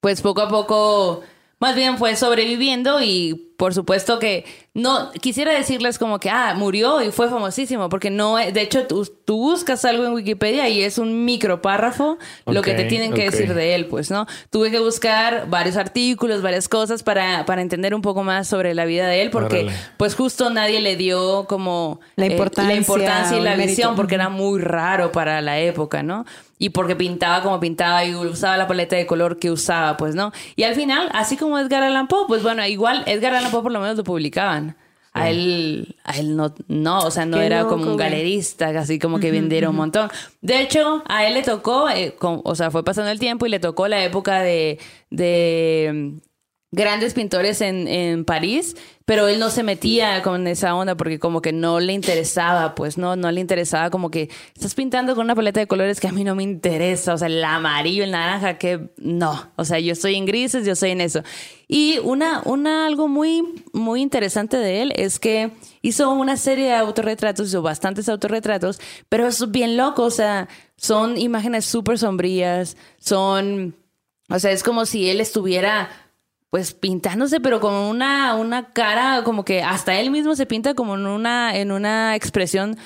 pues poco a poco más bien fue sobreviviendo y por supuesto que no quisiera decirles como que ah murió y fue famosísimo porque no de hecho tú, tú buscas algo en Wikipedia y es un micropárrafo lo que te tienen que ok. decir de él pues no tuve que buscar varios artículos varias cosas para, para entender un poco más sobre la vida de él porque pues justo nadie le dio como La eh, importancia la importancia y la mérito. visión porque era muy raro para la época, ¿no? Y porque pintaba como pintaba y usaba la paleta de color que usaba, pues, ¿no? Y al final, así como Edgar Allan Poe, pues bueno, igual Edgar Allan Poe por lo menos lo publicaban. A él, a él no, no, o sea, no Qué era loco, como un güey. galerista, así como que vendiera un montón. De hecho, a él le tocó, eh, con- o sea, fue pasando el tiempo y le tocó la época de, de grandes pintores en, en París, pero él no se metía con esa onda porque como que no le interesaba, pues no, no le interesaba como que estás pintando con una paleta de colores que a mí no me interesa, o sea, el amarillo, el naranja, que no, o sea, yo estoy en grises, yo estoy en eso. Y una, una algo muy, muy interesante de él es que hizo una serie de autorretratos, hizo bastantes autorretratos, pero es bien loco, o sea, son imágenes súper sombrías, son, o sea, es como si él estuviera pues pintándose, pero con una, una cara como que hasta él mismo se pinta como en una, en una expresión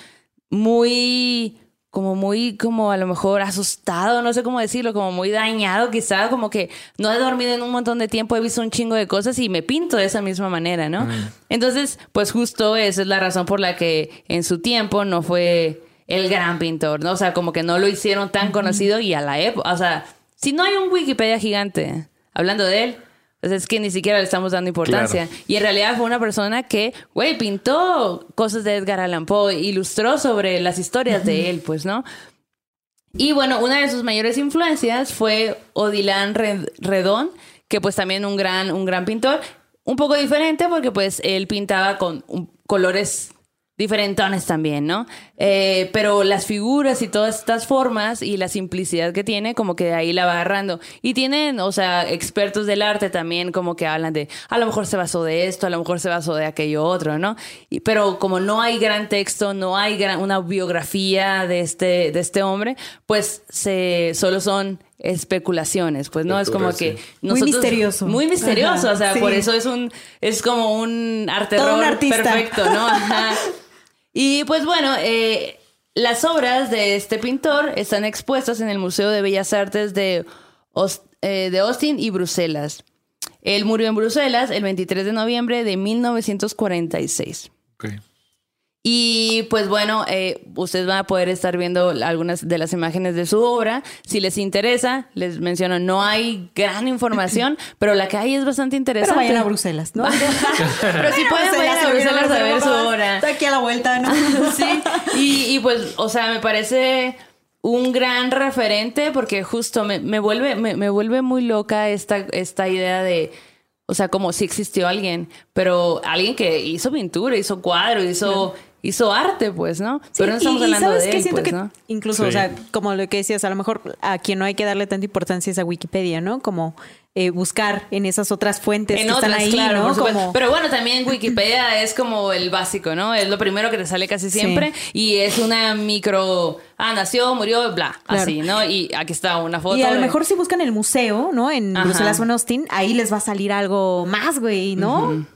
muy, como muy, como a lo mejor asustado, no sé cómo decirlo, como muy dañado quizá, como que no he dormido en un montón de tiempo, he visto un chingo de cosas y me pinto de esa misma manera, ¿no? Entonces, pues justo esa es la razón por la que en su tiempo no fue el gran pintor, ¿no? O sea, como que no lo hicieron tan conocido y a la época, o sea, si no hay un Wikipedia gigante hablando de él, es que ni siquiera le estamos dando importancia. Claro. Y en realidad fue una persona que, güey, pintó cosas de Edgar Allan Poe, ilustró sobre las historias de él, pues, ¿no? Y bueno, una de sus mayores influencias fue Odilon Red- Redón, que pues también un gran, un gran pintor. Un poco diferente porque pues él pintaba con colores diferentones también, ¿no? Eh, pero las figuras y todas estas formas y la simplicidad que tiene, como que de ahí la va agarrando. Y tienen, o sea, expertos del arte también como que hablan de, a lo mejor se basó de esto, a lo mejor se basó de aquello otro, ¿no? Y- pero como no hay gran texto, no hay gran- una biografía de este, de este hombre, pues se, solo son especulaciones, pues no es como que Sí. Muy misterioso. muy misterioso, Ajá, o sea, sí. por eso es un es como un arte Todo un terror artista. perfecto, ¿no? Ajá. Y pues bueno, eh, las obras de este pintor están expuestas en el Museo de Bellas Artes de, eh, de Austin y Bruselas. Él murió en Bruselas el 23 de noviembre de 1946. Ok. Y pues bueno, eh, ustedes van a poder estar viendo algunas de las imágenes de su obra. Si les interesa, les menciono, no hay gran información, pero la que hay es bastante Pero interesante. vayan a Bruselas, ¿no? pero si pueden, vayan a Bruselas a ver su obra. Está aquí a la vuelta, ¿no? Sí, y, y pues, o sea, me parece un gran referente porque justo me, me vuelve, me, me vuelve muy loca esta, esta idea de, o sea, como si existió alguien, pero alguien que hizo pintura, hizo cuadro, hizo, hizo arte, pues, ¿no? pero no estamos y- hablando ¿sabes de qué? él, Siento pues, que ¿no? Incluso, Sí. o sea, como lo que decías, a lo mejor a quien no hay que darle tanta importancia es a Wikipedia, ¿no? Como eh, buscar en esas otras fuentes En que otras, están ahí, claro, ¿no? Como- Pero bueno, también Wikipedia es como el básico, ¿no? Es lo primero que te sale casi siempre y es una micro, ah, nació, murió, bla, Claro. así, ¿no? Y aquí está una foto. y a lo de- mejor si buscan el museo, ¿no? En Ajá. Bruselas o en Austin, ahí les va a salir algo más, güey, ¿no?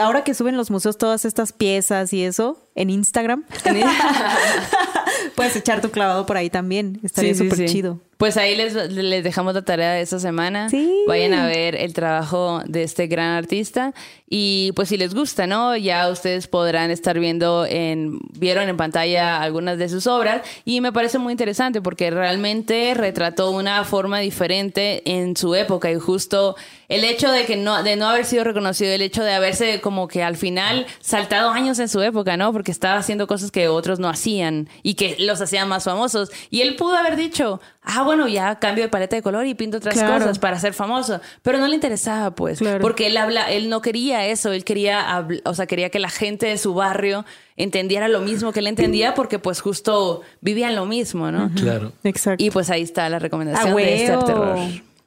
Ahora que suben los museos todas estas piezas y eso en Instagram, puedes echar tu clavado por ahí también. Estaría Sí, sí, súper sí. chido. Pues ahí les, les dejamos la tarea de esta semana. Sí. Vayan a ver el trabajo de este gran artista. Y pues si les gusta, ¿no? Ya ustedes podrán estar viendo en, vieron en pantalla algunas de sus obras. Y me parece muy interesante porque realmente retrató una forma diferente en su época. Y justo el hecho de que no, de no haber sido reconocido, el hecho de haberse como que al final saltado años en su época, ¿no? Porque estaba haciendo cosas que otros no hacían y que los hacían más famosos. Y él pudo haber dicho, ah, bueno, ya cambio de paleta de color y pinto otras Claro. cosas para ser famoso. Pero no le interesaba, pues. Claro. Porque él habla, él no quería eso, él quería, o sea, quería que la gente de su barrio entendiera lo mismo que él entendía porque pues justo vivían lo mismo, ¿no? Claro. Exacto. Y pues ahí está la recomendación de este terror.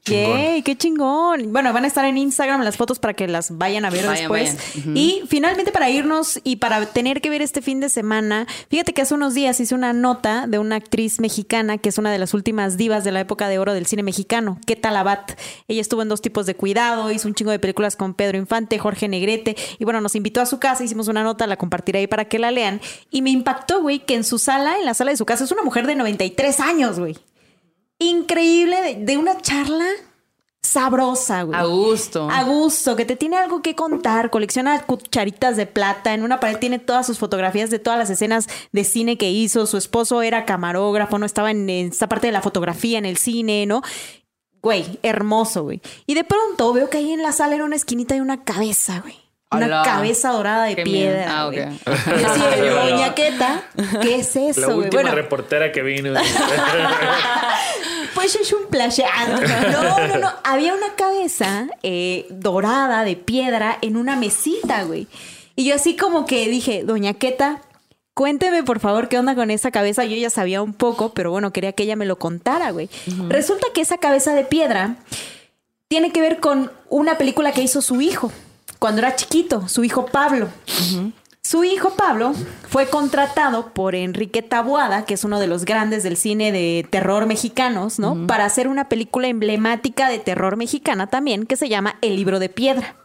Yay, qué chingón. Bueno, van a estar en Instagram las fotos para que las vayan a ver Vayan, después. vayan. Y finalmente para irnos y para tener que ver este fin de semana, fíjate que hace unos días hice una nota de una actriz mexicana que es una de las últimas divas de la época de oro del cine mexicano, Keta Labat. Ella estuvo en dos tipos de cuidado, hizo un chingo de películas con Pedro Infante, Jorge Negrete y bueno, nos invitó a su casa, hicimos una nota, la compartiré ahí para que la lean y me impactó, güey, que en su sala, en la sala de su casa, es una mujer de 93 años, güey increíble de, de una charla sabrosa, güey. A gusto. A gusto, que te tiene algo que contar, colecciona cucharitas de plata, en una pared tiene todas sus fotografías de todas las escenas de cine que hizo, su esposo era camarógrafo, no estaba en esta parte de la fotografía en el cine, ¿no? Güey, hermoso, güey. Y de pronto veo que ahí en la sala en una esquinita hay una cabeza, güey. Una cabeza dorada de Qué piedra. Ah, güey. ok. Y así, de, doña Queta, ¿qué es La eso, güey? última Bueno, reportera que vino. Plagiado. No, no, no. Había una cabeza eh, dorada de piedra en una mesita, güey. Y yo así como que dije, doña Queta, cuénteme por favor qué onda con esa cabeza. Yo ya sabía un poco, pero bueno, quería que ella me lo contara, güey. Resulta que esa cabeza de piedra tiene que ver con una película que hizo su hijo cuando era chiquito, su hijo Pablo. Su hijo Pablo fue contratado por Enrique Taboada, que es uno de los grandes del cine de terror mexicanos, ¿no? Para hacer una película emblemática de terror mexicana también, que se llama El libro de piedra.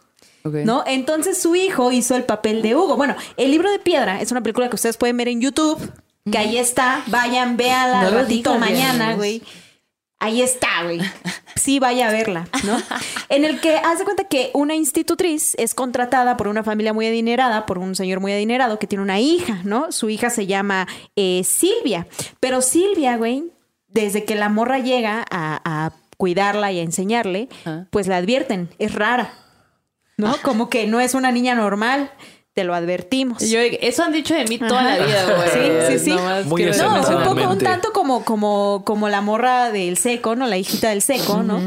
¿No? Entonces su hijo hizo el papel de Hugo. Bueno, El libro de piedra es una película que ustedes pueden ver en YouTube, que ahí está. Vayan, véanla No ratito mañana, güey. Ahí está, güey. Sí, vaya a verla, ¿no? En el que haz de cuenta que una institutriz es contratada por una familia muy adinerada, por un señor muy adinerado que tiene una hija, ¿no? Su hija se llama eh, Silvia. Pero Silvia, güey, desde que la morra llega a, a cuidarla y a enseñarle, pues la advierten, es rara, ¿no? Como que no es una niña normal, te lo advertimos. Yo- eso han dicho de mí toda Ajá. la vida, güey. Sí, sí, sí. Nomás Muy No, un poco, un tanto como, como, como la morra del seco, ¿no? La hijita del seco, ¿no?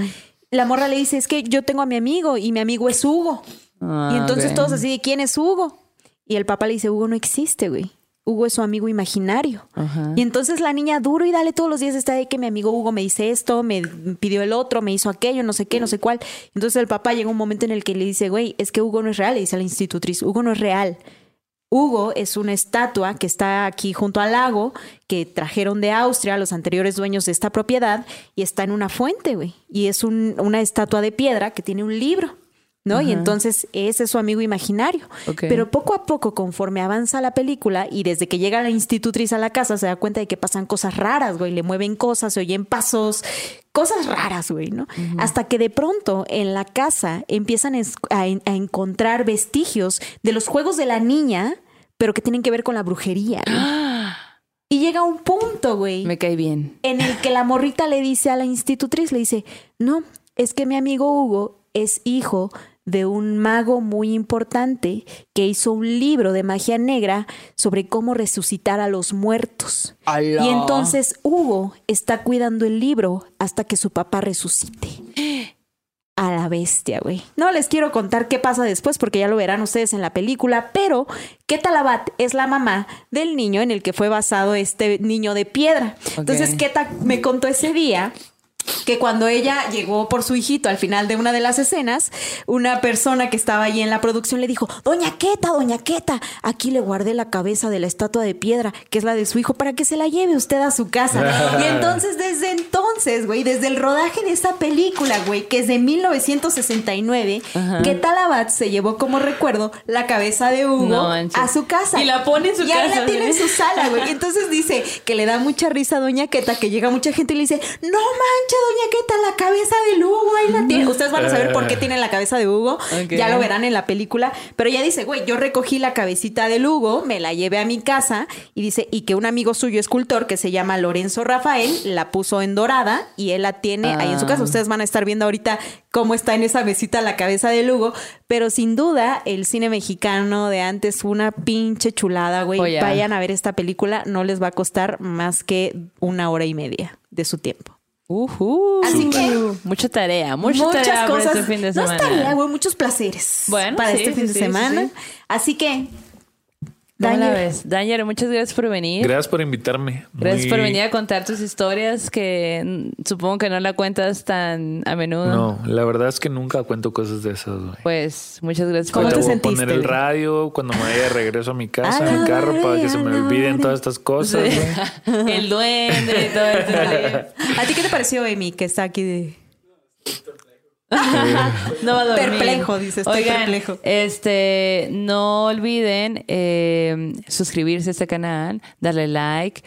La morra le dice, es que yo tengo a mi amigo y mi amigo es Hugo. Ah, y entonces ok. todos así, de quién es Hugo? Y el papá le dice, Hugo no existe, güey. Hugo es su amigo imaginario. Ajá. Y entonces la niña duro y dale todos los días está de que mi amigo Hugo me dice esto, me pidió el otro, me hizo aquello, no sé qué, no sé cuál. Entonces el papá llega un momento en el que le dice, güey, es que Hugo no es real, le dice a la institutriz, Hugo no es real. Hugo es una estatua que está aquí junto al lago, que trajeron de Austria los anteriores dueños de esta propiedad y está en una fuente, güey. Y es un- una estatua de piedra que tiene un libro, ¿no? Y entonces ese es su amigo imaginario. Pero poco a poco, conforme avanza la película y desde que llega la institutriz a la casa, se da cuenta de que pasan cosas raras, güey. Le mueven cosas, se oyen pasos, cosas raras, güey, ¿no? Hasta que de pronto en la casa empiezan a, en- a encontrar vestigios de los juegos de la niña, pero que tienen que ver con la brujería. güey. Y llega un punto, güey, Me cae bien. en el que la morrita le dice a la institutriz, le dice, no, es que mi amigo Hugo es hijo de un mago muy importante que hizo un libro de magia negra sobre cómo resucitar a los muertos. Y entonces Hugo está cuidando el libro hasta que su papá resucite. A la bestia, güey. No les quiero contar qué pasa después porque ya lo verán ustedes en la película, pero Ketalabat es la mamá del niño en el que fue basado este niño de piedra. Entonces, Ok. Keta me contó ese día que cuando ella llegó por su hijito al final de una de las escenas, una persona que estaba ahí en la producción le dijo, Doña Queta, Doña Queta, aquí le guardé la cabeza de la estatua de piedra, que es la de su hijo, para que se la lleve usted a su casa. y entonces, desde entonces, güey, desde el rodaje de esa película, güey, que es de 1969, Queta Labat se llevó como recuerdo la cabeza de Hugo No manches. a su casa. Y la pone en su y ahí casa, la tiene en su sala, güey. Y entonces dice que le da mucha risa a Doña Queta, que llega mucha gente y le dice, no Doña Queta, la cabeza del Hugo, ahí la tiene. Ustedes van a saber por qué tiene la cabeza de Hugo. Ya lo verán en la película. Pero ella dice, güey, yo recogí la cabecita del Hugo, me la llevé a mi casa y dice, y que un amigo suyo escultor que se llama Lorenzo Rafael la puso en dorada y él la tiene ahí en su casa. Ah. Ustedes van a estar viendo ahorita cómo está en esa mesita la cabeza del Hugo. Pero sin duda, el cine mexicano de antes fue una pinche chulada, güey. Vayan a ver esta película, no les va a costar más que una hora y media de su tiempo. Ujú. Así que- mucha tarea, mucha Muchas tarea para cosas. este fin de no semana. es tarea, güey, muchos placeres. Bueno, para sí, este fin sí, de sí, semana. sí, sí. Así que, ¿Cómo la Daniel, ves? Danger, muchas gracias por venir. Gracias por invitarme. Gracias Muy- por venir a contar tus historias que supongo que no la cuentas tan a menudo. No, la verdad es que nunca cuento cosas de esas, güey. Pues muchas gracias ¿Cómo por te Ahorita voy a sentiste, poner el radio cuando me vaya de regreso a mi casa, A mi la carro, para que se me olviden todas estas cosas, Sí. el duende y todo esto. ¿a ti qué te pareció, Amy, que está aquí de... No va a dormir. Perplejo, dice, estoy Oigan, perplejo. Este, no olviden eh, suscribirse a este canal, darle like.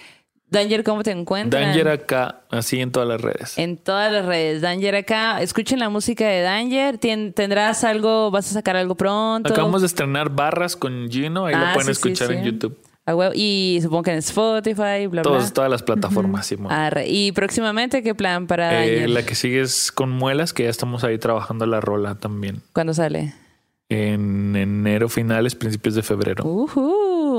Danger, ¿cómo te encuentran? Danger acá, así en todas las redes. En todas las redes. Danger acá. Escuchen la música de Danger. Tien- ¿Tendrás algo? ¿Vas a sacar algo pronto? Acabamos de estrenar barras con Gino, ahí Ah, lo pueden sí, sí, escuchar sí. en YouTube. A. Y supongo que en Spotify, bla, bla. Todos, todas las plataformas, Simón. Arre. Y próximamente, ¿qué plan para Eh, la que sigue es con muelas, que ya estamos ahí trabajando la rola también. ¿Cuándo sale? En enero, finales, principios de febrero.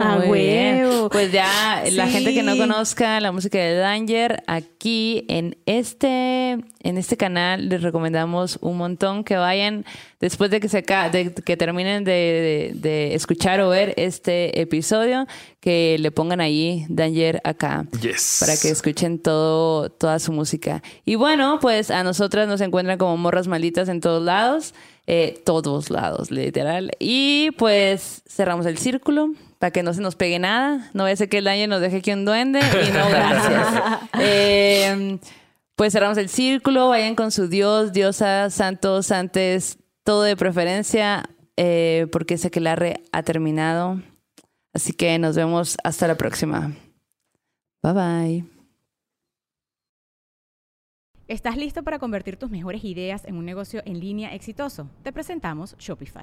A muy bien. huevo. Pues ya, la Sí. gente que no conozca la música de Danger, aquí en este, en este canal les recomendamos un montón que vayan después de que se de que terminen de, de- de escuchar o ver este episodio, que le pongan ahí Danger acá. Yes. Para que escuchen todo, toda su música. Y bueno, pues a nosotras nos encuentran como morras malditas en todos lados. eh, todos lados, literal. Y pues cerramos el círculo para que no se nos pegue nada. No vaya a ser que el daño nos deje aquí un duende. Y no, gracias. Eh, pues cerramos el círculo. Vayan con su dios, diosa, santos, santes, todo de preferencia. eh, porque ese que ha terminado. Así que nos vemos hasta la próxima. Bye bye. ¿Estás listo para convertir tus mejores ideas en un negocio en línea exitoso? Te presentamos Shopify.